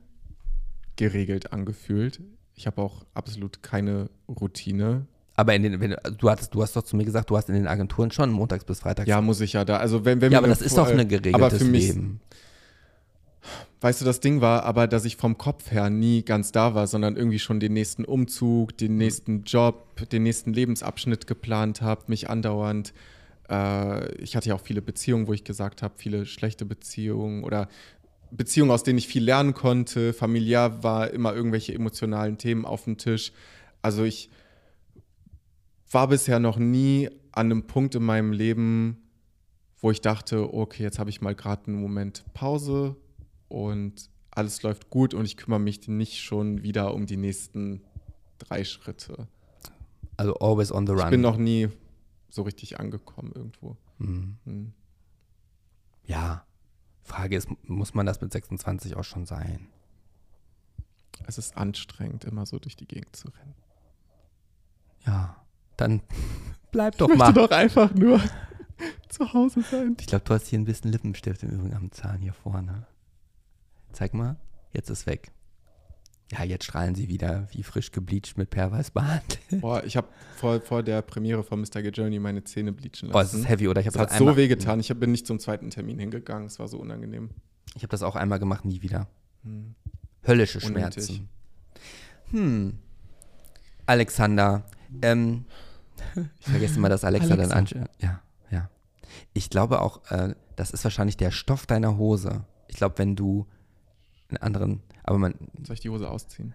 geregelt angefühlt. Ich habe auch absolut keine Routine. Aber in den, wenn, du- hattest, du hast doch zu mir gesagt, du hast in den Agenturen schon montags bis freitags. Ja, muss ich ja da. Also wenn, wenn ja aber das eine ist doch ein äh, geregeltes aber für mich, Leben. Weißt du, das Ding war aber, dass ich vom Kopf her nie ganz da war, sondern irgendwie schon den nächsten Umzug, den nächsten Job, den nächsten Lebensabschnitt geplant habe, mich andauernd. Äh, ich hatte ja auch viele Beziehungen, wo ich gesagt habe, viele schlechte Beziehungen oder Beziehungen, aus denen ich viel lernen konnte. Familiär war immer irgendwelche emotionalen Themen auf dem Tisch. Also ich war bisher noch nie an einem Punkt in meinem Leben, wo ich dachte, okay, jetzt habe ich mal gerade einen Moment Pause und alles läuft gut und ich kümmere mich nicht schon wieder um die nächsten drei Schritte. Also always on the run. Ich bin noch nie so richtig angekommen irgendwo. Mhm. Hm. Ja. Frage ist, muss man das mit 26 auch schon sein? Es ist anstrengend, immer so durch die Gegend zu rennen. Ja. Dann <laughs> bleib doch ich mal. möchte doch einfach nur <laughs> zu Hause sein. Ich glaube, du hast hier ein bisschen Lippenstift im Übrigen am Zahn hier vorne. Zeig mal. Jetzt ist weg. Ja, jetzt strahlen sie wieder wie frisch gebleicht mit Perlweißbart. <laughs> Boah, ich habe vor, vor der Premiere von Mr. Get Journey meine Zähne bleachen Boah, es lassen. ist heavy, oder? Ich Es habe hat das, so weh getan. Ich bin nicht zum zweiten Termin hingegangen. Es war so unangenehm. Ich habe das auch einmal gemacht, nie wieder. Hm. Höllische Unnötig. Schmerzen. Hm. Alexander, ähm, <laughs> ich vergesse immer, dass Alexa, Alexa. dann anschaut. Ja, ja. Ich glaube auch, äh, das ist wahrscheinlich der Stoff deiner Hose. Ich glaube, wenn du einen anderen, Aber man, Soll ich die Hose ausziehen?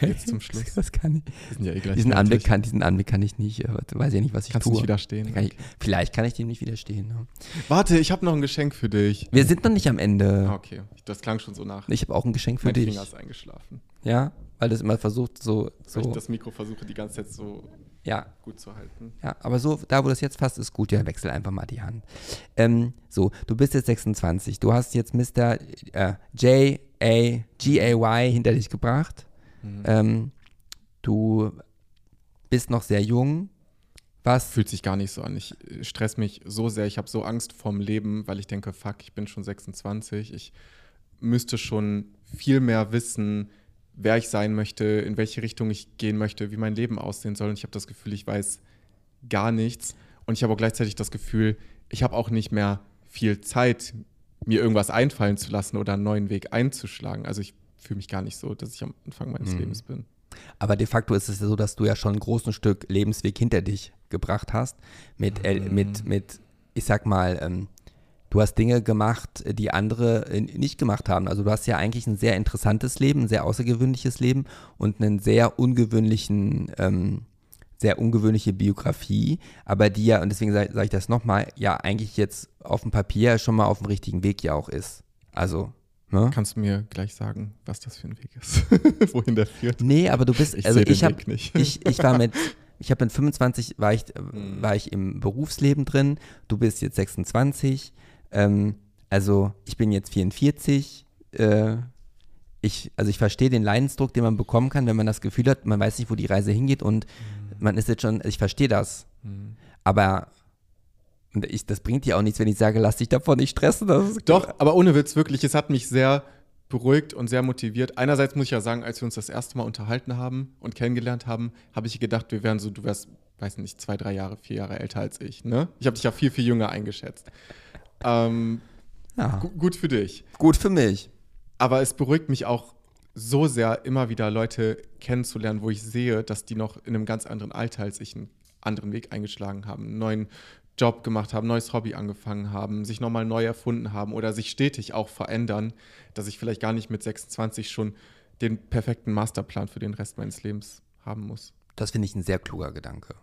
nein, Jetzt zum <laughs> Schluss. Das kann ich. Wir sind ja eh gleich Diesen. Anblick, kann, diesen Anblick kann ich nicht, weiß ja nicht, was ich Kannst du tue. nicht widerstehen? Kann ich, vielleicht kann ich dem nicht widerstehen. Ne? Warte, ich habe noch ein Geschenk für dich. Wir sind noch nicht am Ende. Okay, das klang schon so nach. Ich habe auch ein Geschenk für mein dich. Finger ist eingeschlafen. Ja, weil das immer versucht, so. Weil so ich das Mikro versuche, die ganze Zeit so ja, gut zu halten. ja, aber so, da wo das jetzt fast ist, gut, ja, wechsel einfach mal die Hand. Ähm, so, du bist jetzt 26. Du hast jetzt Mr. Äh, J. A. G. A. Y. hinter dich gebracht. Mhm. Ähm, du bist noch sehr jung. Was? Fühlt sich gar nicht so an. Ich äh, stress mich so sehr. Ich habe so Angst vorm Leben, weil ich denke, fuck, ich bin schon 26. Ich müsste schon viel mehr wissen, wer ich sein möchte, in welche Richtung ich gehen möchte, wie mein Leben aussehen soll. Und ich habe das Gefühl, ich weiß gar nichts. Und ich habe auch gleichzeitig das Gefühl, ich habe auch nicht mehr viel Zeit, mir irgendwas einfallen zu lassen oder einen neuen Weg einzuschlagen. Also ich fühle mich gar nicht so, dass ich am Anfang meines Mhm. Lebens bin. Aber de facto ist es ja so, dass du ja schon ein großes Stück Lebensweg hinter dich gebracht hast. Mit, Mhm. mit, mit ich sag mal, ähm, du hast Dinge gemacht, die andere äh, nicht gemacht haben. Also du hast ja eigentlich ein sehr interessantes Leben, ein sehr außergewöhnliches Leben und einen sehr ungewöhnlichen, ähm, sehr ungewöhnliche Biografie, aber die ja, und deswegen sage sag ich das nochmal, ja eigentlich jetzt auf dem Papier schon mal auf dem richtigen Weg ja auch ist. Also, ne? Kannst du mir gleich sagen, was das für ein Weg ist? <laughs> Wohin der führt? Nee, aber du bist, Ich also ich habe, <laughs> ich, ich war mit, <laughs> ich habe mit 25 war ich, Mhm. war ich im Berufsleben drin. Du bist jetzt 26. Ähm, also ich bin jetzt 44. Äh, ich, also ich verstehe den Leidensdruck, den man bekommen kann, wenn man das Gefühl hat, man weiß nicht, wo die Reise hingeht und Mhm. man ist jetzt schon, ich verstehe das. Hm. Aber ich, das bringt dir auch nichts, wenn ich sage, lass dich davon nicht stressen. Doch, aber ohne Witz, wirklich, es hat mich sehr beruhigt und sehr motiviert. Einerseits muss ich ja sagen, als wir uns das erste Mal unterhalten haben und kennengelernt haben, habe ich gedacht, wir wären so, du wärst, weiß nicht, zwei, drei Jahre, vier Jahre älter als ich. Ne? Ich habe dich ja viel, viel jünger eingeschätzt. Ähm, Ja, gu gut für dich. gut für mich. Aber es beruhigt mich auch so sehr, immer wieder Leute kennenzulernen, wo ich sehe, dass die noch in einem ganz anderen Alter als ich einen anderen Weg eingeschlagen haben, einen neuen Job gemacht haben, neues Hobby angefangen haben, sich nochmal neu erfunden haben oder sich stetig auch verändern, dass ich vielleicht gar nicht mit 26 schon den perfekten Masterplan für den Rest meines Lebens haben muss. Das finde ich ein sehr kluger Gedanke.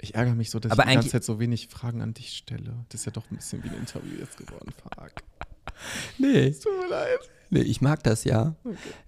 Ich ärgere mich so, dass Aber ich die ganze Zeit so wenig Fragen an dich stelle. Das ist ja doch ein bisschen wie ein Interview jetzt geworden. Fuck. <laughs> Nee. Tut mir leid. Nee, ich mag das ja.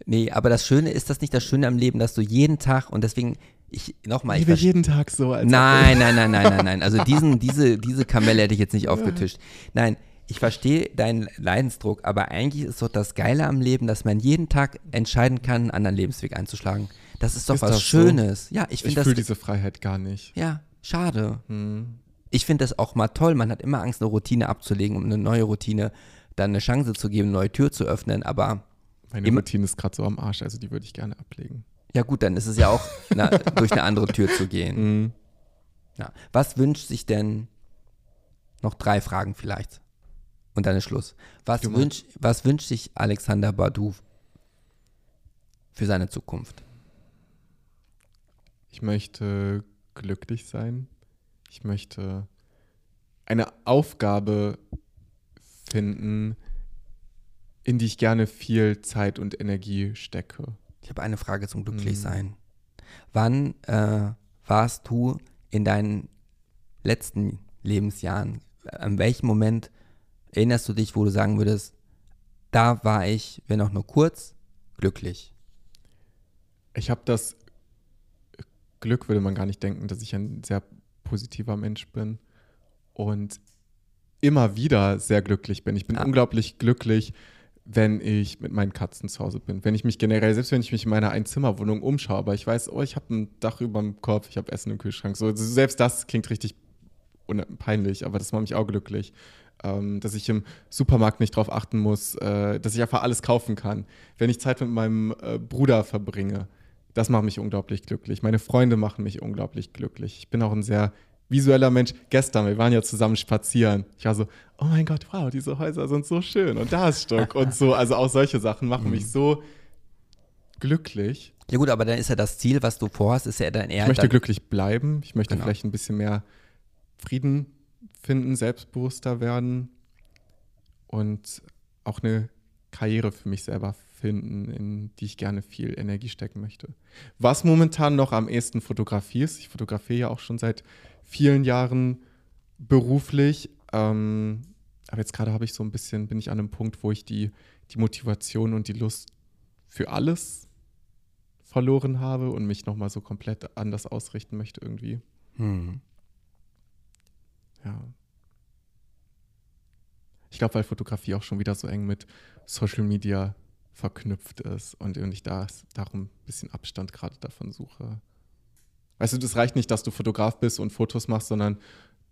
Nee, aber das Schöne ist das nicht das Schöne am Leben, dass du jeden Tag und deswegen, ich nochmal, ich Ich will jeden Tag so als Nein, nein, nein, nein, nein, nein. Also diesen, diese, diese Kamelle hätte ich jetzt nicht aufgetischt. Nein, ich verstehe deinen Leidensdruck, aber eigentlich ist doch das Geile am Leben, dass man jeden Tag entscheiden kann, einen anderen Lebensweg einzuschlagen. Das ist doch Ist was das so? Schönes. Ja, ich Ich finde fühle das. diese Freiheit gar nicht. Ja, schade. Hm. Ich finde das auch mal toll. Man hat immer Angst, eine Routine abzulegen, um eine neue Routine dann eine Chance zu geben, eine neue Tür zu öffnen. Aber Meine Immer- Routine ist gerade so am Arsch, also die würde ich gerne ablegen. ja gut, dann ist es ja auch <laughs> na, durch eine andere Tür zu gehen. Mhm. Ja. Was wünscht sich denn, noch drei Fragen vielleicht, und dann ist Schluss. Was, wünsch, was wünscht sich Alexander Badu für seine Zukunft? Ich möchte glücklich sein. Ich möchte eine Aufgabe finden, in die ich gerne viel Zeit und Energie stecke. Ich habe eine Frage zum Mhm. Glücklichsein. Wann äh, warst du in deinen letzten Lebensjahren, an welchem Moment erinnerst du dich, wo du sagen würdest, da war ich, wenn auch nur kurz, glücklich? Ich habe das Glück, würde man gar nicht denken, dass ich ein sehr positiver Mensch bin und immer wieder sehr glücklich bin. Ich bin Ja. unglaublich glücklich, wenn ich mit meinen Katzen zu Hause bin. Wenn ich mich generell, selbst wenn ich mich in meiner Einzimmerwohnung umschaue, aber ich weiß, oh, ich habe ein Dach über dem Kopf, ich habe Essen im Kühlschrank. So, selbst das klingt richtig peinlich, aber das macht mich auch glücklich. Ähm, dass ich im Supermarkt nicht drauf achten muss, äh, dass ich einfach alles kaufen kann. Wenn ich Zeit mit meinem äh, Bruder verbringe, das macht mich unglaublich glücklich. Meine Freunde machen mich unglaublich glücklich. Ich bin auch ein sehr visueller Mensch. Gestern, wir waren ja zusammen spazieren. Ich war so, oh mein Gott, wow, diese Häuser sind so schön und da ist Stock und so. Also auch solche Sachen machen mich so glücklich. Ja gut, aber dann ist ja das Ziel, was du vorhast, ist ja dann eher Ich möchte glücklich bleiben. Ich möchte Genau. vielleicht ein bisschen mehr Frieden finden, selbstbewusster werden und auch eine Karriere für mich selber finden, in die ich gerne viel Energie stecken möchte. Was momentan noch am ehesten Fotografie ist, ich fotografiere ja auch schon seit vielen Jahren beruflich, ähm, aber jetzt gerade habe ich so ein bisschen, bin ich an einem Punkt, wo ich die, die Motivation und die Lust für alles verloren habe und mich nochmal so komplett anders ausrichten möchte irgendwie. Hm. Ja. Ich glaube, weil Fotografie auch schon wieder so eng mit Social Media verknüpft ist und, und ich da darum ein bisschen Abstand gerade davon suche. Weißt du, das reicht nicht, dass du Fotograf bist und Fotos machst, sondern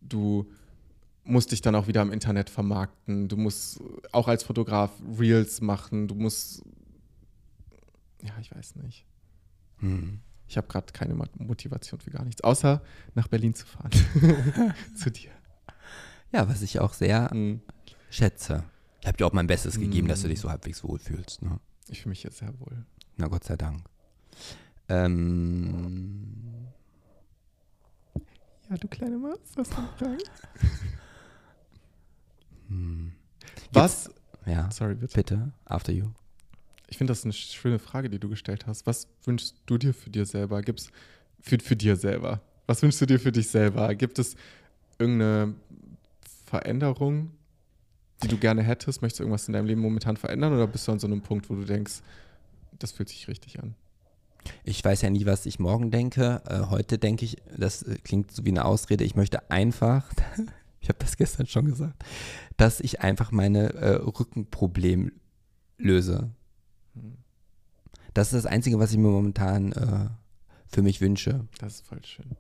du musst dich dann auch wieder im Internet vermarkten. Du musst auch als Fotograf Reels machen. Du musst, ja, ich weiß nicht. Hm. Ich habe gerade keine Mo- Motivation für gar nichts, außer nach Berlin zu fahren. <laughs> <laughs> zu dir. Ja, was ich auch sehr Mhm. schätze. Ich habe dir auch mein Bestes gegeben, dass du dich so halbwegs wohlfühlst. Ne? Ich fühle mich jetzt sehr wohl. Na Gott sei Dank. Ähm, Ja, du kleine Maus, was du Fragen? <laughs> hm. Was? Ja, Sorry, bitte. bitte, after you. Ich finde das eine schöne Frage, die du gestellt hast. Was wünschst du dir für dir selber? Gibt's für, für dir selber? Was wünschst du dir für dich selber? Gibt es irgendeine Veränderung, die du gerne hättest? Möchtest du irgendwas in deinem Leben momentan verändern oder bist du an so einem Punkt, wo du denkst, das fühlt sich richtig an? Ich weiß ja nie, was ich morgen denke. Äh, heute denke ich, das äh, klingt so wie eine Ausrede, ich möchte einfach, <laughs> ich habe das gestern schon gesagt, dass ich einfach meine äh, Rückenproblem löse. Hm. Das ist das Einzige, was ich mir momentan äh, für mich wünsche. Das ist voll schön.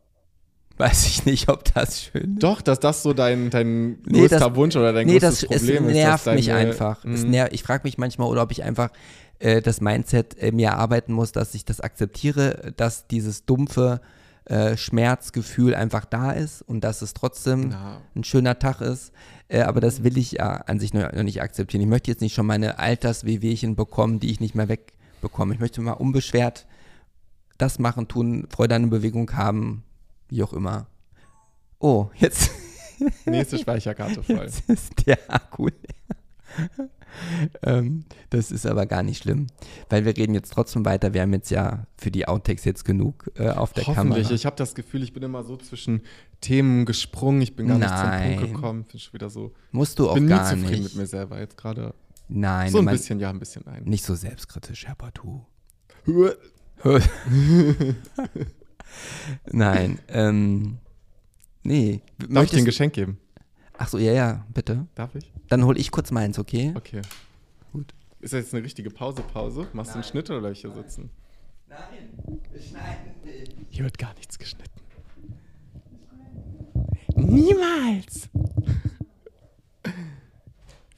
Weiß ich nicht, ob das schön ist. Doch, dass das so dein, dein Nee, größter das- Wunsch oder dein nee, das größtes Problem es ist. nervt dass mich deine- einfach. Mhm. ner ich frage mich manchmal, oder ob ich einfach äh, das Mindset äh, mir erarbeiten muss, dass ich das akzeptiere, dass dieses dumpfe äh, Schmerzgefühl einfach da ist und dass es trotzdem Na, ein schöner Tag ist. Äh, aber das will ich ja an sich noch, noch nicht akzeptieren. Ich möchte jetzt nicht schon meine Alterswehwehchen bekommen, die ich nicht mehr wegbekomme. Ich möchte mal unbeschwert das machen, tun, Freude an der Bewegung haben, wie auch immer. Oh, jetzt, nächste <laughs> Speicherkarte voll. jetzt ist der Akku leer. <laughs> ähm, das ist aber gar nicht schlimm, weil wir reden jetzt trotzdem weiter. Wir haben jetzt ja für die Outtakes jetzt genug äh, auf der Hoffentlich. Kamera. Ich habe das Gefühl, ich bin immer so zwischen Themen gesprungen. Ich bin gar nicht zum Nein. Punkt gekommen. Bin schon wieder so. Musst du auch bin nie gar zufrieden nicht. mit mir selber jetzt gerade. Nein, So ein bisschen ja, ein bisschen nein. nicht so selbstkritisch, Herr Partout. <laughs> Nein, ähm, nee. Darf ich dir ein Möchtest, Geschenk geben? ach so, ja, ja, bitte. Darf ich? Dann hole ich kurz meins, okay? Okay. Gut. Ist das jetzt eine richtige Pause, Pause? Machst du einen Schnitt oder bleib ich hier sitzen? Nein, schneiden nicht. Hier wird gar nichts geschnitten. Niemals!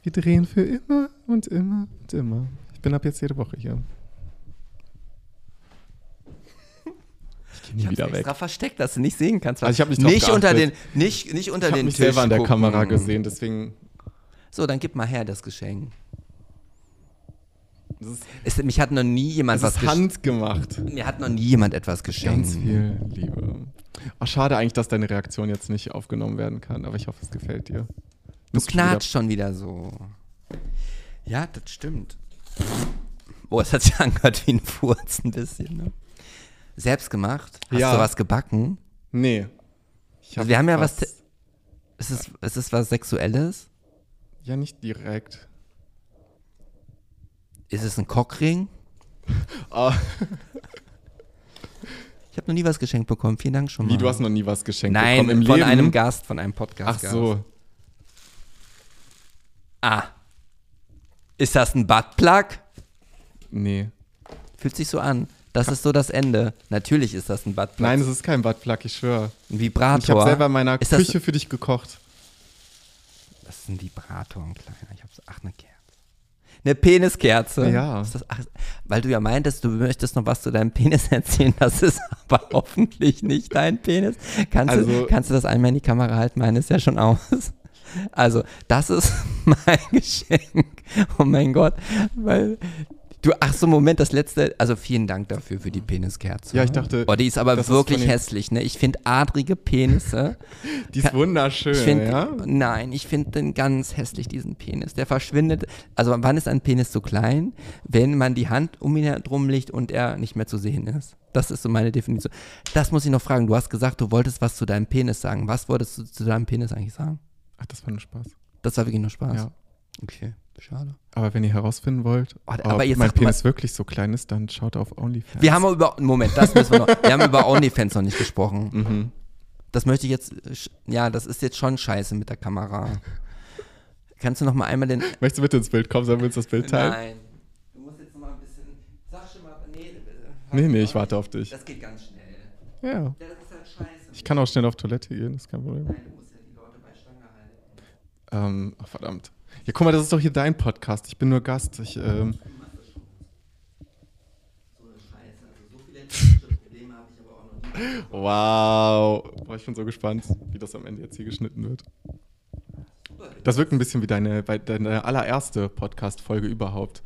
Wir drehen für immer und immer und immer. Ich bin ab jetzt jede Woche hier. Ich gehe nie wieder weg. extra versteckt, dass du nicht sehen kannst. Also ich hab nicht nicht unter den, geachtet. nicht, nicht unter Ich habe den mich Tisch selber an der gucken. Kamera gesehen, deswegen. So, dann gib mal her das Geschenk. Das ist, Es, mich hat noch nie jemand das was ist handgemacht. Mir hat noch nie jemand etwas geschenkt. Ganz viel Liebe. Ach, schade eigentlich, dass deine Reaktion jetzt nicht aufgenommen werden kann, aber ich hoffe, es gefällt dir. Du wieder- knatschst schon wieder so. Ja, das stimmt. Oh, es hat sich <laughs> angehört wie ein Furz ein bisschen. Ne? Selbst gemacht? Hast Ja. du was gebacken? Nee. Also wir haben ja was- was Ist es, ist es was Sexuelles? ja, nicht direkt. Ist es ein Cockring? <laughs> Ah, Ich habe noch nie was geschenkt bekommen. Vielen Dank schon mal. wie, du hast noch nie was geschenkt Nein, bekommen im von Leben? einem Gast, von einem Podcast. Ach so. Ah. Ist das ein Buttplug? Nee. Fühlt sich so an. Das ist so das Ende. Natürlich ist das ein Buttplug. Nein, es ist kein Buttplug, ich schwöre. ein Vibrator. Ich habe selber in meiner Ist Küche für dich gekocht. Das ist ein Vibrator, ein kleiner. Ich hab's. Ach, eine Kerze. Eine Peniskerze. Ja. Das, ach, weil du ja meintest, du möchtest noch was zu deinem Penis <laughs> erzählen. Das ist aber <laughs> hoffentlich nicht dein Penis. Kannst, du, Also- kannst du das einmal in die Kamera halten? Meine ist ja schon aus. Also, das ist <laughs> mein Geschenk. Oh mein Gott. Weil Du, ach so, Moment, das letzte, also vielen Dank dafür für die Peniskerze. Ja, ich dachte, Oh, die ist aber ist wirklich den- hässlich, ne? Ich finde adrige Penisse. <laughs> Die ist wunderschön, Ich finde, ja? nein, ich finde den ganz hässlich, diesen Penis. Der verschwindet. Also, wann ist ein Penis so klein? Wenn man die Hand um ihn herum legt und er nicht mehr zu sehen ist. Das ist so meine Definition. Das muss ich noch fragen. Du hast gesagt, du wolltest was zu deinem Penis sagen. Was wolltest du zu deinem Penis eigentlich sagen? Ach, das war nur Spaß. Das war wirklich nur Spaß. Ja. Okay, schade. Aber wenn ihr herausfinden wollt, Oh, ob aber jetzt mein Penis wirklich so klein ist, dann schaut auf OnlyFans. Wir haben über, Moment, das müssen wir noch. Wir haben über OnlyFans noch nicht gesprochen. <laughs> Mhm. Das möchte ich jetzt, ja, das ist jetzt schon scheiße mit der Kamera. Kannst du noch mal einmal den, Möchtest du bitte ins Bild kommen? Sollen wir uns das Bild teilen? Nein. Du musst jetzt noch mal ein bisschen. Sag schon mal. Nee, Nee, nee, ich warte auf dich. Das geht ganz schnell. Ja. Ja, das ist halt scheiße. Ich kann auch schnell auf Toilette gehen, das ist kein Problem. Nein, du musst ja die Leute bei Stange halten. Ähm, ach, verdammt. Ja, guck mal, das ist doch hier dein Podcast. Ich bin nur Gast. Ich, ähm, Du machst das schon. So eine Scheiße. So viele technische Probleme habe ich aber auch noch nie. wow. Boah, ich bin so gespannt, wie das am Ende jetzt hier geschnitten wird. Das wirkt ein bisschen wie deine, deine allererste Podcast-Folge überhaupt.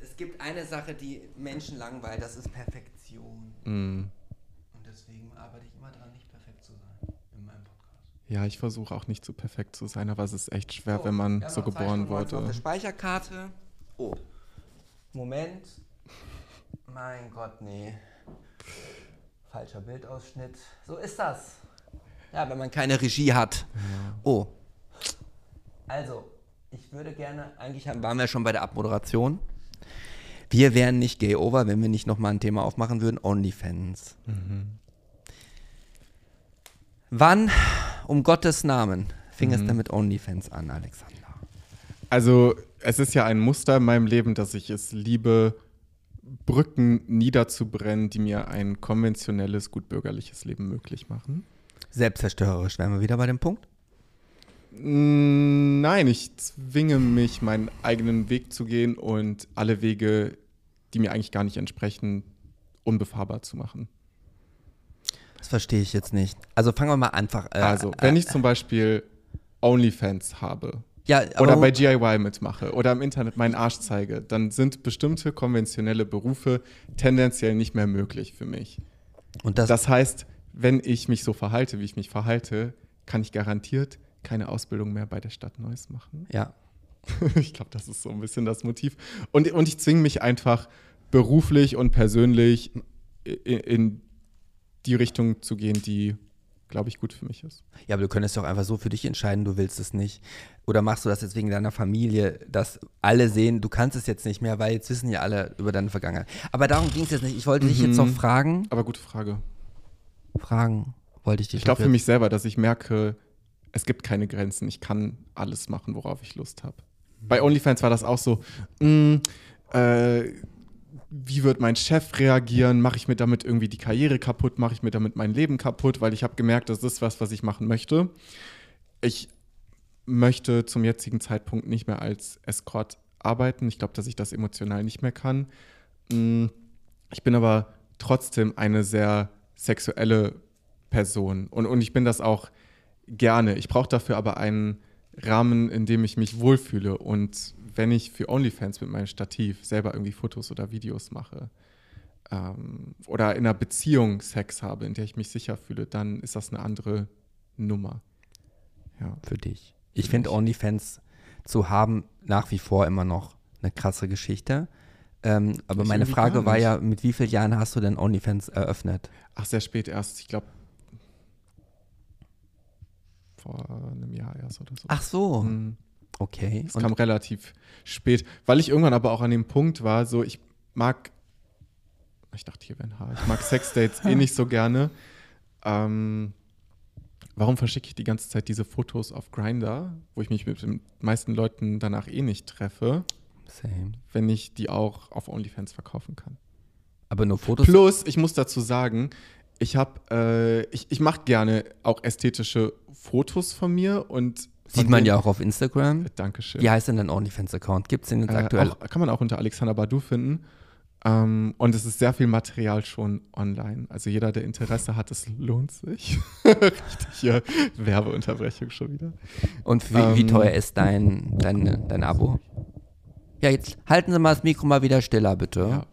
Es, es gibt eine Sache, die Menschen langweilt, das ist Perfektion. Mm. Und deswegen arbeite ich immer daran, nicht perfekt zu sein in meinem Podcast. Ja, ich versuche auch nicht so perfekt zu sein, aber es ist echt schwer, wenn man so geboren neunzehn Auf wurde. der Speicherkarte. Oh. Moment. Mein Gott, nee. Falscher Bildausschnitt. So ist das. Ja, wenn man keine Regie hat. Oh. Also, ich würde gerne, eigentlich waren wir schon bei der Abmoderation. Wir wären nicht gay over, wenn wir nicht nochmal ein Thema aufmachen würden. OnlyFans. Wann, um Gottes Namen, fing es denn mit OnlyFans an, Alexander? Also, es ist ja ein Muster in meinem Leben, dass ich es liebe, Brücken niederzubrennen, die mir ein konventionelles, gutbürgerliches Leben möglich machen. Selbstzerstörerisch wären wir wieder bei dem Punkt. Mm, Nein, ich zwinge mich, meinen eigenen Weg zu gehen und alle Wege, die mir eigentlich gar nicht entsprechen, unbefahrbar zu machen. Das verstehe ich jetzt nicht. Also fangen wir mal einfach. Äh, Also, wenn ich zum Beispiel OnlyFans habe ja, oder bei GIY mitmache oder im Internet meinen Arsch zeige, dann sind bestimmte konventionelle Berufe tendenziell nicht mehr möglich für mich. und das, Das heißt, wenn ich mich so verhalte, wie ich mich verhalte, kann ich garantiert keine Ausbildung mehr bei der Stadt Neuss machen. ja. <laughs> Ich glaube, das ist so ein bisschen das Motiv. Und, und ich zwinge mich einfach beruflich und persönlich in, in die Richtung zu gehen, die, glaube ich, gut für mich ist. Ja, aber du könntest doch einfach so für dich entscheiden, du willst es nicht. Oder machst du das jetzt wegen deiner Familie, dass alle sehen, du kannst es jetzt nicht mehr, weil jetzt wissen ja alle über deine Vergangenheit. Aber darum ging es jetzt nicht. Ich wollte dich jetzt noch Mhm. fragen. Aber gute Frage. Fragen wollte ich dich Ich glaube für mich selber, dass ich merke, es gibt keine Grenzen. Ich kann alles machen, worauf ich Lust habe. Bei OnlyFans war das auch so, mh, äh, wie wird mein Chef reagieren? Mache ich mir damit irgendwie die Karriere kaputt? Mache ich mir damit mein Leben kaputt? Weil ich habe gemerkt, das ist was, was ich machen möchte. Ich möchte zum jetzigen Zeitpunkt nicht mehr als Escort arbeiten. Ich glaube, dass ich das emotional nicht mehr kann. Mm, Ich bin aber trotzdem eine sehr sexuelle Person und, und ich bin das auch gerne. Ich brauche dafür aber einen Rahmen, in dem ich mich wohlfühle. Und wenn ich für OnlyFans mit meinem Stativ selber irgendwie Fotos oder Videos mache ähm, oder in einer Beziehung Sex habe, in der ich mich sicher fühle, dann ist das eine andere Nummer. Ja. für dich. Ich finde. OnlyFans zu haben nach wie vor immer noch eine krasse Geschichte. Ähm, aber Ich meine Frage war ja, mit wie vielen Jahren hast du denn OnlyFans eröffnet? Ach, sehr spät erst. Ich glaube, vor einem Jahr erst oder so. Ach so, Mhm. Okay. Es kam relativ spät, weil ich irgendwann aber auch an dem Punkt war, so ich mag, ich dachte hier wäre ein Haar, ich mag Sexdates <laughs> eh nicht so gerne. Ähm, warum verschicke ich die ganze Zeit diese Fotos auf Grinder, wo ich mich mit den meisten Leuten danach eh nicht treffe, Same. wenn ich die auch auf OnlyFans verkaufen kann? Aber nur Fotos. Plus, ich muss dazu sagen, ich habe, äh, ich, ich mache gerne auch ästhetische Fotos von mir und Sieht man ja auch auf Instagram. Dankeschön. Wie heißt denn dein OnlyFans-Account? Gibt es den jetzt Äh, aktuell? auch, kann man auch unter Alexander Badu finden. Ähm, und es ist sehr viel Material schon online. Also jeder, der Interesse hat, es lohnt sich. <laughs> Richtig hier Werbeunterbrechung schon wieder. Und wie, wie ähm, teuer ist dein, dein, dein Abo? Ja, jetzt halten Sie mal das Mikro mal wieder stiller, bitte. Ja.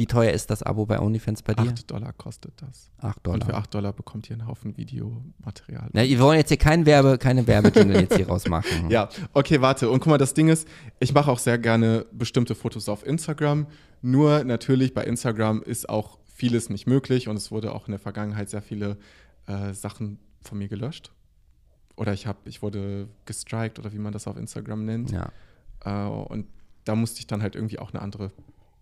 Wie teuer ist das Abo bei OnlyFans bei dir? 8 Dollar kostet das. 8 Und für Dollar. 8 Dollar bekommt ihr einen Haufen Videomaterial. Na, wir wollen jetzt hier kein Werbe, keine Werbejingle jetzt hier rausmachen. <laughs> Ja, okay, warte. Und guck mal, das Ding ist, ich mache auch sehr gerne bestimmte Fotos auf Instagram. Nur natürlich bei Instagram ist auch vieles nicht möglich und es wurde auch in der Vergangenheit sehr viele äh, Sachen von mir gelöscht. Oder ich habe, ich wurde gestrikt oder wie man das auf Instagram nennt. Ja. Äh, und da musste ich dann halt irgendwie auch eine andere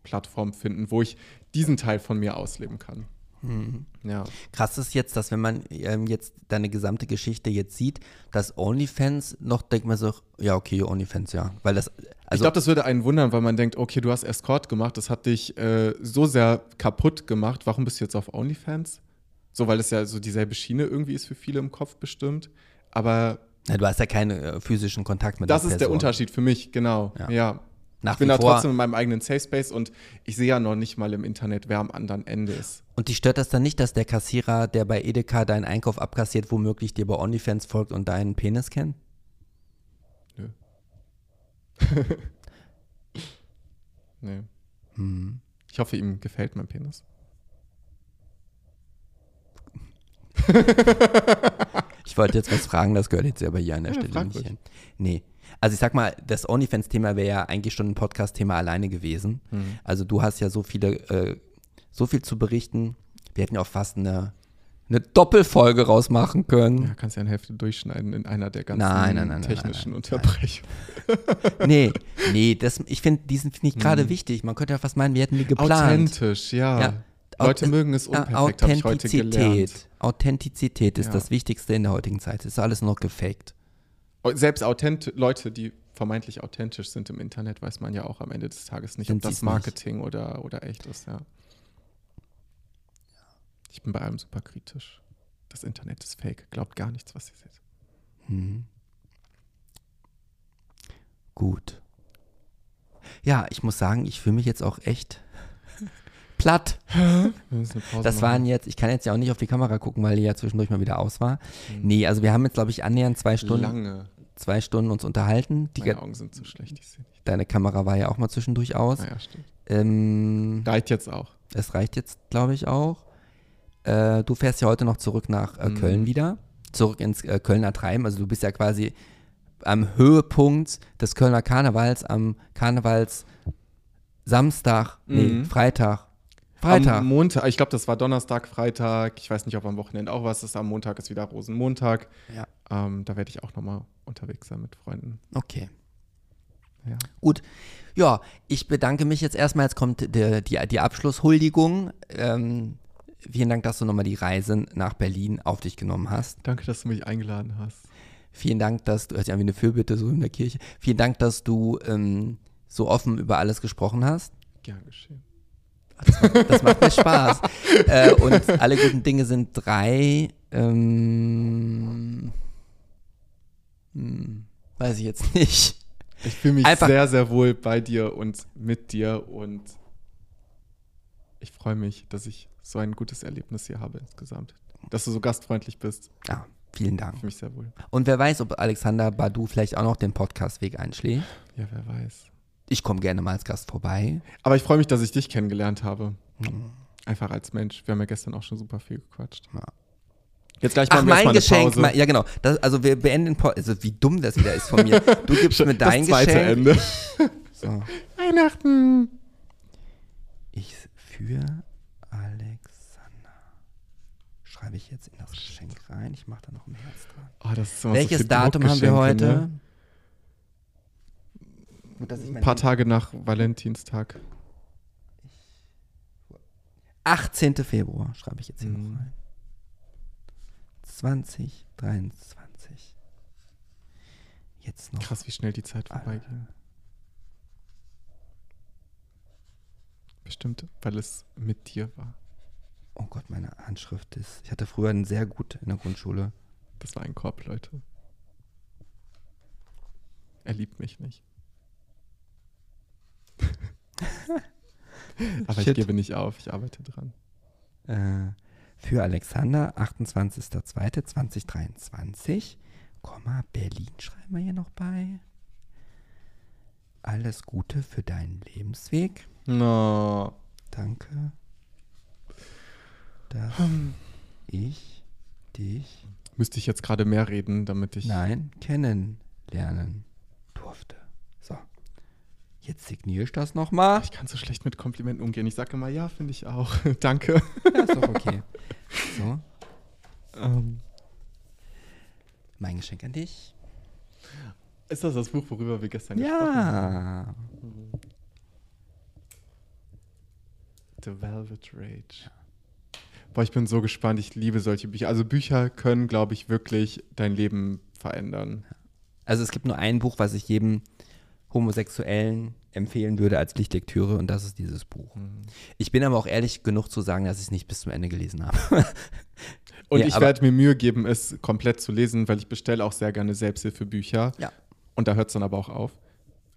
Plattform finden, wo ich diesen Teil von mir ausleben kann. Mhm. Ja. Krass ist jetzt, dass wenn man ähm, jetzt deine gesamte Geschichte jetzt sieht, dass OnlyFans noch denkt man so, ja okay, OnlyFans, ja. Weil das, ich also glaube, das würde einen wundern, weil man denkt, okay, du hast Escort gemacht, das hat dich äh, so sehr kaputt gemacht. Warum bist du jetzt auf OnlyFans? So, weil es ja so dieselbe Schiene irgendwie ist für viele im Kopf bestimmt. Aber na, du hast ja keinen äh, physischen Kontakt mit das der ist der Person. Unterschied für mich, genau. Ja. Ja. Nach Ich bin da trotzdem in meinem eigenen Safe Space und ich sehe ja noch nicht mal im Internet, wer am anderen Ende ist. Und dich stört das dann nicht, dass der Kassierer, der bei Edeka deinen Einkauf abkassiert, womöglich dir bei OnlyFans folgt und deinen Penis kennt? Nö. <laughs> nee. Hm. Ich hoffe, ihm gefällt mein Penis. Ich wollte jetzt was fragen, das gehört jetzt aber hier an der Ja, Stelle nicht hin. Nee. Also ich sag mal, das OnlyFans-Thema wäre ja eigentlich schon ein Podcast-Thema alleine gewesen. Hm. Also du hast ja so viele, äh, so viel zu berichten. Wir hätten ja auch fast eine, eine Doppelfolge rausmachen können. Ja, kannst ja eine Hälfte durchschneiden in einer der ganzen Nein, nein, nein, technischen. Unterbrechungen. <laughs> Nee, nee, das, ich finde diesen finde ich gerade Hm. wichtig. Man könnte ja fast meinen, wir hätten die geplant. Authentisch, ja. Ja. Leute Auth- mögen es Ja, unperfekt, habe ich heute gelernt. Authentizität. Authentizität ist Ja. das Wichtigste in der heutigen Zeit. Es ist alles noch gefaked. Selbst authent Leute, die vermeintlich authentisch sind im Internet, weiß man ja auch am Ende des Tages nicht, Sind ob das sie's nicht. Marketing oder, oder echt ist, ja. Ich bin bei allem super kritisch. Das Internet ist fake. Glaubt gar nichts, was ihr seht. Mhm. Gut. Ja, ich muss sagen, ich fühle mich jetzt auch echt platt. <laughs> Das waren jetzt, ich kann jetzt ja auch nicht auf die Kamera gucken, weil die ja zwischendurch mal wieder aus war. Mhm. Nee, also wir haben jetzt, glaube ich, annähernd zwei Stunden, lange. zwei Stunden uns unterhalten. Die, Meine Augen sind so schlecht, ich sehe nicht. deine Kamera war ja auch mal zwischendurch aus. Naja, stimmt. Ähm, Reicht jetzt auch. es reicht jetzt, glaube ich, auch. Äh, du fährst ja heute noch zurück nach äh, Mhm. Köln wieder. Zurück ins äh, Kölner Treiben. Also du bist ja quasi am Höhepunkt des Kölner Karnevals, am Karnevals Samstag, nee, Mhm. Freitag. Freitag. Am Montag, ich glaube, das war Donnerstag, Freitag. Ich weiß nicht, ob am Wochenende auch was ist. Am Montag ist wieder Rosenmontag. Ja. Ähm, da werde ich auch nochmal unterwegs sein mit Freunden. Okay. Ja. Gut. Ja, ich bedanke mich jetzt erstmal. Jetzt kommt der, die, die Abschlusshuldigung. Ähm, vielen Dank, dass du nochmal die Reise nach Berlin auf dich genommen hast. Danke, dass du mich eingeladen hast. Vielen Dank, dass du, hört sich an wie eine Fürbitte so in der Kirche. Vielen Dank, dass du ähm, so offen über alles gesprochen hast. Gern geschehen. Das macht, das macht mir Spaß. <laughs> äh, und alle guten Dinge sind drei. Ähm, hm, weiß ich jetzt nicht. Ich fühle mich Einfach- sehr, sehr wohl bei dir und mit dir und ich freue mich, dass ich so ein gutes Erlebnis hier habe insgesamt. Dass du so gastfreundlich bist. Ja, vielen Ich Dank. fühle mich sehr wohl. Und wer weiß, ob Alexander Badu vielleicht auch noch den Podcastweg einschlägt. Ja, wer weiß. Ich komme gerne mal als Gast vorbei. Aber ich freue mich, dass ich dich kennengelernt habe. Hm. Einfach als Mensch. Wir haben ja gestern auch schon super viel gequatscht. Ja. Jetzt gleich Ach, machen wir mein eine Geschenk. Pause. Mein, ja, genau. Das, also wir beenden, also wie dumm das wieder ist von mir. Du gibst <laughs> mir dein das zweite Geschenk. Ende. <laughs> So. Weihnachten. Ich für Alexander. Schreibe ich jetzt in das Geschenk rein. Ich mache da noch ein Herz dran. Oh, das ist immer Welches so Datum haben wir heute? Ne? Gut, dass ich Ein mein paar Tage nach Valentinstag. 18. Februar schreibe ich jetzt hier Mhm. noch rein. 2023. Jetzt noch. Krass, wie schnell die Zeit vorbeiging. Bestimmt, weil es mit dir war. Oh Gott, meine Handschrift ist. Ich hatte früher einen sehr gut in der Grundschule. Das war ein Korb, Leute. Er liebt mich nicht. <laughs> Aber ich Shit. gebe nicht auf, ich arbeite dran. Äh, für Alexander, 28.02.2023, Komma, Berlin schreiben wir hier noch bei. alles Gute für deinen Lebensweg. No. Danke, dass ich dich, Müsste ich jetzt gerade mehr reden, damit ich. nein, kennenlernen durfte. Jetzt signiere ich das nochmal. Ich kann so schlecht mit Komplimenten umgehen. Ich sage immer, ja, finde ich auch. <laughs> Danke. Ja, ist doch okay. So, Ähm, mein Geschenk an dich. ist das das Buch, worüber wir gestern gesprochen haben? Ja. The Velvet Rage. Boah, ich bin so gespannt. Ich liebe solche Bücher. Also Bücher können, glaube ich, wirklich dein Leben verändern. Also es gibt nur ein Buch, was ich jedem Homosexuellen empfehlen würde als Lichtlektüre und das ist dieses Buch. Mhm. Ich bin aber auch ehrlich genug zu sagen, dass ich es nicht bis zum Ende gelesen habe. <laughs> Und Ja, ich werde mir Mühe geben, es komplett zu lesen, weil ich bestelle auch sehr gerne Selbsthilfebücher. Ja. Und da hört es dann aber auch auf.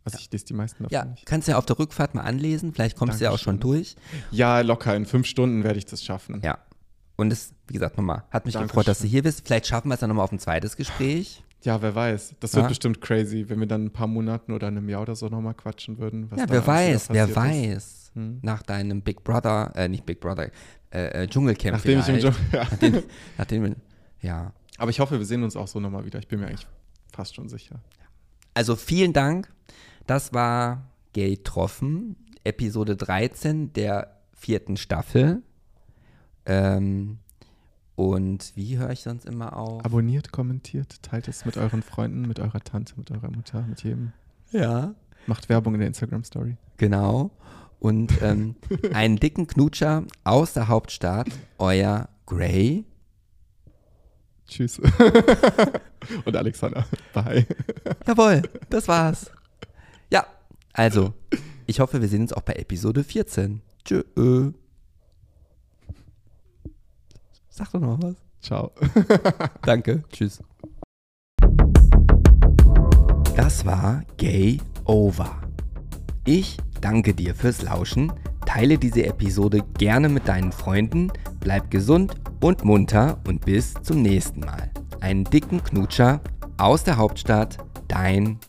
Also ich lese die meisten davon Ja, nicht. kannst du ja auf der Rückfahrt mal anlesen, vielleicht kommst du ja auch schon durch. Ja, locker. In fünf Stunden werde ich das schaffen. Ja. Und es, wie gesagt, nochmal, hat mich Dankeschön. gefreut, dass du hier bist. Vielleicht schaffen wir es dann nochmal auf ein zweites Gespräch. Ja, wer weiß. Das wird Ja. bestimmt crazy, wenn wir dann in ein paar Monaten oder einem Jahr oder so nochmal quatschen würden. ja, wer weiß, wer weiß. Hm. Nach deinem Big Brother, äh, nicht Big Brother, äh, äh, Dschungelcamp Nachdem ich im. Job. <laughs> Ja. Nachdem, nachdem, ja. Aber ich hoffe, wir sehen uns auch so nochmal wieder. Ich bin mir eigentlich fast schon sicher. Also vielen Dank. Das war Gay Troffen, Episode 13 der vierten Staffel. Ähm, und wie höre ich sonst immer auf? Abonniert, kommentiert, teilt es mit euren Freunden, mit eurer Tante, mit eurer Mutter, mit jedem. Ja. Macht Werbung in der Instagram-Story. Genau. Und ähm, <laughs> einen dicken Knutscher aus der Hauptstadt, euer Gray. Tschüss. <laughs> Und Alexander. Bye. Jawohl, das war's. Ja, also, <laughs> ich hoffe, wir sehen uns auch bei Episode 14. Tschö. Sag doch noch was. Ciao. <laughs> Danke, tschüss. Das war Gay Over. Ich danke dir fürs Lauschen, teile diese Episode gerne mit deinen Freunden, bleib gesund und munter und bis zum nächsten Mal. Einen dicken Knutscher aus der Hauptstadt, dein